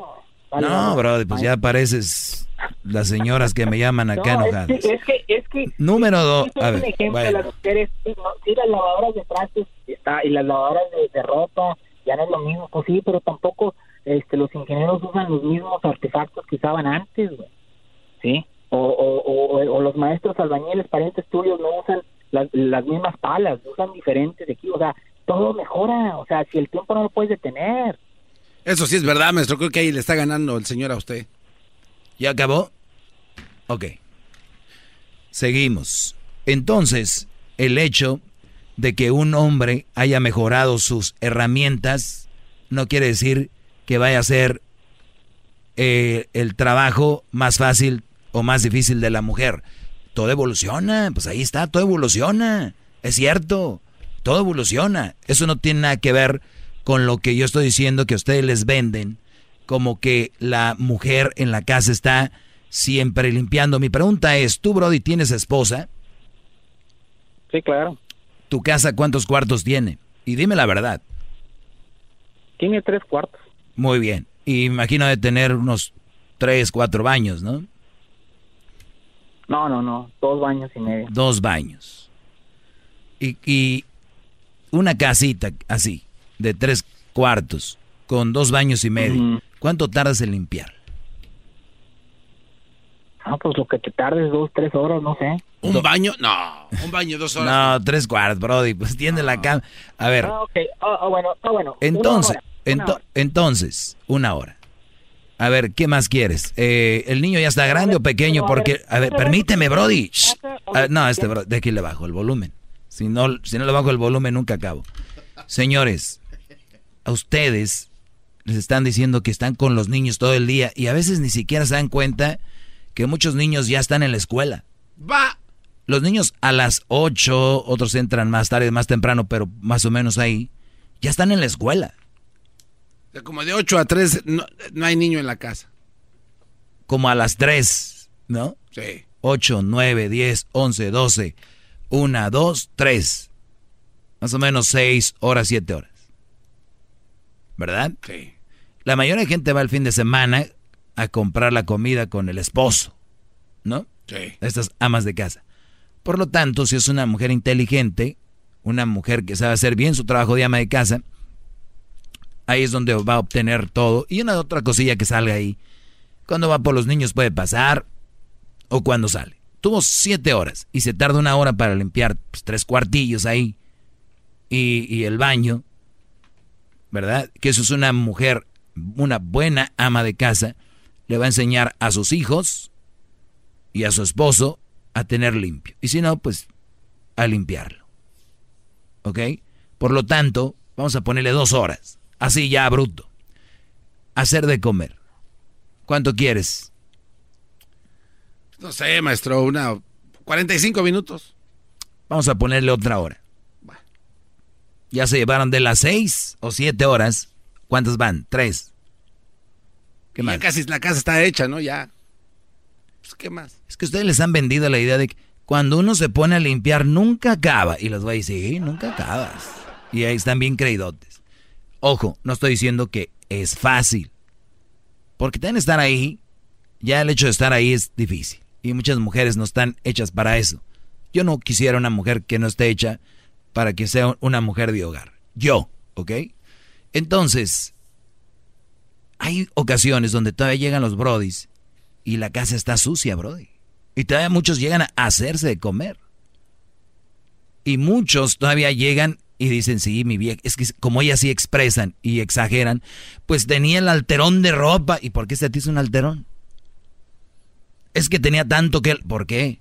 Dale, no, dale. Brody, pues ya pareces las señoras que me llaman acá No, enojadas. Es que, es que, es que Número dos, a es un ver, ejemplo bueno. las mujeres, sí, las lavadoras de trastes y las lavadoras de, de ropa ya no es lo mismo, pues sí, pero tampoco este, los ingenieros usan los mismos artefactos que usaban antes, güey. ¿sí? O, o, o, o los maestros albañiles, parientes tuyos, no usan las, las mismas palas, usan diferentes equipos, o sea, todo mejora, o sea, si el tiempo no lo puedes detener. Eso sí es verdad, maestro. Creo que ahí le está ganando el señor a usted. ¿Ya acabó? Ok. Seguimos. Entonces, el hecho de que un hombre haya mejorado sus herramientas no quiere decir que vaya a ser eh, el trabajo más fácil o más difícil de la mujer. Todo evoluciona, pues ahí está, todo evoluciona. Es cierto, todo evoluciona. Eso no tiene nada que ver con lo que yo estoy diciendo que ustedes les venden, como que la mujer en la casa está siempre limpiando. Mi pregunta es, ¿tú, Brody, tienes esposa? Sí, claro. ¿Tu casa cuántos cuartos tiene? Y dime la verdad. Tiene tres cuartos. Muy bien. Y imagino de tener unos tres, cuatro baños, ¿no? No, no, no, dos baños y medio. Dos baños. Y, y una casita así, de tres cuartos, con dos baños y medio. ¿Cuánto tardas en limpiar? Ah, pues lo que te tardes dos, tres horas, no sé. ¿Un baño? No, un baño, dos horas. No, tres cuartos, Brody. Pues tiende la cama. A ver, Ah, ok, ah, ah, bueno, ah, bueno. entonces, Una hora, una ento- hora. entonces, una hora. A ver, ¿qué más quieres? Eh, ¿El niño ya está grande o pequeño? Porque, a ver, permíteme, Brody. Shh. Ah, no, este, bro- de aquí le bajo el volumen. Si no, si no le bajo el volumen, nunca acabo. Señores, a ustedes les están diciendo que están con los niños todo el día y a veces ni siquiera se dan cuenta que muchos niños ya están en la escuela. Va. Los niños a las 8, otros entran más tarde, más temprano, pero más o menos ahí, ya están en la escuela. O sea, como de 8 a 3 no, no hay niño en la casa. Como a las 3, ¿no? Sí. 8, 9, 10, 11, 12, 1, 2, 3. Más o menos 6 horas, 7 horas. ¿Verdad? Sí. La mayoría de gente va el fin de semana a comprar la comida con el esposo, ¿no? Sí. Estas amas de casa. Por lo tanto, si es una mujer inteligente, una mujer que sabe hacer bien su trabajo de ama de casa, ahí es donde va a obtener todo. Y una otra cosilla que salga ahí. Cuando va por los niños puede pasar o cuando sale. Tuvo siete horas y se tarda una hora para limpiar pues, tres cuartillos ahí y, y el baño, ¿verdad? Que eso es una mujer, una buena ama de casa, le va a enseñar a sus hijos y a su esposo a tener limpio. Y si no, pues a limpiarlo. ¿Ok? Por lo tanto, vamos a ponerle dos horas. Así ya, bruto. Hacer de comer. ¿Cuánto quieres? No sé, maestro, una 45 minutos. Vamos a ponerle otra hora. Ya se llevaron de las seis o siete horas. ¿Cuántas van? Tres. ¿Qué Y más? Ya casi la casa está hecha, ¿no? Ya. Pues, ¿qué más? Es que ustedes les han vendido la idea de que cuando uno se pone a limpiar nunca acaba. Y los va a decir, sí, nunca acabas. Y ahí están bien creidotes. Ojo, no estoy diciendo que es fácil. Porque deben estar ahí Ya el hecho de estar ahí es difícil. Y muchas mujeres no están hechas para eso. Yo no quisiera una mujer que no esté hecha para que sea una mujer de hogar. Yo, ¿ok? Entonces, hay ocasiones donde todavía llegan los brodis y la casa está sucia, brody. Y todavía muchos llegan a hacerse de comer. Y muchos todavía llegan y dicen, sí, mi vieja, es que como ellas sí expresan y exageran, pues tenía el alterón de ropa. ¿Y por qué se te hizo un alterón? Es que tenía tanto que... ¿Por qué?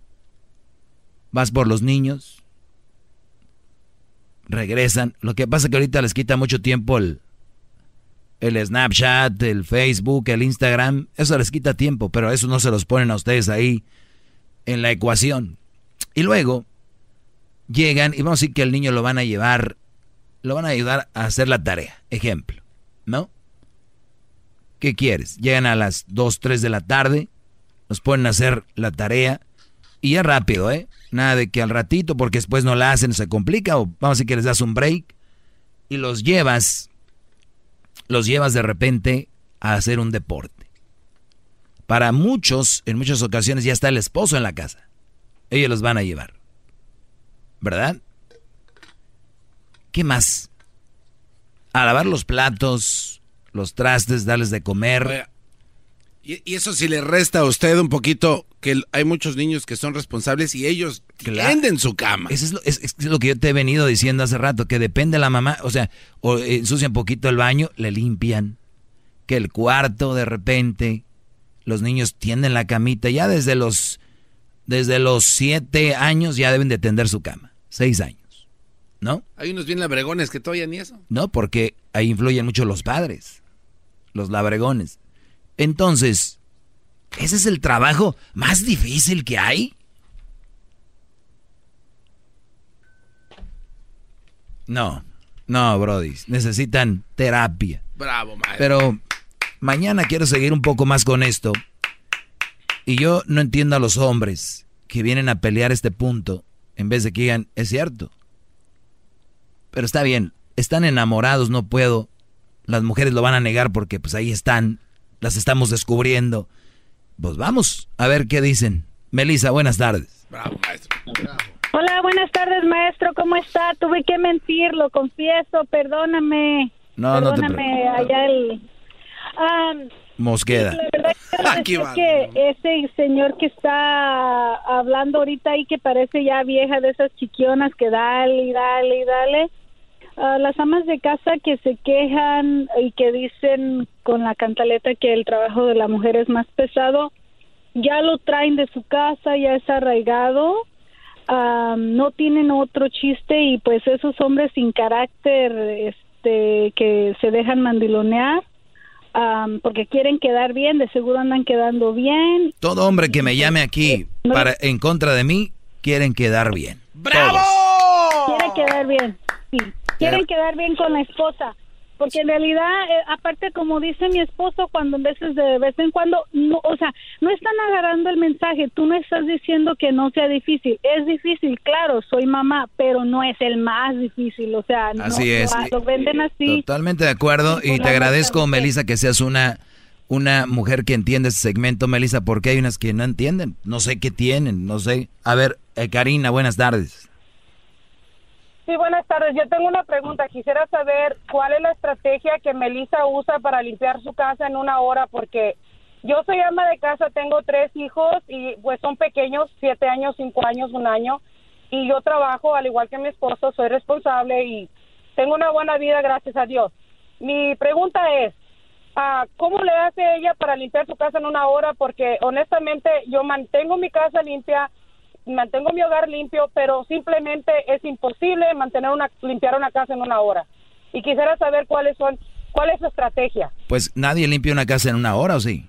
Vas por los niños, regresan. Lo que pasa es que ahorita les quita mucho tiempo el, el Snapchat, el Facebook, el Instagram. Eso les quita tiempo, pero eso no se los ponen a ustedes ahí en la ecuación. Y luego llegan y vamos a decir que el niño lo van a llevar, lo van a ayudar a hacer la tarea. Ejemplo, ¿no? ¿Qué quieres? Llegan a las 2, 3 de la tarde, nos ponen a hacer la tarea y ya rápido, ¿eh? Nada de que al ratito, porque después no la hacen, se complica, o vamos a decir que les das un break y los llevas, los llevas de repente a hacer un deporte. Para muchos, en muchas ocasiones ya está el esposo en la casa. Ellos los van a llevar. ¿Verdad? ¿Qué más? A lavar los platos, los trastes, darles de comer. Y, eso si le resta a usted un poquito que hay muchos niños que son responsables y ellos tienden su cama. Eso es lo, es, lo, que yo te he venido diciendo hace rato, que depende de la mamá, o sea, o ensucian un poquito el baño, le limpian, que el cuarto de repente, los niños tienden la camita, ya desde los desde los siete años ya deben de tender su cama. Seis años. ¿No? Hay unos bien labregones que todavía ni eso. No, porque ahí influyen mucho los padres. Los labregones. Entonces, ¿ese es el trabajo más difícil que hay? No, no, Brody. Necesitan terapia. Bravo, madre. Pero mañana quiero seguir un poco más con esto y yo no entiendo a los hombres que vienen a pelear este punto en vez de que digan, es cierto. Pero está bien, están enamorados, no puedo. Las mujeres lo van a negar porque pues ahí están, las estamos descubriendo. Pues vamos a ver qué dicen. Melissa, buenas tardes. Bravo, maestro. Hola, buenas tardes, maestro. ¿Cómo está? Tuve que mentir, lo confieso. Perdóname. No, no te Perdóname allá el... Mosqueda. La verdad es que ese señor que está hablando ahorita ahí que parece ya vieja de esas chiquionas que dale y dale y dale. Las amas de casa que se quejan y que dicen con la cantaleta que el trabajo de la mujer es más pesado, ya lo traen de su casa, ya es arraigado, no tienen otro chiste y pues esos hombres sin carácter este, que se dejan mandilonear porque quieren quedar bien, de seguro andan quedando bien. Todo hombre que me llame aquí para en contra de mí, quieren quedar bien. ¡Bravo! Quieren quedar bien, sí. Quieren quedar bien con la esposa. Porque en realidad, eh, aparte como dice mi esposo, cuando en veces de vez en cuando, no, o sea, no están agarrando el mensaje, tú no estás diciendo que no sea difícil, es difícil, claro, soy mamá, pero no es el más difícil, o sea, así es. lo venden así. Totalmente de acuerdo y te agradezco, Melissa, que seas una una mujer que entiende este segmento, Melissa, porque hay unas que no entienden, no sé qué tienen, no sé. A ver, eh, Karina, buenas tardes. Sí, buenas tardes. Yo tengo una pregunta. Quisiera saber cuál es la estrategia que Melissa usa para limpiar su casa en una hora, porque yo soy ama de casa, tengo tres hijos y pues son pequeños, siete años, cinco años, un año, y yo trabajo al igual que mi esposo, soy responsable y tengo una buena vida, gracias a Dios. Mi pregunta es, ah, ¿cómo le hace ella para limpiar su casa en una hora? Porque honestamente yo mantengo mi casa limpia, mantengo mi hogar limpio, pero simplemente es imposible mantener una limpiar una casa en una hora. Y quisiera saber cuáles son cuál es su estrategia. Pues nadie limpia una casa en una hora, ¿o sí?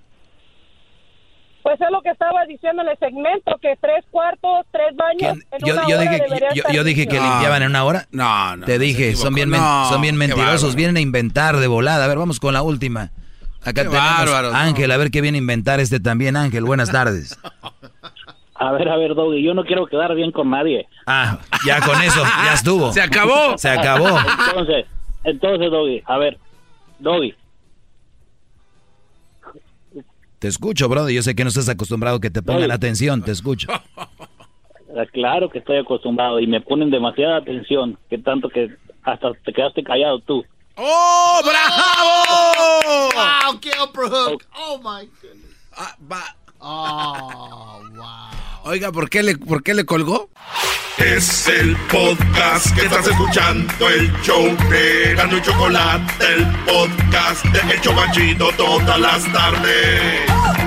Pues es lo que estaba diciendo en el segmento, que tres cuartos, tres baños. En yo, una yo, hora dije, yo, yo, dije que limpiaban en una hora. No, no. Te dije, son bien, son bien mentirosos, vienen a inventar de volada. A ver, vamos con la última. Acá tenemos Ángel, a ver qué viene a inventar este también. Ángel, buenas tardes. A ver, a ver, Doggy, yo no quiero quedar bien con nadie. Ah, ya con eso, ya estuvo. Se acabó. Se acabó. Entonces, entonces, Doggy, a ver, Doggy. Te escucho, brother. Yo sé que no estás acostumbrado a que te pongan atención. Te escucho. Ah, Claro que estoy acostumbrado y me ponen demasiada atención, que tanto que hasta te quedaste callado tú. ¡Oh, bravo! Wow, qué upper hook. Oh my goodness. Oh, wow. Oiga, ¿por qué le, por qué le colgó? Es el podcast que estás escuchando, el show de y Chocolate, el podcast de El todas las tardes.